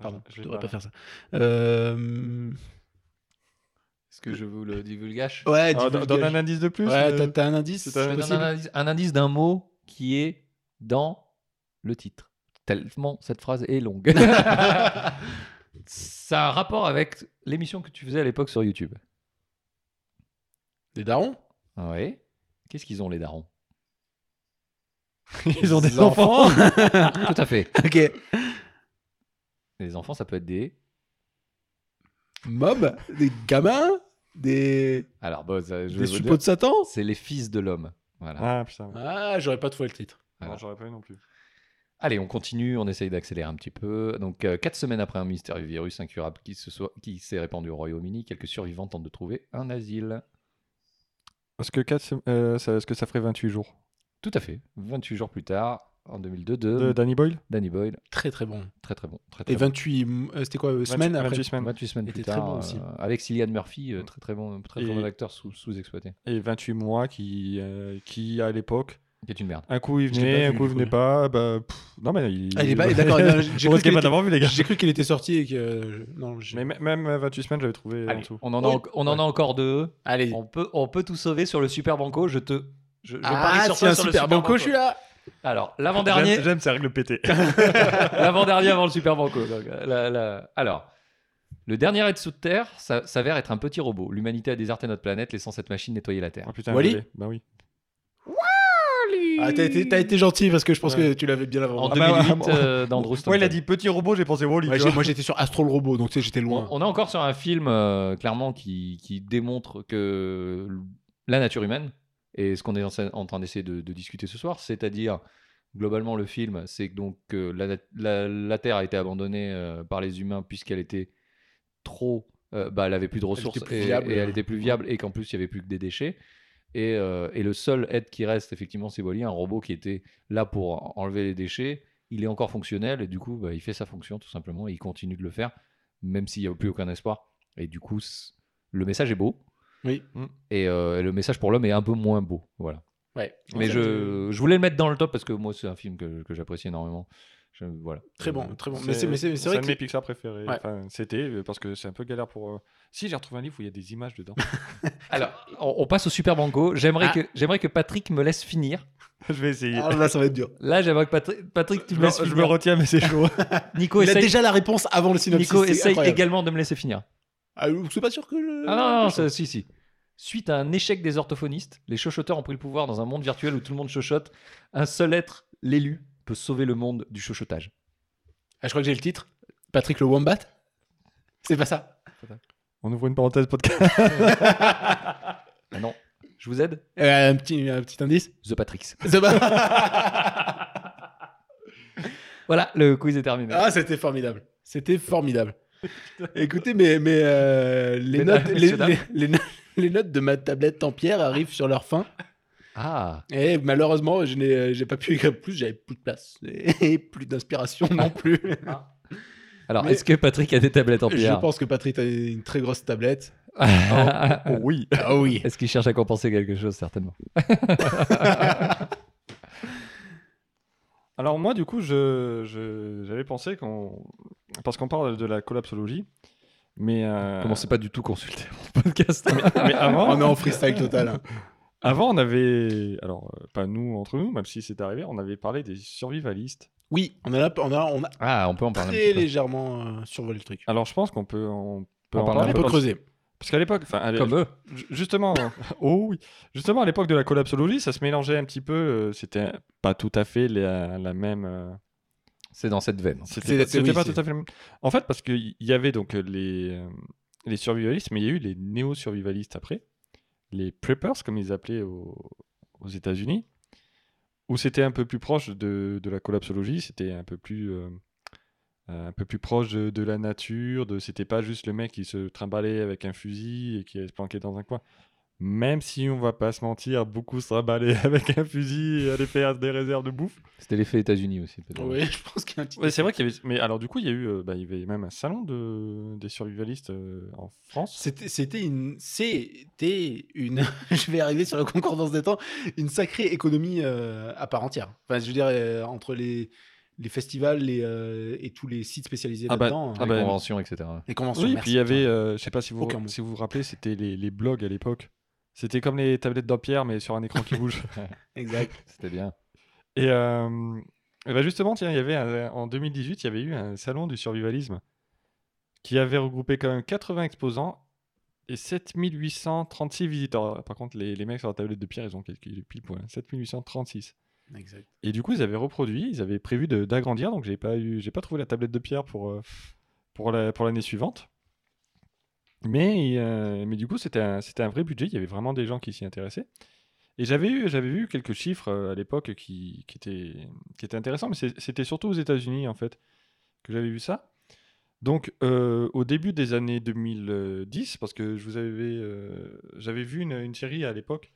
Pardon, Je vais devrais pas- pas faire ça. Euh... Est-ce que je vous le divulgage? Ouais, Ah, divulgage. Donne un indice de plus Ouais, euh, t'as- indice un indice, un indice d'un mot qui est dans le titre. Tellement cette phrase est longue. Ça a un rapport avec l'émission que tu faisais à l'époque sur YouTube. Des darons? Oui. Qu'est-ce qu'ils ont les darons? Ils ont des Des enfants. Tout à fait. Ok. Les enfants, ça peut être des. Mobs? Des gamins? Des, Alors, bon, ça, je vais des vous suppôts dire, de Satan? c'est les fils de l'homme. Voilà. Ah putain. Ah, j'aurais pas trouvé le titre. Voilà. Non, j'aurais pas eu non plus. Allez, on continue, on essaye d'accélérer un petit peu. Donc, euh, quatre semaines après un mystérieux virus incurable qui se soit- qui s'est répandu au Royaume-Uni, quelques survivants tentent de trouver un asile. Est-ce que, quatre euh, ça, est-ce que ça ferait 28 jours? Tout à fait. 28 jours plus tard, en 2002, de, De Danny Boyle? Danny Boyle. Très très bon. Très très bon. Très, très Et bon. 28, m- euh, c'était quoi, euh, semaines après 28 semaines. 28 semaines plus très tard, bon aussi. euh, avec Cillian Murphy, euh, très très bon, très, très bon acteur sous- sous-exploité, Et 28 mois qui, euh, qui à l'époque, qui est une merde. un coup il venait, un coup il venait pas. Bah, pff, non, mais il. Ah, il est pas- d'accord, non, j'ai cru qu'il pas était- vu, les gars. J'ai cru qu'il était sorti et que. Non, j'ai- Mais même à 28 semaines, j'avais trouvé en dessous. on en a, Oui. en- on en a encore deux. Allez. On peut, on peut tout sauver sur le Super Banco. Je te. Je, je parie Ah, sur c'est toi un sur le super banco, je suis là Alors, l'avant-dernier. J'aime- J'aime ces règles pétées. L'avant-dernier avant le Super Banco. donc, euh, la- la- Alors, le dernier être sous terre ça- s'avère être un petit robot. L'humanité a déserté notre planète, laissant cette machine nettoyer la Terre. Ah putain, Wally. Bah oui. Ah, t'as été, t'as été gentil parce que je pense Ouais. que tu l'avais bien avant. En Ah bah, 2008, ouais, euh, d'Andrew Moi, il a Stanton. dit petit robot, j'ai pensé Wally. Ouais, j'ai- moi j'étais sur Astro le robot, donc tu sais, j'étais loin. On, est encore sur un film, euh, clairement, qui, qui démontre que la nature humaine, et ce qu'on est en, en train d'essayer de, de discuter ce soir, c'est-à-dire, globalement, le film, c'est que donc euh, la, nat- la- la Terre a été abandonnée euh, par les humains puisqu'elle était trop. euh, bah, elle avait plus de ressources était plus et, viable. et elle était plus viable, et qu'en plus, il y avait plus que des déchets. Et, euh, et le seul aide qui reste, effectivement, c'est Wally, un robot qui était là pour enlever les déchets. Il est encore fonctionnel, et du coup, bah, il fait sa fonction, tout simplement, et il continue de le faire même s'il n'y a plus aucun espoir. Et du coup, le message est beau. Oui. Et, euh, et le message pour l'homme est un peu moins beau. Voilà. Ouais. Mais je, je voulais le mettre dans le top parce que moi, c'est un film que, que j'apprécie énormément. Je- voilà. Très bon, très bon. Mais c'est mais c'est- mais c'est c'est vrai un que de mes Pixar préférés. Ouais. Enfin, c'était euh, parce que c'est un peu galère pour. euh, Si j'ai retrouvé un livre où il y a des images dedans. Alors, on, on passe au Super Banco. J'aimerais Ah. que, j'aimerais que Patrick me laisse finir. je vais essayer. Ah, là, ça va être dur. Là, j'aimerais que Patrick, Patrick tu me Non, laisses je finir. me retiens, mais c'est chaud. Nico, Il a essaye, déjà la réponse avant le synopsis. Nico essaye incroyable. également de me laisser finir. Ah, c'est pas sûr que le. Ah non, non, ça- si, si. Suite à un échec des orthophonistes, les chuchoteurs ont pris le pouvoir dans un monde virtuel où tout le monde chuchote. Un seul être, l'élu, peut sauver le monde du chuchotage. Ah, je crois que j'ai le titre. Patrick le Wombat? C'est pas ça On ouvre une parenthèse podcast. Ah non, je vous aide? Euh, un, petit, un petit indice? The Patrix. C'est pas- Voilà, le quiz est terminé. Ah, c'était formidable. C'était formidable. Écoutez, mais, mais euh, les, notes, les notes de ma tablette en pierre arrivent sur leur fin. Ah, Et malheureusement, je n'ai j'ai pas pu écrire plus, j'avais plus de place. Et plus d'inspiration non plus. alors Mais- est-ce que Patrick a des tablettes en Je pierre? pense que Patrick a une très grosse tablette. Oh oui. Ah oui. Est-ce qu'il cherche à compenser quelque chose Certainement? Alors moi, du coup, je, je- j'avais pensé qu'on... Parce qu'on parle de la collapsologie, mais... euh, Commencez pas du tout consulter mon podcast. mais avant, On est en freestyle total. Avant, on avait... Alors, euh, pas nous, entre nous, même si c'est arrivé, on avait parlé des survivalistes. Oui, on a, on a, on a ah, on peut en parler un très petit peu. légèrement euh, survolé le truc. Alors, je pense qu'on peut, on peut On en parle parler. un On peut parce- creuser. Parce qu'à l'époque... enfin, à- Comme eux. Ju- Justement, oh oui, justement à l'époque de la collapsologie, ça se mélangeait un petit peu. euh, c'était pas tout à fait la, la même. euh, C'est dans cette veine. C'était c'était oui, pas c'est- tout à fait la même. En fait, parce qu'il y avait donc euh, les euh, les survivalistes, mais il y a eu les néo-survivalistes après, les preppers comme ils appelaient aux, États-Unis, où c'était un peu plus proche de, la collapsologie. C'était un peu plus euh, euh, proche de, de la nature. De c'était pas juste le mec qui se trimballait avec un fusil et qui allait se planquer dans un coin. Même si on va pas se mentir, beaucoup se trimballaient avec un fusil et allaient faire des réserves de bouffe. C'était l'effet États-Unis aussi. peut-être. Oui, je pense qu'il y a un petit. Ouais, c'est vrai qu'il y avait. Mais alors, du coup, il y a eu. euh, bah, il y avait même un salon de... des survivalistes euh, en France. C'était c'était une, c'était une, je vais arriver sur la concordance des temps, une sacrée économie euh, à part entière. Enfin, je veux dire, euh, entre les, les festivals les, euh, et tous les sites spécialisés Ah bah, là-dedans, ah euh, Les bah, conventions, etc. les conventions. Oui, merci, puis il y avait. euh, je sais pas si vous, si vous vous rappelez, c'était les, les blogs à l'époque. C'était comme les tablettes d'Ampierre, mais sur un écran qui bouge. Exact. C'était bien. Et, euh, et bah, justement, tiens, il y avait un- en 2018, il y avait eu un salon du survivalisme qui avait regroupé quand même 80 exposants et 7836 visiteurs. Par contre, les, les mecs sur la tablette de pierre, ils ont calculé pile point. 7836. exact. Et du coup, ils avaient reproduit, ils avaient prévu de- d'agrandir, donc j'ai pas eu, j'ai pas trouvé la tablette de pierre pour euh, pour la- pour l'année suivante. Mais euh, mais du coup, c'était un, c'était un vrai budget. Il y avait vraiment des gens qui s'y intéressaient. Et j'avais eu, j'avais vu quelques chiffres euh, à l'époque qui, qui étaient qui étaient intéressants, mais c'était surtout aux États-Unis en fait que j'avais vu ça. Donc, euh, au début des années 2010, parce que je vous avais, j'avais vu une, une série à l'époque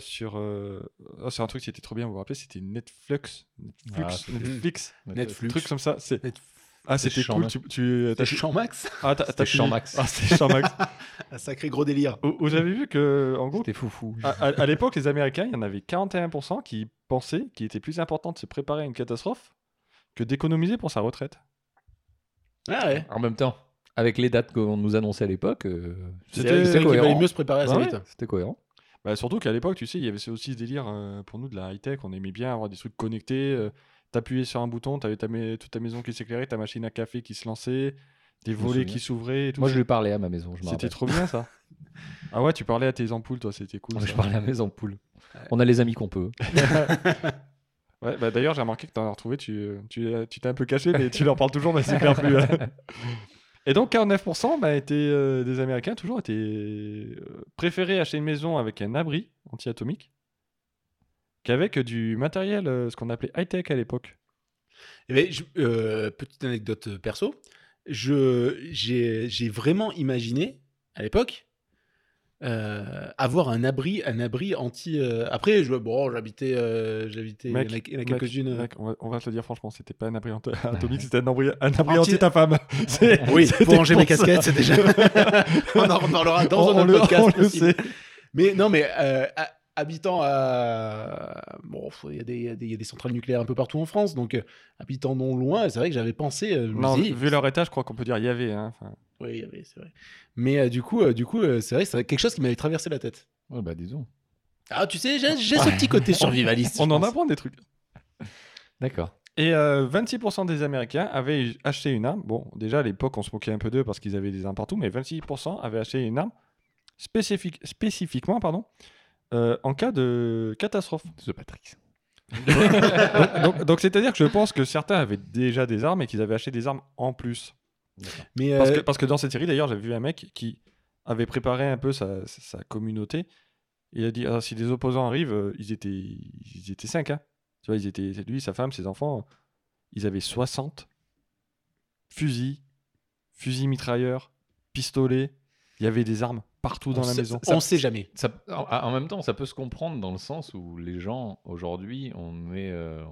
sur. oh, c'est un truc qui était trop bien, vous vous rappelez, c'était Netflix. Ah, Netflix. Netflix. Netflix. Un truc comme ça. C'est... Net- Ah, c'était cool. Tu, tu, T'as t'as- Champ Max ah, t'as, C'était t'as Champ fini- Max. Ah, c'était Champ Max. Un sacré gros délire. où, où j'avais vu que, en gros, C'était foufou. à, à- à l'époque, les Américains, il y en avait 41% qui pensaient qu'il était plus important de se préparer à une catastrophe que d'économiser pour sa retraite. Ah ouais. En même temps, avec les dates qu'on nous annonçait à l'époque, euh, C'était- cohérent. mieux se préparer assez Ouais. vite. C'était cohérent. Bah, surtout qu'à l'époque, tu sais, il y avait aussi ce délire euh, pour nous de la high-tech. On aimait bien avoir des trucs connectés. euh, T'appuyais sur un bouton, t'avais ta toute ta maison qui s'éclairait, ta machine à café qui se lançait, des volets qui s'ouvraient. et tout Moi, ça. je lui parlais à ma maison. C'était trop bien ça. ah ouais, tu parlais à tes ampoules, toi, c'était cool. Ouais, je parlais à mes ampoules. On a les amis qu'on peut. Ouais, bah, d'ailleurs, j'ai remarqué que t'en as retrouvé, tu tu tu t'es un peu caché, mais tu leur parles toujours, mais c'est super plus. hein. Et donc 49% bah, étaient, euh, des Américains toujours étaient euh, préférés acheter une maison avec un abri anti-atomique qu'avec du matériel, euh, ce qu'on appelait high-tech à l'époque. Eh ben, euh, petite anecdote perso, je j'ai j'ai vraiment imaginé à l'époque euh, avoir un abri, un abri anti. euh, Après, je bon, j'habitais, euh, j'habitais. Il y en a- quelques-unes. on, va, on va te le dire franchement, c'était pas un abri atomique, c'était un abri, un abri Anti- anti ta femme. Oui, pour ranger mes casquettes, c'est déjà. on en reparlera dans On- un on autre le- podcast. on le sait. Mais non, mais à, habitant à. Bon, il y, a des- y y a centrales nucléaires un peu partout en France, donc euh, habitant non loin, c'est vrai que j'avais pensé. euh, Non, disais, vu leur état, je crois qu'on peut dire y avait. hein. Oui, il y avait, c'est vrai. Mais euh, du coup, euh, du coup c'est vrai que c'est quelque chose qui m'avait traversé la tête. Ouais, bah disons. Ah, tu sais, j'ai ce petit côté survivaliste. On en apprend des trucs. D'accord. Et euh, 26% des Américains avaient acheté une arme. Bon, déjà à l'époque, on se moquait un peu d'eux parce qu'ils avaient des armes partout, mais 26% avaient acheté une arme spécifique, spécifiquement pardon, euh, en cas de catastrophe. The Patrick. donc, c'est-à-dire que je pense que certains avaient déjà des armes et qu'ils avaient acheté des armes en plus. Mais Parce, euh, que, parce que dans cette série, d'ailleurs, j'avais vu un mec qui avait préparé un peu sa, sa- sa communauté. Il a dit ah, si des opposants arrivent, euh, ils étaient, ils étaient 5. Hein. Tu vois, ils étaient, lui, sa femme, ses enfants, ils avaient 60 fusils, fusils mitrailleurs, pistolets. Il y avait des armes partout dans la maison. on sait jamais. Ça, en, en même temps, ça peut se comprendre dans le sens où les gens, aujourd'hui, on, est, euh,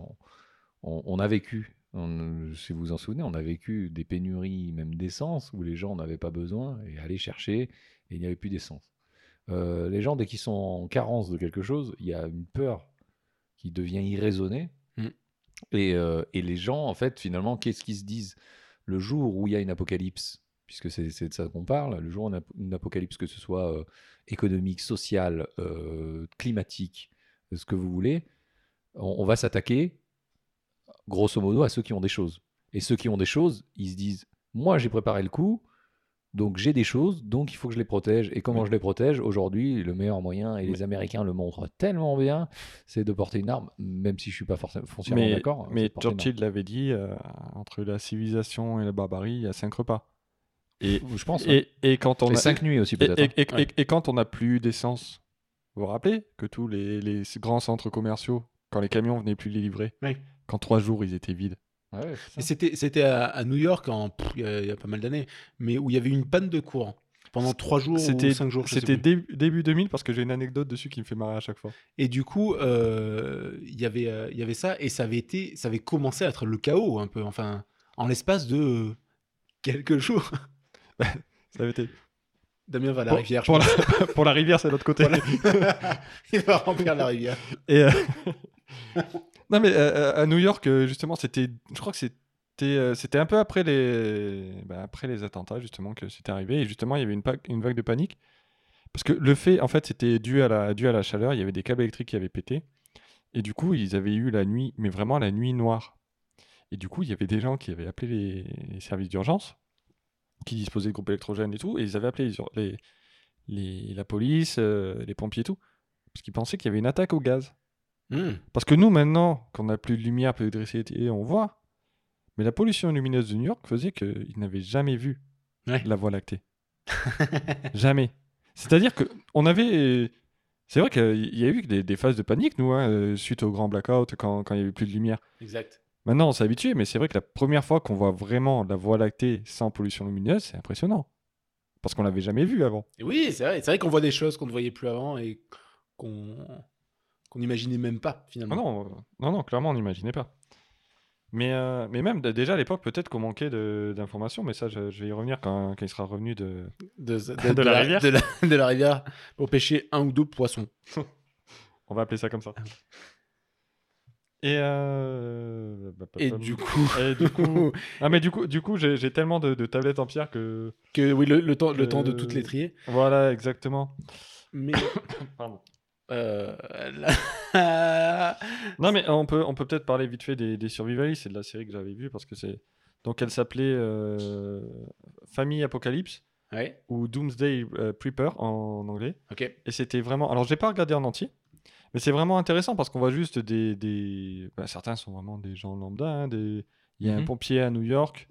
on, on a vécu, on- si vous vous en souvenez, on a vécu des pénuries, même d'essence, où les gens n'avaient pas besoin et allaient chercher et il n'y avait plus d'essence. Euh, les gens, dès qu'ils sont en carence de quelque chose, il y a une peur qui devient irraisonnée. Mm. Et, euh, et les gens, en fait, finalement, qu'est-ce qu'ils se disent Le jour où il y a une apocalypse, puisque c'est de ça qu'on parle, le jour où on a une apocalypse, que ce soit euh, économique, sociale, euh, climatique, ce que vous voulez, on, on va s'attaquer, grosso modo, à ceux qui ont des choses. Et ceux qui ont des choses, ils se disent Moi, j'ai préparé le coup, donc j'ai des choses, donc il faut que je les protège. Et comment je les protège? Aujourd'hui, le meilleur moyen, et les Américains le montrent tellement bien, c'est de porter une arme, même si je suis pas forcément foncièrement d'accord. c'est mais. Churchill l'avait dit euh, entre la civilisation et la barbarie, il y a 5 repas. Et, Je pense. et, et quand on Et a, cinq nuits aussi, peut-être. et- hein. et- et- Ouais. et quand on n'a plus d'essence, vous vous rappelez que tous les, les grands centres commerciaux, quand les camions venaient plus les livrer, qu'en trois jours ils étaient vides. Ouais, c'était, c'était à, à New York en, pff, il y, a- il y a pas mal d'années, mais où il y avait une panne de courant pendant trois jours ou C'était cinq jours. je sais c'était plus. début, début 2000 parce que j'ai une anecdote dessus qui me fait marrer à chaque fois. Et du coup, euh, il y avait, euh, il y avait ça et ça avait été, ça avait commencé à être le chaos un peu, enfin, en l'espace de euh, quelques jours. Ça avait été... Damien va à la pour, rivière. pour la, pour la rivière, c'est l'autre côté. il va remplir la rivière. Et, euh, non mais euh, à New York, euh, justement, c'était, je crois que c'était, euh, c'était un peu après les, bah, après les attentats justement que c'était arrivé. Et justement, il y avait une, vague de panique parce que le fait, en fait, c'était dû à la, dû à la chaleur. Il y avait des câbles électriques qui avaient pété. Et du coup, ils avaient eu la nuit, mais vraiment la nuit noire. Et du coup, il y avait des gens qui avaient appelé les, les services d'urgence, qui disposaient de groupes électrogènes et tout, et ils avaient appelé les, la police, euh, les pompiers et tout, parce qu'ils pensaient qu'il y avait une attaque au gaz. Hmm. Parce que nous, maintenant, qu'on n'a plus de lumière, plus d'électricité, on voit. Mais la pollution lumineuse de New York faisait qu'ils n'avaient jamais vu Ouais. la Voie lactée. jamais. C'est-à-dire que on avait. C'est vrai qu'il y a eu des, des phases de panique, nous, hein, euh, suite au grand blackout, quand, quand il n'y avait plus de lumière. Exact. Maintenant, on s'est habitué, mais c'est vrai que la première fois qu'on voit vraiment la Voie lactée sans pollution lumineuse, c'est impressionnant. Parce qu'on l'avait jamais vu avant. Et oui, c'est vrai, c'est vrai qu'on voit des choses qu'on ne voyait plus avant et qu'on qu'on n'imaginait même pas finalement. Ah non, euh, non, non, clairement, on n'imaginait pas. Mais, euh, mais même déjà à l'époque, peut-être qu'on manquait d'informations, mais ça, je, je vais y revenir quand, quand il sera revenu de. de, de- De la rivière. de la, de la rivière pour pêcher un ou deux poissons. On va appeler ça comme ça. Et, euh, bah, Et du coup, et du coup, ah mais du coup, du coup, j'ai tellement de, de tablettes en pierre que que oui, le, le temps, le temps de toutes les trier. voilà, exactement. Mais Pardon. euh, Non, mais on peut, on peut peut-être parler vite fait des, des survivalistes. C'est de la série que j'avais vue parce que c'est. Donc, elle s'appelait euh, Famille Apocalypse ouais, ou Doomsday euh, Prepper en anglais. ok. Et c'était vraiment. Alors, j'ai pas regardé en entier, mais c'est vraiment intéressant parce qu'on voit juste des. des... bah, certains sont vraiment des gens lambda. hein, des... Il y a un Mhm. pompier à New York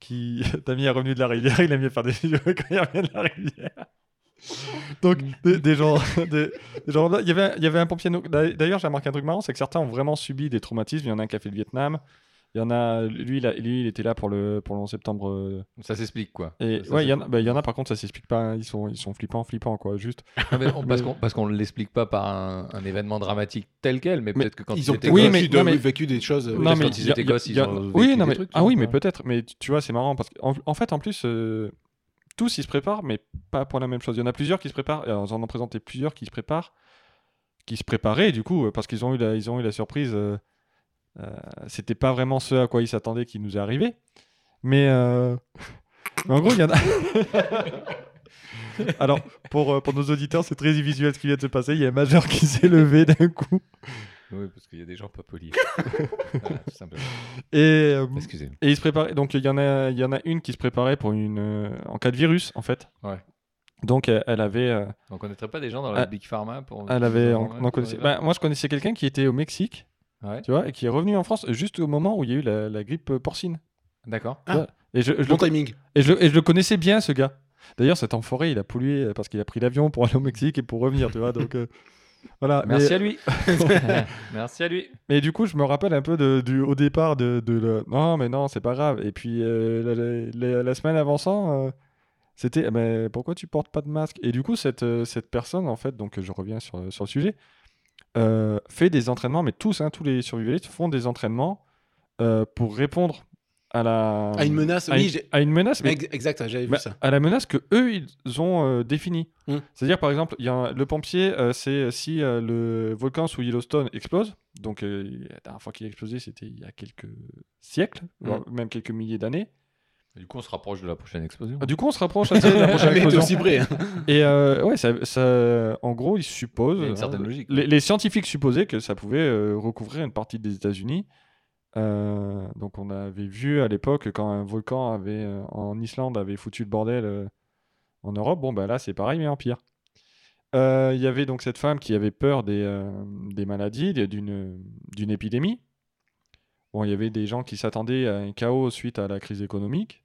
qui. Damien est revenu de la rivière, il aime bien faire des vidéos quand il revient de la rivière. Donc, des, des gens. Des, des gens lambda. il, y avait, il y avait un pompier. D'ailleurs, j'ai remarqué un truc marrant c'est que certains ont vraiment subi des traumatismes. Il y en a un qui a fait le Vietnam. Il y en a. Lui, il, a- lui, il était là pour le, pour le 11 septembre. euh, Ça s'explique, quoi. Et Ça, ouais, c'est- il y, en a, bah, il y en a par contre, ça s'explique pas. hein, Ils sont, ils sont flippants, flippants, quoi. Juste. Ah, mais on- parce qu'on parce qu'on ne l'explique pas par un, un événement dramatique tel quel, mais, Mais peut-être que quand Ils ont étaient Oui, gosses, mais- vécu, non, mais- vécu des choses. euh, non, mais quand ils étaient gosses, ils ont oui, vécu non, des mais trucs, ah oui, non, mais peut-être. Mais tu- vois, c'est marrant parce qu'en en fait, en plus, euh, tous ils se préparent, mais pas pour la même chose. Il y en a plusieurs qui se préparent. Alors, j'en ai présenté plusieurs qui se préparent qui se préparaient, du coup, parce qu'ils ont, eu la- ils ont eu la surprise. euh, C'était pas vraiment ce à quoi ils s'attendaient qui nous est arrivé. Mais, euh, mais en gros, il y en a. Alors, pour, euh, pour nos auditeurs, c'est très visuel ce qui vient de se passer. Il y a un majeur qui s'est levé d'un coup. Oui, parce qu'il y a des gens pas polis. Voilà, tout simplement. Et, euh, et il se préparait. Donc, il y, en a, il y en a une qui se préparait pour une. euh, en cas de virus, en fait. Ouais. Donc, elle, elle avait. euh, On connaîtrait pas des gens dans la Big Pharma pour. elle avait on, on connaissait- bah, moi, je connaissais quelqu'un qui était au Mexique, Ouais. tu vois, et qui est revenu en France juste au moment où il y a eu la, la grippe porcine. D'accord. Ah. Et je, je Bon le, timing. et, je, et je le connaissais bien, ce gars. D'ailleurs, cet enfoiré, il a pollué euh, parce qu'il a pris l'avion pour aller au Mexique et pour revenir, tu vois. Donc, euh, voilà. Mais- Merci à lui. Merci à lui. Mais du coup, je me rappelle un peu de, du, au départ de, de le- non, mais non, c'est pas grave. Et puis euh, la, la- la semaine avançant, euh, c'était eh ben, pourquoi tu portes pas de masque? Et du coup, cette, cette personne, en fait, donc je reviens sur, sur le sujet, euh, fait des entraînements, mais tous, hein, tous les survivalistes font des entraînements euh, pour répondre à la À une menace, à oui, une, à une menace, mais Ex- Exact, j'avais vu bah, ça. à la menace que eux ils ont euh, définie. Mm. C'est-à-dire par exemple, il y a un- le pompier, euh, c'est si euh, le volcan sous Yellowstone explose. Donc la dernière fois qu'il a explosé, c'était il y a quelques siècles, voire même quelques milliers d'années. Du coup, on se rapproche de la prochaine explosion. Ah, Du coup, on se rapproche assez de la prochaine explosion. aussi près. hein. Et euh, ouais, ça, ça- en gros, ils supposent. Il y a une hein, certaine logique. Les, les scientifiques supposaient que ça pouvait euh, recouvrir une partie des États-Unis. Euh, donc, on avait vu à l'époque quand un volcan avait, euh, en Islande avait foutu le bordel euh, en Europe. Bon, bah là, c'est pareil, mais en pire. Euh, Il y avait donc cette femme qui avait peur des, euh, des maladies, des- d'une d'une épidémie. Bon, il y avait des gens qui s'attendaient à un chaos suite à la crise économique.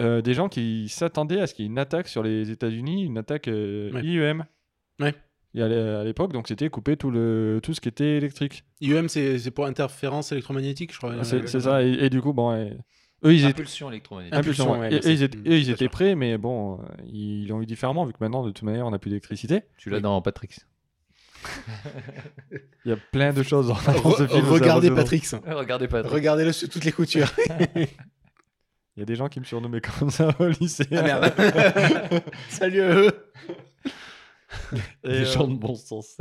Euh, des gens qui s'attendaient à ce qu'il y ait une attaque sur les États-Unis, une attaque euh, Ouais. IEM. Ouais. Et à l'é- à l'époque, donc c'était couper tout, le, tout ce qui était électrique. IEM, c'est c'est pour interférence électromagnétique, je crois. Ah, c'est Euh, ça. Et, et du coup, bon, et- eux, ils étaient, Impulsion électromagnétique. Impulsion, ouais, et- et ils étaient, eux, ils étaient prêts, mais bon, euh, ils l'ont eu différemment, vu que maintenant, de toute manière, on n'a plus d'électricité. Tu l'as dans Patrick. Il y a plein de choses dans, dans ce film. Regardez Patrick. Regardez Patrick. Regardez-le sur toutes les coutures. Il y a des gens qui me surnommaient comme ça au lycée. Ah merde. Salut à eux. Et, Des euh, gens de bon sens.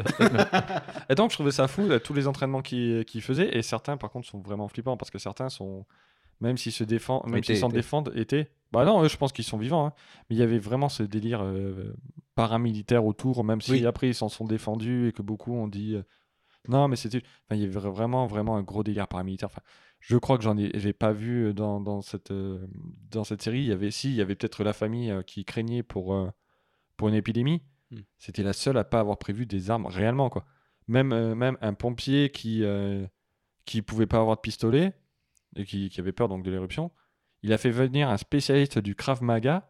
Et donc, je trouvais ça fou, là, tous les entraînements qu'ils qu'ils faisaient. Et certains, par contre, sont vraiment flippants parce que certains sont, même s'ils se défendent, même s'ils s'en défendent, étaient. Bah non, eux, je pense qu'ils sont vivants. hein. Mais il y avait vraiment ce délire euh, paramilitaire autour, même si Oui. après ils s'en sont défendus et que beaucoup ont dit euh, non, mais c'était. Enfin, il y avait vra- vraiment, vraiment un gros délire paramilitaire. Enfin, je crois que j'en ai, j'ai pas vu dans, dans cette, euh, dans cette série. Il y avait, si, il y avait peut-être la famille euh, qui craignait pour, euh, pour une épidémie. Hmm. C'était la seule à pas avoir prévu des armes réellement, quoi. Même, euh, même un pompier qui euh, qui pouvait pas avoir de pistolet et qui, qui avait peur donc de l'éruption, il a fait venir un spécialiste du Krav Maga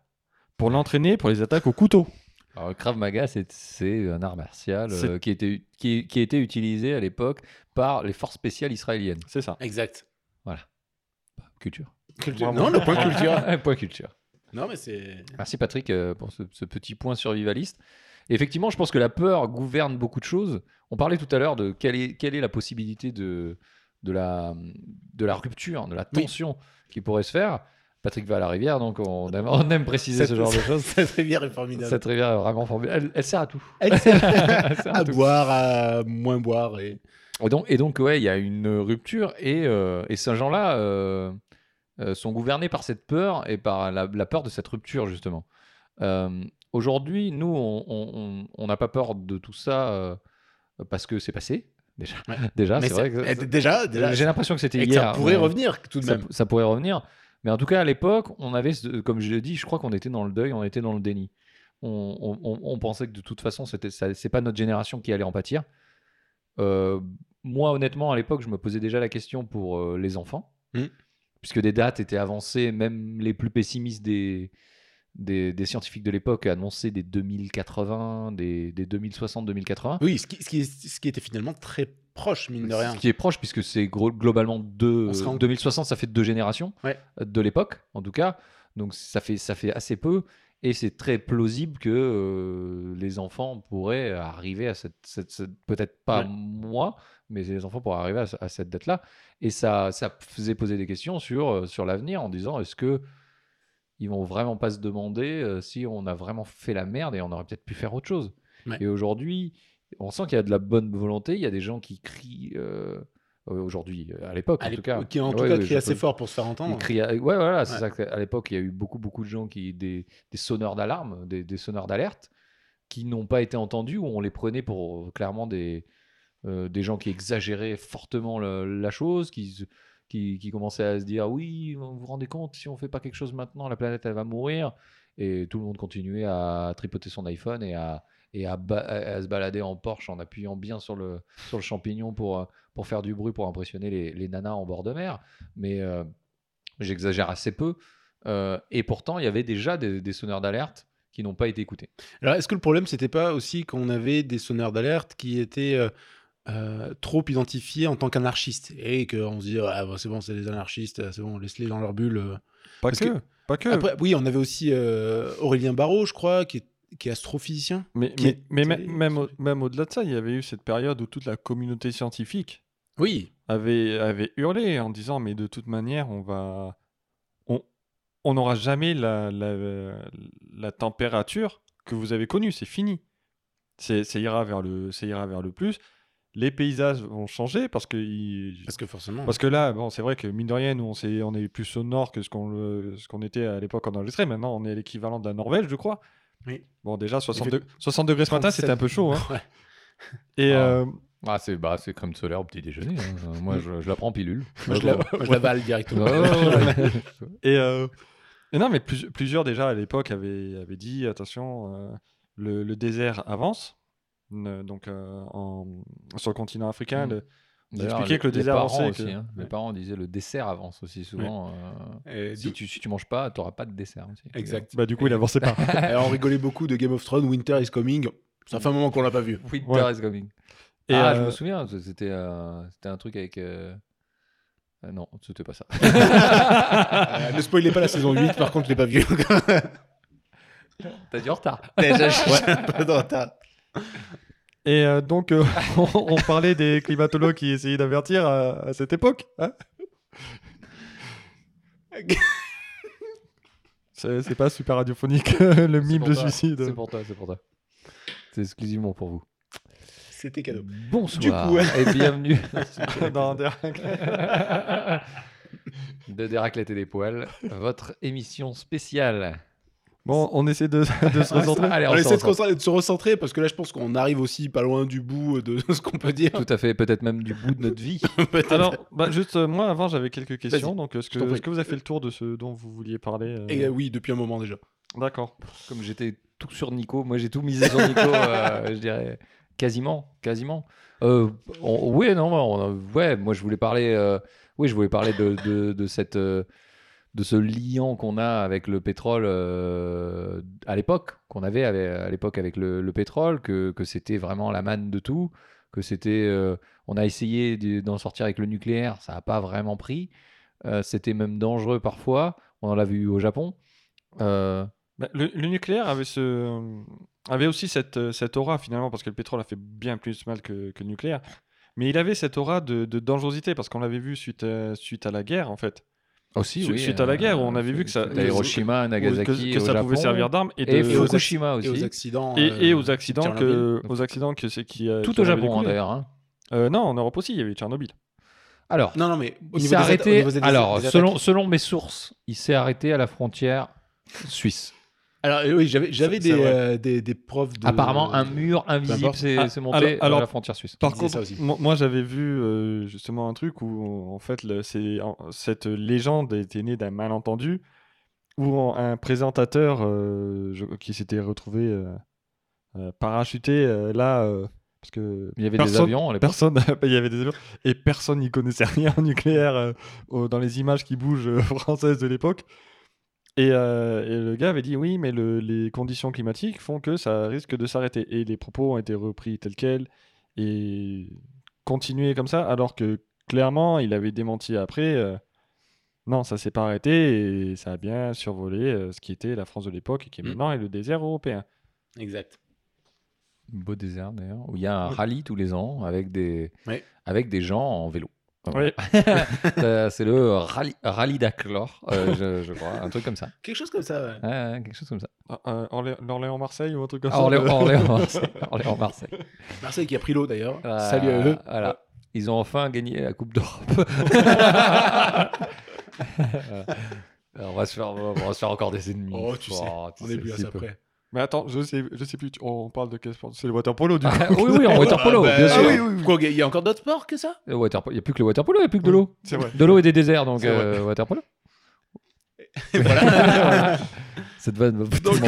pour l'entraîner pour les attaques au couteau. Alors, Krav Maga, c'est- c'est un art martial euh, qui, était, qui, qui a été utilisé à l'époque par les forces spéciales israéliennes. C'est ça. Exact. Culture. Culture. Bravo. Non, le point culture. point culture. Non, mais c'est. Merci Patrick euh, pour ce, ce petit point survivaliste. Et effectivement, je pense que la peur gouverne beaucoup de choses. On parlait tout à l'heure de quelle est, quelle est la possibilité de, de, la, de la rupture, de la Oui. tension qui pourrait se faire. Patrick va à la rivière, donc on aime, on aime préciser ce genre de choses. Cette rivière est formidable. Cette rivière est vraiment formidable. Elle, elle sert à tout. Elle sert Elle sert à à tout. boire, à moins boire. Et... Et donc, et donc, ouais, il y a une rupture et, euh, et ces gens-là euh, euh, sont gouvernés par cette peur et par la, la peur de cette rupture, justement. Aujourd'hui, nous, on- n'a pas peur de tout ça parce que c'est passé, déjà. Ouais. déjà c'est vrai que eh, déjà, déjà, j'ai l'impression que c'était que hier. ça pourrait mais revenir tout de ça, même. ça pourrait revenir. Mais en tout cas, à l'époque, on avait, comme je l'ai dit, je crois qu'on était dans le deuil, on était dans le déni. On, on- on- on pensait que de toute façon, c'était, ça- c'est pas notre génération qui allait en pâtir. Euh, moi, honnêtement, à l'époque, je me posais déjà la question pour euh, les enfants, Mm. puisque des dates étaient avancées, même les plus pessimistes des, des, des scientifiques de l'époque annonçaient des 2080, des, des 2060-2080. Oui, ce qui, ce, qui est- ce qui était finalement très proche, mine de rien. Ce qui est proche, puisque c'est globalement deux, rend- 2060, ça fait deux générations Ouais. de l'époque, en tout cas. Donc ça fait, ça fait assez peu. Et c'est très plausible que euh, les enfants pourraient arriver à cette. cette- cette- Peut-être pas Ouais. moi, mais les enfants pourraient arriver à cette date-là. Et ça, ça faisait poser des questions sur, euh, sur l'avenir en disant est-ce que. Ils vont vraiment pas se demander euh, si on a vraiment fait la merde et on aurait peut-être pu faire autre chose. Ouais. Et aujourd'hui, on sent qu'il y a de la bonne volonté. Il y a des gens qui crient euh, euh, aujourd'hui, à l'époque en tout cas. Qui en tout Ouais, cas ouais, crie je assez peux- fort pour se faire entendre. crient Ouais, voilà, c'est ça. À l'époque, il y a eu beaucoup, beaucoup de gens qui des, des sonneurs d'alarme, des, des sonneurs d'alerte, qui n'ont pas été entendus ou on les prenait pour clairement des euh, des gens qui exagéraient fortement le- la chose, qui qui, qui commençaient à se dire oui, vous vous rendez compte, si on fait pas quelque chose maintenant, la planète elle va mourir. Et tout le monde continuait à tripoter son iPhone et à et à, se balader en Porsche en appuyant bien sur le sur le champignon pour euh, pour faire du bruit pour impressionner les, nanas en bord de mer. Mais euh, j'exagère assez peu. Euh, et pourtant, il y avait déjà des, sonneurs d'alerte qui n'ont pas été écoutés. Alors, est-ce que le problème, c'était pas aussi qu'on avait des sonneurs d'alerte qui étaient euh, trop identifiés en tant qu'anarchistes et qu'on se dit, ah, bon, c'est bon, c'est des anarchistes, c'est bon, laisse-les dans leur bulle. euh. Pas Parce que, que- pas que. Après, oui, on avait aussi euh, Aurélien Barraud, je crois, qui est, qui est astrophysicien. mais mais, mais même, au- même au-delà de ça, il y avait eu cette période où toute la communauté scientifique Oui, avait, avait hurlé en disant mais de toute manière on va on on n'aura jamais la, la, la température que vous avez connue c'est fini c'est ça ira vers le ça ira vers le plus les paysages vont changer parce que ils- parce que forcément. parce que là bon c'est vrai que mine de rien nous on s'est on est plus au nord que ce qu'on le- ce qu'on était à l'époque en enregistré maintenant on est l'équivalent de la Norvège je crois Oui. bon déjà 60, fait de- 60 degrés ce matin c'était un peu chaud hein. Ouais. et Ah. euh, Ah, c'est bah, c'est crème solaire au petit déjeuner. hein. Moi, je, je la prends en pilule. Moi, je la- moi, je l'avale directement. Et, euh, et non, mais plus- plusieurs déjà à l'époque avaient, avaient dit attention, euh, le, le désert avance. Ne- donc euh, en- sur le continent africain, Mm. le- que le désert parents avançait. aussi, que- hein. Ouais. parents disaient le dessert avance aussi souvent. euh, Et si, du- tu, si tu manges pas, tu n'auras pas de dessert aussi. Exact. Bah, du coup, il avançait pas. Alors, on rigolait beaucoup de Game of Thrones, Winter is coming. Ça fait un moment qu'on l'a pas vu. Winter Ouais. is coming. Et, ah, je euh, me souviens, c'était euh, c'était un truc avec. euh, euh, non, c'était pas ça. Euh, ne spoilez pas la saison 8, par contre, je l'ai pas vu. T'as du retard. Déjà, je pas de retard. Et euh, donc, euh, on, on parlait des climatologues qui essayaient d'avertir à, à cette époque. hein. c'est pas super radiophonique, le mime de toi, suicide. C'est pour toi, c'est pour toi. C'est exclusivement pour vous. C'était cadeau. Bonsoir coup, et bienvenue Dans de Des raclettes et des poils, votre émission spéciale. Bon, on essaie de, de se recentrer. Allez, on on essaie de, se concentrer- de se recentrer parce que là, je pense qu'on arrive aussi pas loin du bout de ce qu'on peut dire. Tout à fait, peut-être même du bout de notre vie. Peut-être. Alors, bah, juste, euh, moi, avant, j'avais quelques questions. Donc, est-ce que, vous avez fait le tour de ce dont vous vouliez parler euh, Et, euh, oui, depuis un moment déjà. D'accord. Comme j'étais tout sur Nico, moi j'ai tout misé sur Nico, euh, je dirais quasiment, quasiment. Euh, on- oui, non, on ouais, moi je voulais parler, euh, oui, je voulais parler de, de, de cette, euh, de ce liant qu'on a avec le pétrole euh, à l'époque, qu'on avait à l'époque avec le, le pétrole, que, c'était vraiment la manne de tout, que c'était, euh, on a essayé de- d'en sortir avec le nucléaire, ça n'a pas vraiment pris. Euh, c'était même dangereux parfois. On en l'a vu au Japon. Bah, le, nucléaire avait, aussi cette, aura, finalement, parce que le pétrole a fait bien plus mal que, le nucléaire. Mais il avait cette aura de, dangerosité, parce qu'on l'avait vu suite à la guerre, en fait. Aussi, Su- oui. suite à la guerre, où on avait vu que ça- à Hiroshima, Nagasaki, que, que au ça pouvait Japon, servir d'arme. Et, Et, de- Et aux Fukushima Et aux aussi. accidents. et, euh, et aux accidents que, aux accidents que c'est qui a- Tout qui au Japon, d'ailleurs. hein. Euh, non, en Europe aussi, il y avait Tchernobyl. Alors, Non, non, mais au il s'est des atta- au arrêté. des- alors, des selon, selon mes sources, il s'est arrêté à la frontière suisse. Alors, euh, oui, j'avais des, euh, des, des preuves de. Apparemment, un mur invisible s'est Ah, s'est monté alors- alors- à la frontière suisse. Par contre, ça aussi. moi, j'avais vu euh, justement un truc où en fait le- c'est en- cette légende était née d'un malentendu où en- un présentateur euh, je- qui s'était retrouvé euh, euh, parachuté euh, là euh, parce que Il y avait des avions à l'époque. Personne, il y avait des avions et personne n'y connaissait rien en nucléaire euh, dans les images qui bougent euh, françaises de l'époque. Et, euh, et le gars avait dit oui, mais le- les conditions climatiques font que ça risque de s'arrêter. Et les propos ont été repris tels quels et continués comme ça, alors que clairement, il avait démenti après. euh, non, ça s'est pas arrêté et ça a bien survolé euh, ce qui était la France de l'époque et qui Mm. maintenant est le désert européen. Exact. Beau désert d'ailleurs, où il y a un rallye tous les ans avec des, avec des gens en vélo. Oui. Euh, c'est le rali- ralidachlore, euh, je, je crois, un truc comme ça. Quelque chose comme ça, ouais. Quelque chose comme ça. Ah, euh, Orlé- L'Orléans-Marseille ou un truc comme ça Orléans, le- Orléans, Marseille. Orléans, Marseille. Marseille qui a pris l'eau d'ailleurs. Euh, Salut à eux. Voilà. Ils ont enfin gagné la Coupe d'Europe. on, va se faire, on va se faire encore des ennemis. Oh, tu sais, tu on sais, est plus à ça peu. Mais attends, je sais, je sais plus. On parle de quel sport? C'est le water polo du coup. Ah, oui, oui, en water polo, Ah, bien bah, sûr. oui, oui, oui. Quoi, il y a encore d'autres sports que ça? Polo- Il n'y a plus que le water polo, il n'y a plus que de l'eau. C'est vrai. De l'eau et des déserts, donc euh, water polo. Et voilà. Cette vanne va Donc.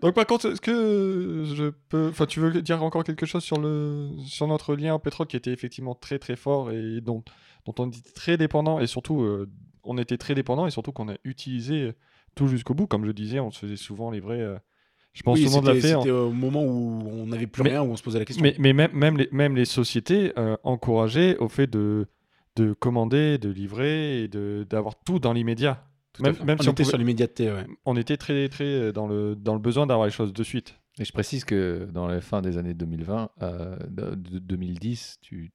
Donc par contre, est-ce que je peux... Enfin, tu veux dire encore quelque chose sur, le... sur notre lien au pétrole qui était effectivement très très fort et dont, dont on était très dépendant et surtout euh, on était très dépendant et surtout qu'on a utilisé tout jusqu'au bout. Comme je disais, on se faisait souvent livrer... euh, Je pense Oui, le monde l'a c'était hein. c'était au moment où on n'avait plus Mais- rien, où on se posait la question. Mais, mais même, même, les, même les sociétés euh, encourageaient au fait de, de commander, de livrer et de- d'avoir tout dans l'immédiat. Même, même on si on, était pouvait- sur l'immédiateté, ouais. on était très, très dans le, dans le besoin d'avoir les choses de suite. Et je précise que dans la fin des années 2020, euh, de, de- 2010, tu,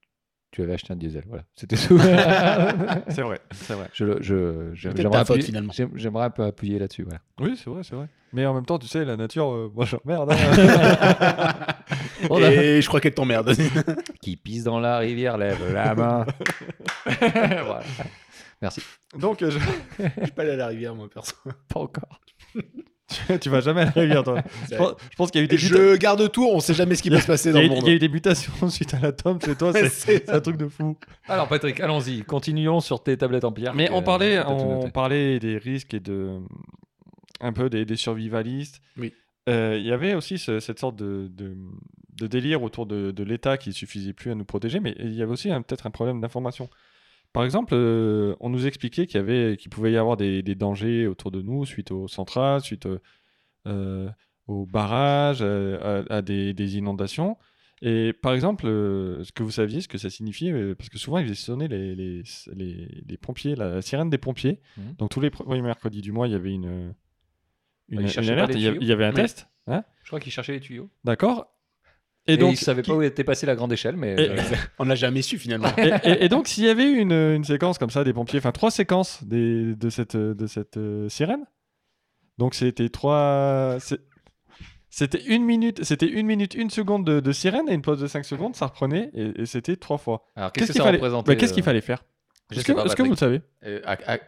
tu avais acheté un diesel. Voilà, c'était tout. C'est vrai, c'est vrai. je, le- je, j'aimerais ta faute, appuyer- finalement. j'aime- J'aimerais un peu appuyer là-dessus. Voilà. Oui, c'est vrai, c'est vrai. Mais en même temps, tu sais, la nature, euh, moi j'emmerde. hein. Et je crois qu'elle t'emmerde. Qui pisse dans la rivière, lève la main. Voilà. Merci. Donc, euh, je- Je suis pas allé à la rivière, moi, perso. Pas encore. tu, vas jamais à la rivière, toi. Je pense, je pense qu'il y a eu des Je garde tout, on sait jamais ce qui peut se passer dans a le monde. il y a eu des mutations suite à l'atome chez toi, c'est un truc de fou. Alors Patrick, allons-y. Continuons sur tes tablettes en pierre. Mais on parlait, t'as tout on parlait des risques et de un peu des, des survivalistes. Oui. Euh, Il y avait aussi ce- cette sorte de, de, de délire autour de, de l'État qui suffisait plus à nous protéger, mais il y avait aussi peut-être un problème d'information. Par exemple, euh, on nous expliquait qu'il y avait, qu'il pouvait y avoir des, des dangers autour de nous suite aux centrales, suite euh, euh, aux barrages, euh, à, à des, des inondations. Et par exemple, euh, ce que vous saviez, ce que ça signifiait, euh, parce que souvent ils faisaient sonner les, les, les, les pompiers, la, sirène des pompiers. Mhm. Donc tous les premiers mercredis du mois, il y avait une, une, ils une cherchaient pas alerte, il y avait, un test. Hein? Je crois qu'il cherchait les tuyaux. D'accord Et, Et donc, il savait qui- pas où était passée la grande échelle, mais Et- euh, On l'a jamais su finalement. et, et- et donc, s'il y avait eu une, une séquence comme ça des pompiers, enfin trois séquences des, de cette, de cette euh, sirène, donc c'était trois. C'était une minute, c'était une minute, une seconde de, de sirène et une pause de 5 secondes, ça reprenait et, et c'était trois fois. alors qu'est-ce que qu'il ça fallait, représentait bah, qu'est-ce qu'il euh, fallait faire Est-ce que, pas, est-ce que vous le Patrick. savez Euh, à- à-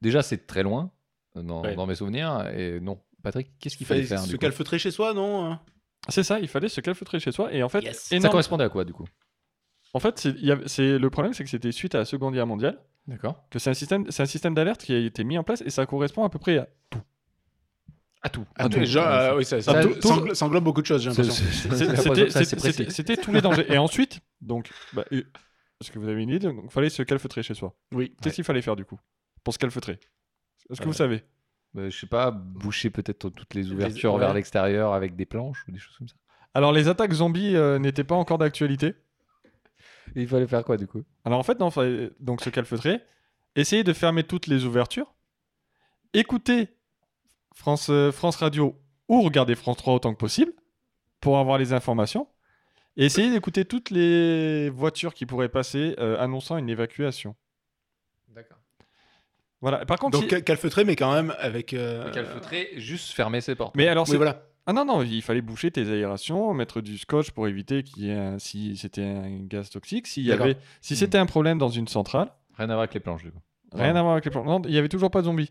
Déjà, c'est très loin dans, Ouais. dans mes souvenirs. Et non, Patrick, qu'est-ce qu'il Il fallait faire se calfeutrer chez soi, non hein? C'est ça, il fallait se calfeutrer chez soi et en fait, Yes. Ça correspondait à quoi du coup? En fait, c'est, il y avait- c'est le problème, c'est que c'était suite à la Seconde Guerre mondiale D'accord. que c'est un système, c'est un système d'alerte qui a été mis en place et ça correspond à peu près à À tout. Ah, tout. déjà, euh, oui, ça, ça, ça- tout- ça englobe- ça englobe beaucoup de choses, j'ai l'impression. c'est- C'est- c'est- C'était tous les dangers. Et ensuite, donc, bah, est-ce que vous avez une idée Donc, il fallait se calfeutrer chez soi. Oui. Qu'est-ce qu'il fallait faire du coup pour se calfeutrer? Est-ce que Euh, vous savez? Bah, je sais pas, boucher peut-être toutes les ouvertures ouais. vers l'extérieur avec des planches ou des choses comme ça. Alors, les attaques zombies euh, n'étaient pas encore d'actualité. Il fallait faire quoi du coup? Alors, en fait, non, fallait donc se calfeutrer, essayer de fermer toutes les ouvertures, écouter France, euh, France Radio ou regarder France 3 autant que possible pour avoir les informations. Et essayer d'écouter toutes les voitures qui pourraient passer euh, annonçant une évacuation. D'accord. Voilà. Par contre, Donc si- cal- calfeutrer, mais quand même avec. euh, Calfeutrer, juste fermer ses portes. mais alors, Oui, c'est- voilà. Ah non, non, il fallait boucher tes aérations, mettre du scotch pour éviter qu'il y ait un- si c'était un gaz toxique. S'il y avait, si c'était un problème dans une centrale, Rien à voir avec les planches du coup. rien à voir avec les plans. Non, il y avait toujours pas de zombies.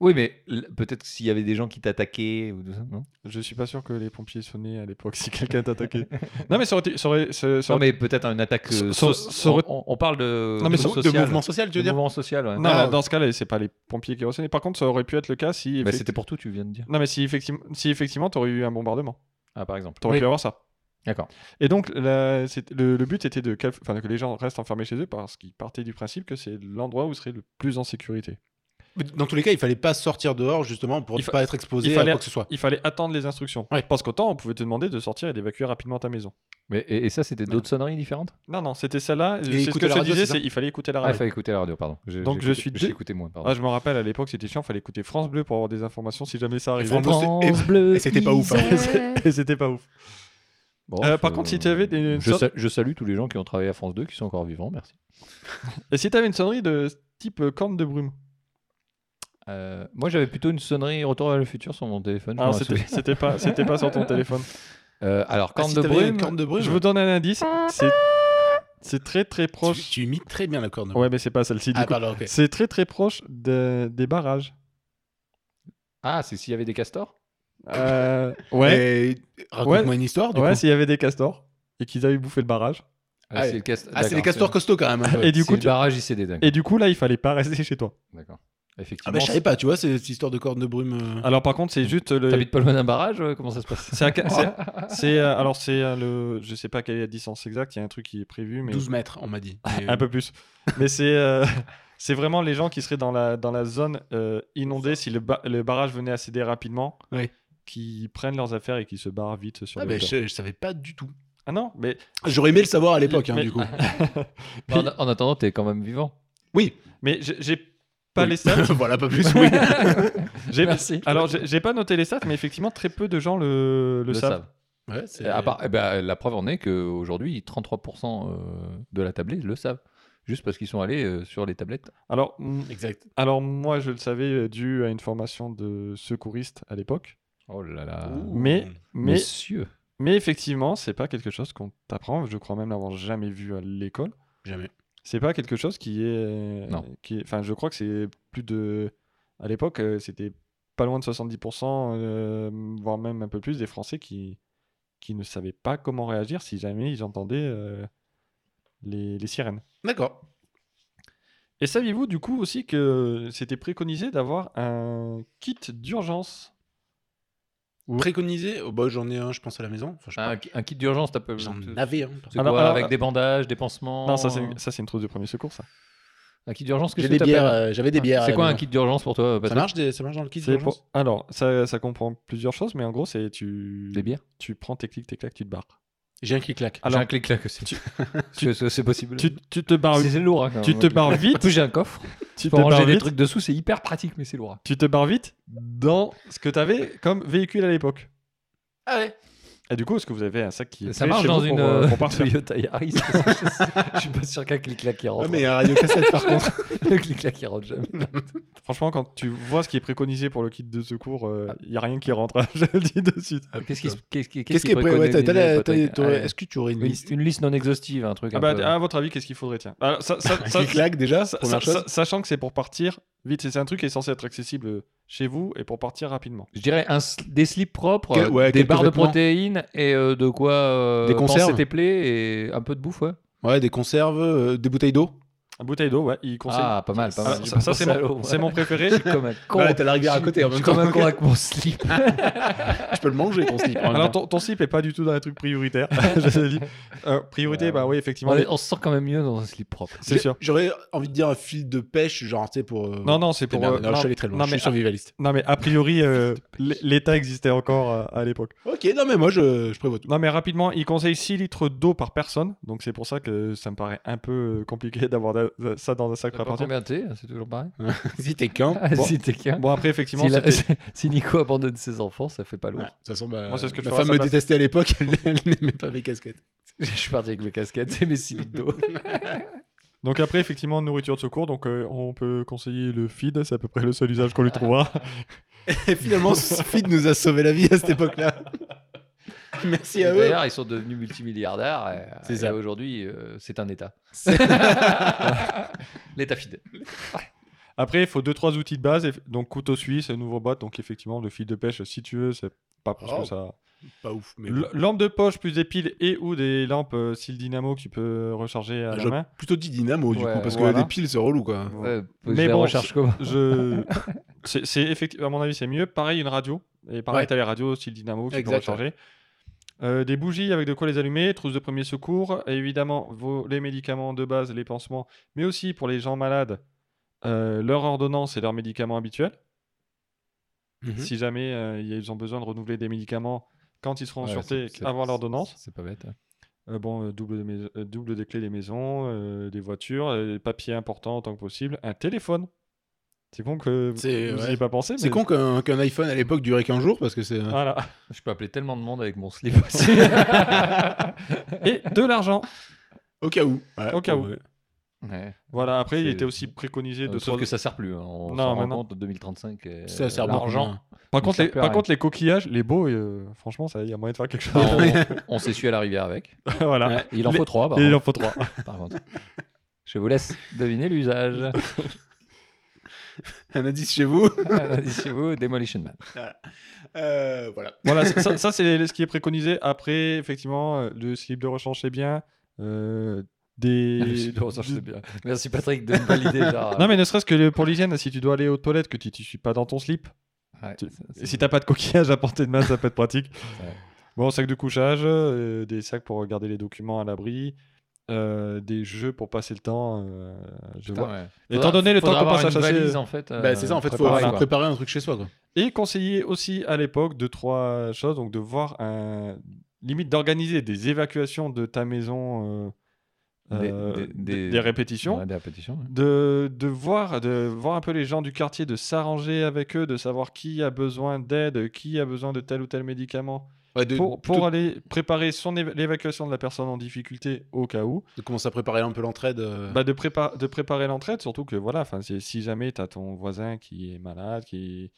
Oui, mais peut-être s'il y avait des gens qui t'attaquaient ou tout ça, non? Je suis pas sûr que les pompiers sonnaient à l'époque si quelqu'un t'attaquait. non, mais ça aurait été. ça aurait- ça- ça Non, aurait- mais peut-être une attaque. euh, so- aurait- on, on parle de. Non, mais de De mouvement social, tu veux De dire? mouvement social, ouais. Non, Ah. dans ce cas-là, c'est pas les pompiers qui ressonnaient. Par contre, ça aurait pu être le cas si. Effecti- c'était pour tout, tu viens de dire. Non, mais si effectivement, si effectivement, t'aurais eu un bombardement, Ah, par exemple. t'aurais Oui. pu avoir ça. D'accord. Et donc, la- le, le but était de que les gens restent enfermés chez eux parce qu'ils partaient du principe que c'est l'endroit où ils seraient le plus en sécurité. Dans tous les cas, il fallait pas sortir dehors justement pour Il ne fa- pas être exposé il fallait- à quoi que ce soit. Il fallait attendre les instructions. Ouais. Parce qu'autant, on pouvait te demander de sortir et d'évacuer rapidement ta maison. Mais, et, et ça, c'était d'autres sonneries différentes? Non, non, c'était celle-là. C'est ce que je radio, disais, c'est il fallait écouter la Ah, il radio. fallait écouter la radio, pardon. Donc, je suis J'ai écouté moins, pardon. Ah, je me rappelle à l'époque, c'était chiant, fallait écouter France Bleu pour avoir des informations si jamais ça arrivait. France Bleu, c'est- France Bleu et c'était pas ouf, hein. Et c'était pas ouf. Bon, Euh, par contre, si tu avais des- je, sa- je salue tous les gens qui ont travaillé à France 2 qui sont encore vivants, merci. Et si t'avais une sonnerie de type euh, corne de brume? Euh, moi, j'avais plutôt une sonnerie Retour vers le futur sur mon téléphone. m'en c'était pas, c'était pas sur ton téléphone. Euh, alors, Ah, corne si de brume. une corne de brume. Je vous donne un indice. C'est, c'est très très Tu, proche. tu imites très bien la corne de brume. Ouais, mais c'est pas celle-ci. Du ah, coup. pardon, ok. C'est très très proche de- des barrages. Ah, c'est s'il y avait des castors? Euh, ouais. Raconte-moi une histoire, du Ouais, coup. s'il y avait des castors et qu'ils avaient bouffé le barrage. Ah, Ah, c'est le cast- Ah, c'est les castors costauds quand même. Et du coup, le tu- barrage ICD, d'accord. Et du coup, là, il fallait pas rester chez toi. D'accord. Ah Effectivement. bah je savais pas, tu vois, cette histoire de corne de brume. euh. Alors, par contre, c'est juste le. T'habites pas loin d'un barrage euh, Comment ça se passe? C'est, c'est, euh, alors c'est euh, le, je sais pas quelle est la distance exacte. Il y a un truc qui est prévu, mais 12 mètres, on m'a dit. Et, un peu plus. Mais c'est, euh, c'est vraiment les gens qui seraient dans la dans la zone euh, inondée si le, ba- le barrage venait à céder rapidement, Oui. qui prennent leurs affaires et qui se barrent vite sur Ah le. bah, hauteur. je, je savais pas du tout. Ah non, mais J'aurais aimé le savoir à l'époque, hein, Mais- du coup. en, en attendant, t'es quand même vivant. Oui. mais j'ai pas Oui. les stats. voilà, pas plus, oui. Merci. Alors, j'ai, pas noté les stats, mais effectivement, très peu de gens le, le, Le savent. Ouais, à part- eh ben, la preuve en est qu'aujourd'hui, 33% euh, de la tablette le savent. Juste parce qu'ils sont allés euh, sur les tablettes. Alors, mm, Exact. alors moi, je le savais euh, dû à une formation de secouriste à l'époque. Oh là là. Ouh. Mais, mais, Messieurs. mais effectivement, c'est pas quelque chose qu'on t'apprend. Je crois même l'avoir jamais vu à l'école. Jamais. C'est pas quelque chose qui est. Non. Qui est... Enfin, je crois que c'est plus de. À l'époque, euh, c'était pas loin de 70%, euh, voire même un peu plus, des Français qui, qui ne savaient pas comment réagir si jamais ils entendaient euh, les, les sirènes. D'accord. Et saviez-vous du coup aussi que c'était préconisé d'avoir un kit d'urgence? Préconisé oh, bah, J'en ai un, je pense, à la maison. Enfin, je sais Un, un kit d'urgence, t'as pas. J'en avais un. alors- Avec des bandages, des pansements Non, ça c'est une trousse de premier secours, ça. Un kit d'urgence, J'ai qu'est-ce des que bières, euh, J'avais des bières. C'est quoi un maison. kit d'urgence pour toi, ça marche, des- ça marche dans le kit d'urgence pour- Alors, ça, ça comprend plusieurs choses, mais en gros, c'est tu Des bières tu prends tes clics, tes claques, tu te barres. J'ai un clic-clac. J'ai Alors, un clic-clac aussi. tu- Tu- c'est possible. tu, tu te barres, C'est c'est lourd. hein, tu même, te barres clic-clac. En vite, plus, j'ai un coffre. tu te Pour ranger des vite, trucs dessous, c'est hyper pratique, mais c'est lourd. tu te barres vite dans ce que tu avais comme véhicule à l'époque. Ah ouais Et du coup, est-ce que vous avez un sac qui est Ça marche chez dans une pour, euh, euh, Toyota Yaris. Je suis pas sûr qu'un clic-clac qui rentre. Ah, mais un radio cassette par contre. Le clic-clac qui rentre jamais. Franchement, quand tu vois ce qui est préconisé pour le kit de secours, il n'y a rien qui rentre, hein, je le dis de suite. Qu'est-ce qui, se- qu'est-ce qui, Qu'est-ce qui est ouais, préconisé, Est-ce que tu aurais une une, liste? une liste non exhaustive, un truc. Ah un bah, peu- à votre avis, qu'est-ce qu'il faudrait? Tiens Alors, ça- ça- Un ça- clic-clac déjà, Sachant que c'est pour partir vite, c'est un truc qui est censé être accessible chez vous et pour partir rapidement. Je dirais un des slips propres, ouais, des barres de protéines et euh, de quoi euh, Des conserves. tes plaies et un peu de bouffe, ouais. Ouais, des conserves, euh, des bouteilles d'eau. Une bouteille d'eau, ouais, il conseille. Ah, pas mal, pas Ah, mal. ça, ça, c'est mon, c'est mon préféré. Je suis comme un con. Ouais, t'as la rivière à côté en Je même suis comme temps. un con avec mon slip. Je peux le manger ton slip. Alors temps. ton, ton slip est pas du tout dans les trucs prioritaires. je te le dis. Euh, priorité, Ouais, bah ouais. oui, effectivement. On, les- est- on se sent quand même mieux dans un slip propre. C'est sûr. J'aurais envie de dire un fil de pêche, genre, tu sais, pour. euh, Non, non, c'est pour. euh, Non, je suis allé très loin. non, je mais, suis survivaliste. non, mais a priori, euh, l'État existait encore euh, à l'époque. Ok, non, mais moi, je, je prévois tout. Non, mais rapidement, il conseille 6 litres d'eau par personne. Donc c'est pour ça que ça me paraît un peu compliqué d'avoir da- ça dans un sac Ça à partir. combien t'es C'est toujours pareil si t'es qu'un. Ah, bon. Si t'es qu'un. Bon, après, effectivement, Si, la- c'était- si Nico abandonne ses enfants, ça fait pas lourd. Ouais, de toute façon, bah, Moi, c'est ce que ma femme me détestait à l'époque, elle, elle n'aimait pas mes casquettes. Je suis parti avec mes casquettes et mes 6 litres d'eau. Donc après, effectivement, nourriture de secours, donc euh, on peut conseiller le feed, c'est à peu près le seul usage qu'on lui trouvera. Et finalement, ce feed nous a sauvé la vie à cette époque-là. Merci à eux. D'ailleurs, ils sont devenus multimilliardaires. et- C'est et ça. Aujourd'hui, euh, c'est un État. L'État fidèle. Après, il faut deux trois outils de base, donc couteau suisse, nouveau boîte, donc effectivement, le fil de pêche, si tu veux, c'est pas plus Oh. que ça. Pas ouf, mais. L- Lampe de poche plus des piles et ou des lampes euh, style dynamo que tu peux recharger à la main. plutôt dit dynamo, du Ouais, coup, parce voilà. que des piles, c'est relou, quoi. Ouais, Mais bon, recherche comment Je... c'est c'est effectivement, à mon avis, c'est mieux. Pareil, une radio. Et pareil, Ouais. t'as les radios style dynamo qui Exact, peut recharger. Euh, des bougies avec de quoi les allumer, trousse de premier secours, et évidemment vos, les médicaments de base, les pansements, mais aussi pour les gens malades, euh, leur ordonnance et leurs médicaments habituels. Mhm. Si jamais euh, ils ont besoin de renouveler des médicaments quand ils seront en Ouais, sûreté avant l'ordonnance. C'est pas bête. hein. Bon, double, de double des clés des maisons, des voitures, des papiers importants autant que possible, un téléphone. C'est con que vous C'est- vous y ouais. ayez pas pensé. C'est mais- con qu'un qu'un iPhone à l'époque durait qu'un jour parce que c'est. Voilà. Je peux appeler tellement de monde avec mon slip aussi. Et de l'argent. Au cas où. Ouais, Au cas où. ouais. Ouais. Voilà, après, il était aussi préconisé de Euh, Sauf que ça sert plus. hein. On Non, s'en rend compte en 2035. euh, Ça sert beaucoup l'argent. Par, contre, les, par contre, les coquillages, les beaux, euh, franchement, ça, il y a moyen de faire quelque chose. on on s'essuie à la rivière avec. voilà. Ouais. Il en Les- faut trois, par, il contre, en faut trois. par contre. Je vous laisse deviner l'usage. Un indice chez vous. Chez vous, Demolition Man. Euh, voilà. voilà, ça, ça, ça, c'est ce qui est préconisé. Après, effectivement, euh, le slip de rechange, c'est bien. Euh, des... Merci, bon, ça, je sais bien. Merci Patrick de me valider. Genre, Non, mais ne serait-ce que le- pour l'hygiène, si tu dois aller aux toilettes, que tu ne suis pas dans ton slip. ouais, tu- ça, Et c'est- si t'as pas de coquillage à portée de main, ça peut être pratique. Ouais. Bon, sac de couchage, euh, des sacs pour garder les documents à l'abri, euh, des jeux pour passer le temps. euh, je Putain, vois. ouais. Étant Faudra- donné le temps qu'on passe à chasser- valise, en fait. Bah, c'est ça, en fait, faut, préparée, faut préparer un truc chez soi. Quoi. Et conseiller aussi à l'époque de trois choses, donc de voir un limite d'organiser des évacuations de ta maison, euh, Des- euh, des- des, des- des répétitions, Ouais, des répétitions. ouais. de, de voir de voir un peu les gens du quartier, de s'arranger avec eux, de savoir qui a besoin d'aide, qui a besoin de tel ou tel médicament, Ouais, de, pour, pour tout- aller préparer son éva- l'évacuation de la personne en difficulté au cas où. de commencer à préparer un peu l'entraide. euh. Bah, de, prépa- de préparer l'entraide, surtout que voilà, si jamais tu as ton voisin qui est malade, qui,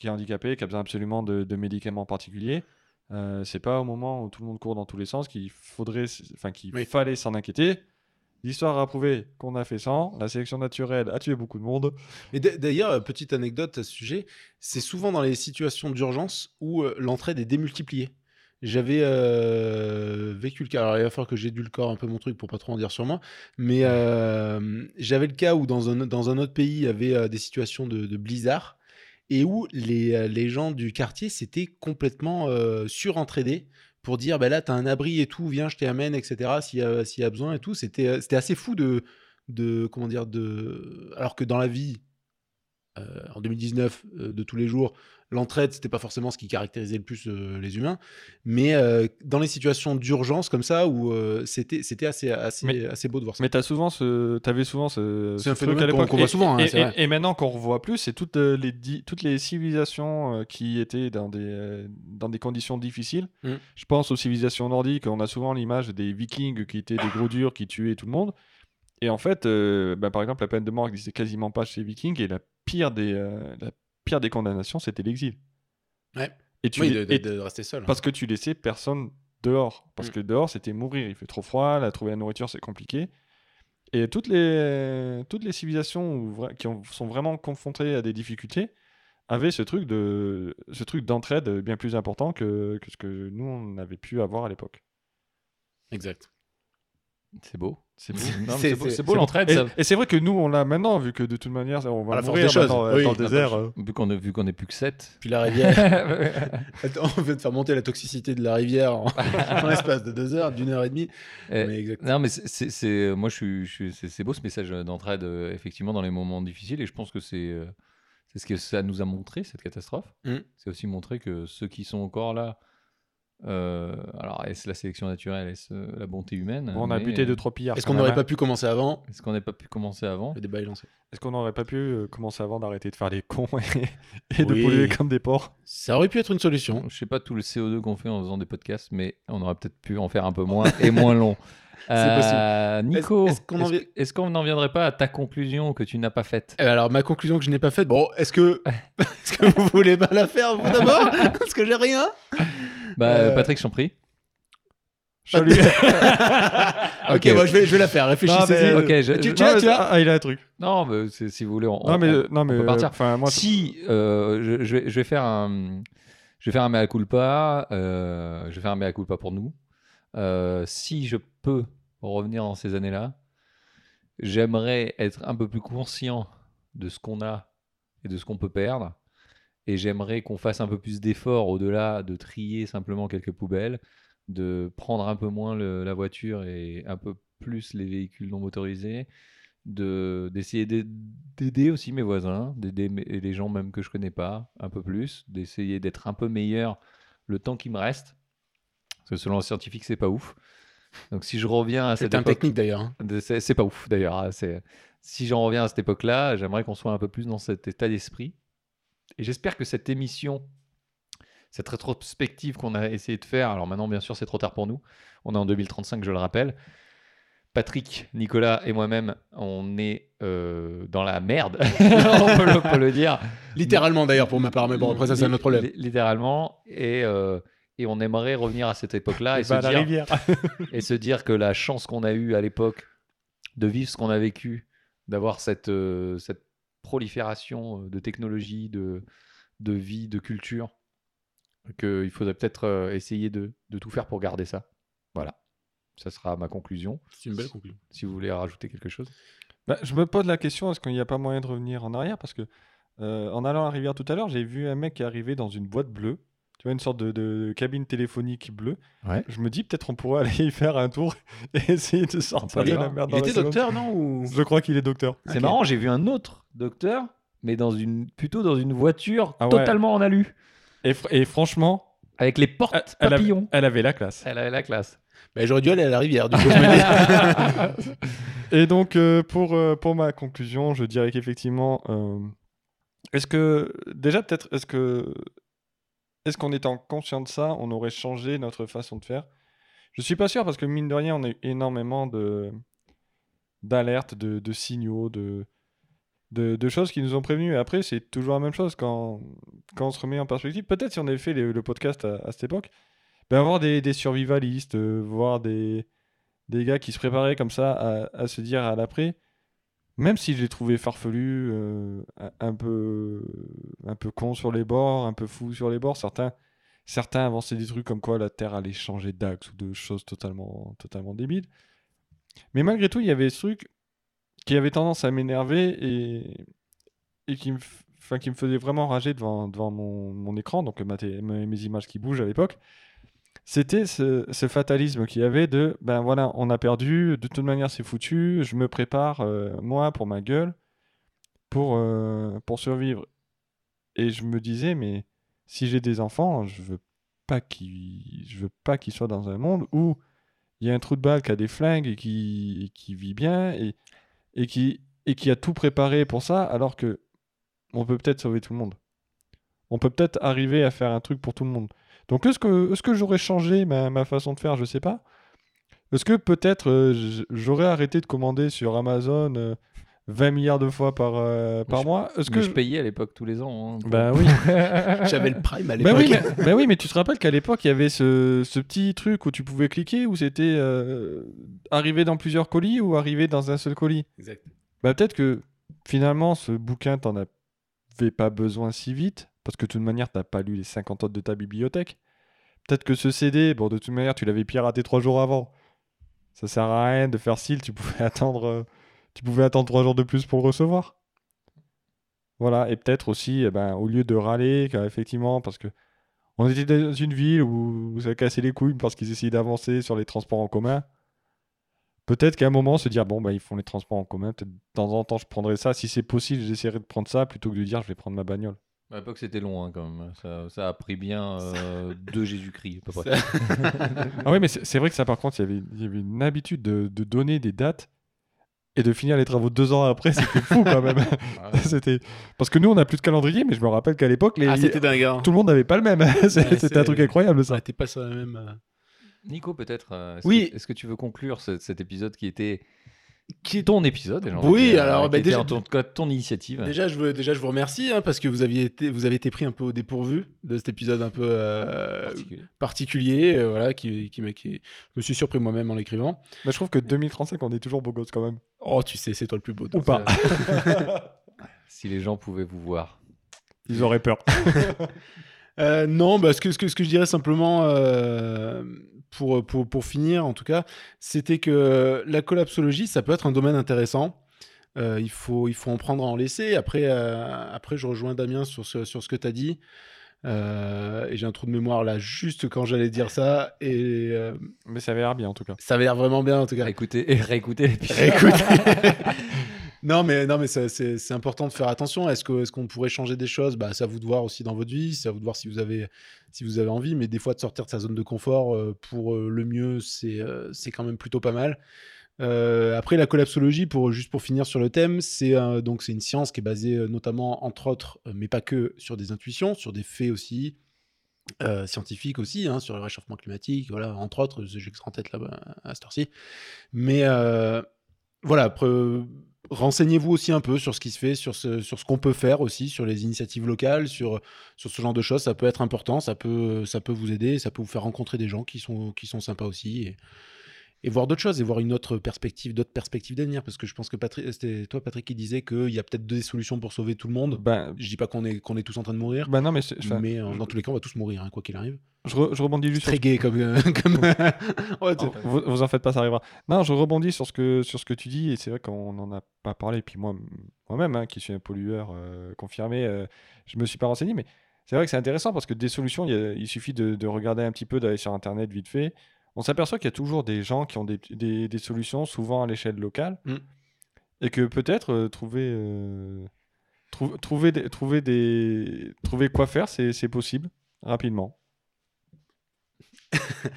qui est handicapé, qui a besoin absolument de, de médicaments particuliers, euh, c'est pas au moment où tout le monde court dans tous les sens qu'il faudrait, enfin, qu'il Oui. fallait s'en inquiéter. L'histoire a prouvé qu'on a fait sans. La sélection naturelle a tué beaucoup de monde. D'a- d'ailleurs, euh, petite anecdote à ce sujet, c'est souvent dans les situations d'urgence où euh, l'entraide est démultipliée. J'avais euh, vécu le cas, alors il va falloir que j'édulcore un peu mon truc pour pas trop en dire sur moi, mais j'avais le cas où dans un, dans un autre pays, il y avait des situations de, blizzard et où les, les gens du quartier s'étaient complètement euh, surentraidés pour dire bah là, tu as un abri et tout, viens, je t'amène, etc. S'il y, a- s'il y a besoin et tout. C'était euh, c'était assez fou de, de. Comment dire de, Alors que dans la vie, euh, en 2019, euh, de tous les jours, l'entraide, c'était pas forcément ce qui caractérisait le plus euh, les humains. Mais euh, dans les situations d'urgence comme ça, où euh, c'était c'était assez, assez, Mais- assez beau de voir ça. Mais tu souvent ce, avais souvent ce, C'est ce un phénomène qu'on- voit Et- souvent, hein, et, c'est et- vrai. et maintenant qu'on revoit plus, c'est toutes les toutes les civilisations qui étaient dans des dans des conditions difficiles. Mm. Je pense aux civilisations nordiques. On a souvent l'image des Vikings qui étaient des gros durs qui tuaient tout le monde. Et en fait, bah, par exemple, la peine de mort n'existait quasiment pas chez les Vikings. Et la pire des la pire des condamnations, c'était l'exil. Ouais. Et tu Oui, de, de- rester seul. parce que tu laissais personne dehors. Parce Mm. que dehors, c'était mourir. Il fait trop froid, la trouver la nourriture, c'est compliqué. Et toutes les, toutes les civilisations où qui ont- sont vraiment confrontées à des difficultés avaient ce truc de ce truc d'entraide bien plus important que, que ce que nous, on avait pu avoir à l'époque. Exact. C'est beau. C'est beau. L'entraide. Et, c'est vrai que nous, on l'a maintenant, vu que de toute manière, on À va la force mourir des choses, maintenant, euh, oui, dans le désert. euh. Vu qu'on est, vu qu'on est plus que 7. Puis la rivière. Attends, on vient de faire monter la toxicité de la rivière en, en l'espace de deux heures, d'une heure et demie. Eh, Mais. Non, mais c'est- c'est, c'est- moi, je suis, je suis- c'est, beau ce message d'entraide, euh, effectivement, dans les moments difficiles. Et je pense que c'est, euh, c'est ce que ça nous a montré, cette catastrophe. Mm. C'est aussi montrer que ceux qui sont encore là, euh, alors, est-ce la sélection naturelle, est-ce euh, la bonté humaine? Bon, on a mais, buté deux, trois pillards. Est-ce qu'on n'aurait hein. pas pu commencer avant? Est-ce qu'on n'a pas pu commencer avant? Le débat est lancé. Est-ce qu'on n'aurait pas pu euh, commencer avant d'arrêter de faire les cons et, et de polluer comme des porcs? Ça aurait pu être une solution. Je sais pas tout le CO2 qu'on fait en faisant des podcasts, mais on aurait peut-être pu en faire un peu moins et moins long. C'est possible. Euh, Nico, Est-ce- est-ce est-ce qu'on en vi- est-ce qu'on n'en viendrait pas à ta conclusion que tu n'as pas faite? Eh ben Alors, ma conclusion que je n'ai pas faite, bon, est-ce que, est-ce que vous voulez pas la faire, vous d'abord? Parce que j'ai rien. Bah, Euh, Patrick, je t'en prie. Salut. ok, Ok. bon, je vais, je vais la faire. Réfléchissez. mais- je- tu, tu Non, l'as, mais- tu ah, il a un truc. Non, mais si vous voulez, on, non, on- mais, on- non, mais peut partir. Enfin, moi, si euh, je, je vais, je vais faire un, je vais faire un mea culpa. euh, je vais faire un mea culpa pour nous. Euh, si je peux revenir dans ces années-là, j'aimerais être un peu plus conscient de ce qu'on a et de ce qu'on peut perdre. Et j'aimerais qu'on fasse un peu plus d'efforts au-delà de trier simplement quelques poubelles, de prendre un peu moins le- la voiture et un peu plus les véhicules non motorisés, de d'essayer d'aid- d'aider aussi mes voisins, d'aider les gens même que je connais pas un peu plus, d'essayer d'être un peu meilleur le temps qui me reste. Parce que selon les scientifiques, c'est pas ouf. Donc si je reviens à cette C'est un époque, technique d'ailleurs. hein. c'est pas ouf d'ailleurs. hein, Si j'en reviens à cette époque-là, j'aimerais qu'on soit un peu plus dans cet état d'esprit. Et j'espère que cette émission, cette rétrospective qu'on a essayé de faire, alors maintenant bien sûr c'est trop tard pour nous, on est en 2035 je le rappelle, Patrick, Nicolas et moi-même, on est euh, dans la merde, on, peut le, on peut le dire. Littéralement d'ailleurs pour ma part, mais bon après ça c'est un autre problème. Li- Littéralement, et, euh, et on aimerait revenir à cette époque-là et, Et se dire- rivière. et se dire que la chance qu'on a eue à l'époque de vivre ce qu'on a vécu, d'avoir cette, euh, cette prolifération euh, de technologies, de, de vie, de culture, qu'il faudrait peut-être euh, essayer de, de tout faire pour garder ça. Voilà, ça sera ma conclusion. C'est une belle conclusion. Si vous voulez rajouter quelque chose. Bah, je me pose la question, est-ce qu'il n'y a pas moyen de revenir en arrière? Parce que euh, en allant à la rivière tout à l'heure, j'ai vu un mec qui est arrivé dans une boîte bleue. Vois, une sorte de, de cabine téléphonique bleue. Ouais. Je me dis, peut-être on pourrait aller y faire un tour et essayer de sortir de la merde Il dans était docteur non ou Je crois qu'il est docteur. C'est marrant, j'ai vu un autre docteur, mais dans une, plutôt dans une voiture Ah ouais. totalement en alu, Et, fr- et franchement, avec les portes elle, elle avait, papillons. elle avait la classe. Elle avait la classe. Bah, J'aurais dû aller à la rivière du coup. je me dis. Et donc, euh, pour, euh, pour ma conclusion, je dirais qu'effectivement, euh, est-ce que, déjà, peut-être, est-ce que, est-ce qu'en étant conscient de ça, on aurait changé notre façon de faire? Je suis pas sûr parce que, mine de rien, on a eu énormément de, d'alertes, de, signaux, de, choses qui nous ont prévenus. Et après, c'est toujours la même chose quand, quand on se remet en perspective. Peut-être si on avait fait le, podcast à, cette époque, ben, avoir des, survivalistes, euh, voir des, des gars qui se préparaient comme ça à se dire à l'après, même si je les trouvais farfelus, euh, un, peu, un peu cons sur les bords, un peu fous sur les bords, certains, certains avançaient des trucs comme quoi la Terre allait changer d'axe ou de choses totalement, totalement débiles. Mais malgré tout, il y avait ce truc qui avait tendance à m'énerver et, qui, me, qui me faisait vraiment rager devant, devant mon, mon écran, donc mes images qui bougent à l'époque. C'était ce, fatalisme qu'il y avait de ben voilà, on a perdu, de toute manière c'est foutu, je me prépare, euh, moi, pour ma gueule, pour, euh, pour survivre. Et je me disais, mais si j'ai des enfants, je veux pas qu'ils je veux pas qu'ils soient dans un monde où il y a un trou de balle qui a des flingues et qui, et qui vit bien et, et, qui, et qui a tout préparé pour ça, alors que on peut peut-être sauver tout le monde. On peut peut-être arriver à faire un truc pour tout le monde. Donc est-ce que, est que j'aurais changé ma, ma façon de faire? Je sais pas. Est-ce que peut-être euh, j'aurais arrêté de commander sur Amazon euh, 20 milliards de fois par, euh, par je- mois? Est-ce Que je payais à l'époque tous les ans. hein, pour- Bah oui. J'avais le prime à Bah l'époque. oui, mais, bah oui, mais tu te rappelles qu'à l'époque, il y avait ce, ce petit truc où tu pouvais cliquer, où c'était euh, arriver dans plusieurs colis ou arriver dans un seul colis? Exact. Bah peut-être que finalement, ce bouquin, t'en avais pas besoin si vite, parce que de toute manière, t'as pas lu les 50 autres de ta bibliothèque. Peut-être que ce CD, bon, de toute manière, tu l'avais piraté trois jours avant. Ça sert à rien de faire style, tu pouvais attendre, euh, tu pouvais attendre trois jours de plus pour le recevoir. Voilà, et peut-être aussi, eh ben, au lieu de râler, effectivement, parce que on était dans une ville où ça cassait les couilles parce qu'ils essayaient d'avancer sur les transports en commun. Peut-être qu'à un moment, se dire, bon, bah, ils font les transports en commun, peut-être de temps en temps, je prendrai ça. Si c'est possible, j'essaierai de prendre ça plutôt que de dire, je vais prendre ma bagnole. À l'époque, c'était long hein, quand même. Ça, ça a pris bien euh, de Jésus-Christ, à peu près. Ah oui, mais c'est vrai que ça, par contre, il y avait, il y avait une habitude de, de donner des dates et de finir les travaux deux ans après. C'était fou quand même. c'était Parce que nous, on n'a plus de calendrier, mais je me rappelle qu'à l'époque, les... Ah, dingue. hein. tout le monde n'avait pas le même. Ouais, c'était un truc incroyable, Ça ça. t'es pas sur la même. euh, Nico, peut-être. euh, est-ce Oui. que- Est-ce que tu veux conclure ce- cet épisode qui était qui est ton épisode envie Oui, alors, qui bah, déjà- ton, initiative. Déjà, je veux, déjà, je vous remercie hein, parce que vous aviez été, vous avez été pris un peu au dépourvu de cet épisode un peu euh, particulier. particulier, euh, voilà, qui, qui, qui- je me suis surpris moi-même en l'écrivant. Mais je trouve que 2035, on est toujours beau gosse quand même. Oh, tu sais, c'est toi le plus beau. Ou pas. euh, Si les gens pouvaient vous voir. Ils auraient peur. Euh, non, bah, ce, que, ce, que, ce que je dirais simplement, euh, pour, pour, pour finir en tout cas, c'était que la collapsologie, ça peut être un domaine intéressant. Euh, il, faut, il faut en prendre à en laisser. Après, euh, après je rejoins Damien sur ce, sur ce que tu as dit. Euh, et j'ai un trou de mémoire là, juste quand j'allais dire ça. Et euh, Mais ça avait l'air bien en tout cas. ça avait l'air vraiment bien en tout cas. Écoutez et réécoutez l'épisode. Non, mais, non, mais c'est important de faire attention. Est-ce qu'on pourrait changer des choses? Bah, C'est à vous de voir aussi dans votre vie. C'est à vous de voir si vous avez, si vous avez envie. Mais des fois, de sortir de sa zone de confort euh, pour euh, le mieux, c'est euh, c'est quand même plutôt pas mal. Après, la collapsologie, pour, juste pour finir sur le thème, c'est donc une science qui est basée notamment, entre autres, mais pas que, sur des intuitions, sur des faits aussi, euh, scientifiques aussi, hein, sur le réchauffement climatique, voilà, entre autres, j'ai que ça en tête là à cette heure-ci. Mais voilà, renseignez-vous aussi un peu sur ce qui se fait, sur ce, qu'on peut faire aussi, sur les initiatives locales, sur, sur ce genre de choses. Ça peut être important, ça peut, vous aider, ça peut vous faire rencontrer des gens qui sont, qui sympas aussi. Et voir d'autres choses et voir une autre perspective, d'autres perspectives d'avenir. Parce que je pense que Patrick, c'était toi, Patrick, qui disait qu'il y a peut-être des solutions pour sauver tout le monde. Ben, Je dis pas qu'on est, qu'on est tous en train de mourir, ben non, mais euh, dans tous les cas, on va tous mourir, hein, quoi qu'il arrive. je, re- je rebondis juste sur très gay comme. euh, comme... Ouais, Vous, vous en faites pas, ça arrivera. Non, je rebondis sur ce que, sur ce que tu dis, et c'est vrai qu'on n'en a pas parlé, puis moi, moi-même, hein, qui suis un pollueur euh, confirmé, euh, je me suis pas renseigné, mais c'est vrai que c'est intéressant parce que des solutions, il, y a- il suffit de, de regarder un petit peu, d'aller sur Internet vite fait. On s'aperçoit qu'il y a toujours des gens qui ont des, des- des solutions, souvent à l'échelle locale, Mm. et que peut-être euh, trouver, euh, trou- trouver, des, trouver, des, trouver quoi faire, c'est c'est possible, rapidement.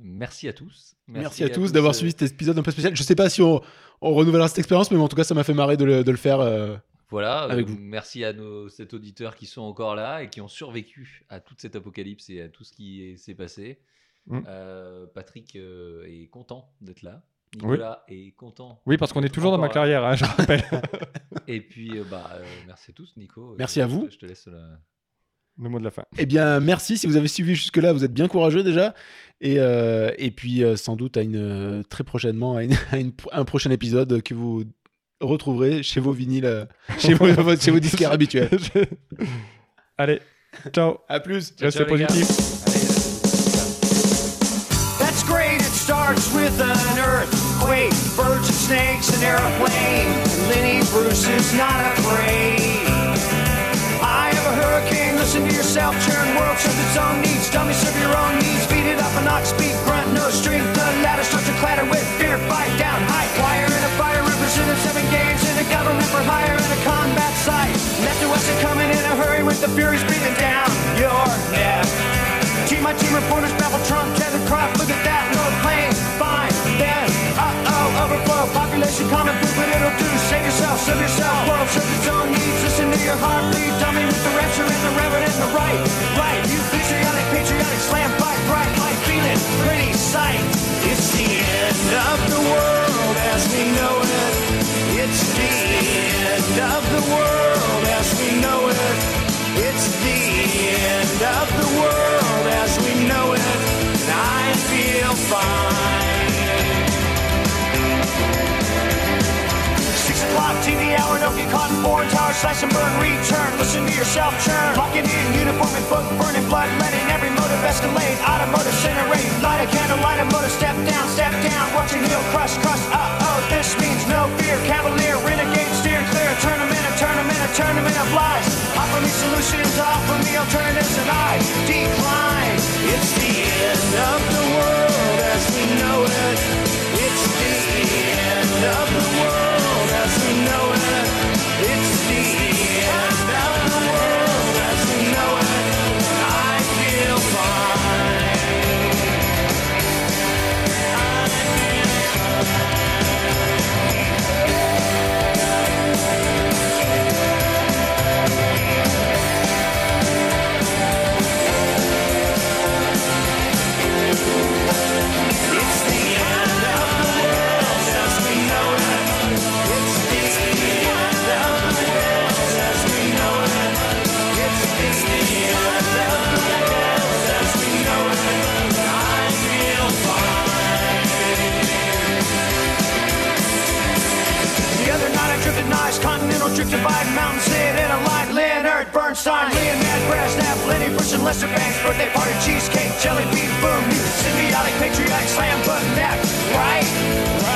Merci à tous. Merci, à tous d'avoir suivi cet épisode un peu spécial. Je sais pas si on, on renouvellera cette expérience, mais en tout cas, ça m'a fait marrer de le, de le faire. euh, Voilà, avec euh, vous. merci à nos sept auditeurs qui sont encore là et qui ont survécu à toute cette apocalypse et à tout ce qui est- s'est passé. Mm. Euh, Patrick euh, est content d'être là. Nicolas est content. Oui, parce qu'on est toujours dans ma là. carrière, hein, je rappelle. Et puis, euh, bah, euh, merci à tous, Nico. Merci Je- à vous. Je te laisse la... Le mot de la fin. Eh bien, merci. Si vous avez suivi jusque-là, vous êtes bien courageux déjà. Et, euh, et puis, euh, sans doute, à une, euh, très prochainement, à, une- à une- un prochain épisode que vous retrouverez chez vos vinyles, euh, chez, vos, chez vos disquaires habituels. Allez, ciao. À plus. Ciao, Restez ciao, with an earthquake, birds and snakes, an airplane. Lenny Bruce is not afraid. I have a hurricane, listen to yourself, churn world serves its own needs. Dummy serve your own needs, feed it up and ox speak, grunt, no strength. The ladder starts to clatter with fear, fight down, high wire in a fire, represented seven games in a government for hire in a combat site. Left to us are coming in a hurry with the furies breathing down your neck. Team my team reporters babble Trump, Kevin Croft, look at that, no plane, fine, then, uh-oh, overflow, population common food, but it'll do, save yourself, serve yourself, world serves its own needs, listen to your heartbeat, dummy with the rapture and the reverend and the right, right, you patriotic, patriotic, slam, fight, bright, light, feeling, pretty sight, it's the end of the world as we know it, it's the end of the world as we know it, it's the end of the world as we know it, and I feel fine. Six o'clock TV hour, don't get caught in foreign tower, slash and burn, return. Listen to yourself churn. Locking in, uniform and book, burning blood, letting every motive escalate. Automotive incinerate, light a candle, light a motor, step down, step down. Watching heel crush, crush. Uh oh, this means no fear. Cavalier. Tournament, a tournament, a tournament of lies. Offer me solutions, offer me alternatives, and I decline. It's the end of the world as we know it. It's the end of the world as we know it. Drift divide, mountain sid in a light, Leonard Bernstein, Leonard Brasnap, Lenny and Lester Banks, birthday party, cheesecake, jelly bean, boom, symbiotic, patriotic, slam button, that, right?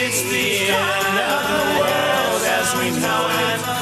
It's, the end of the world as we know it.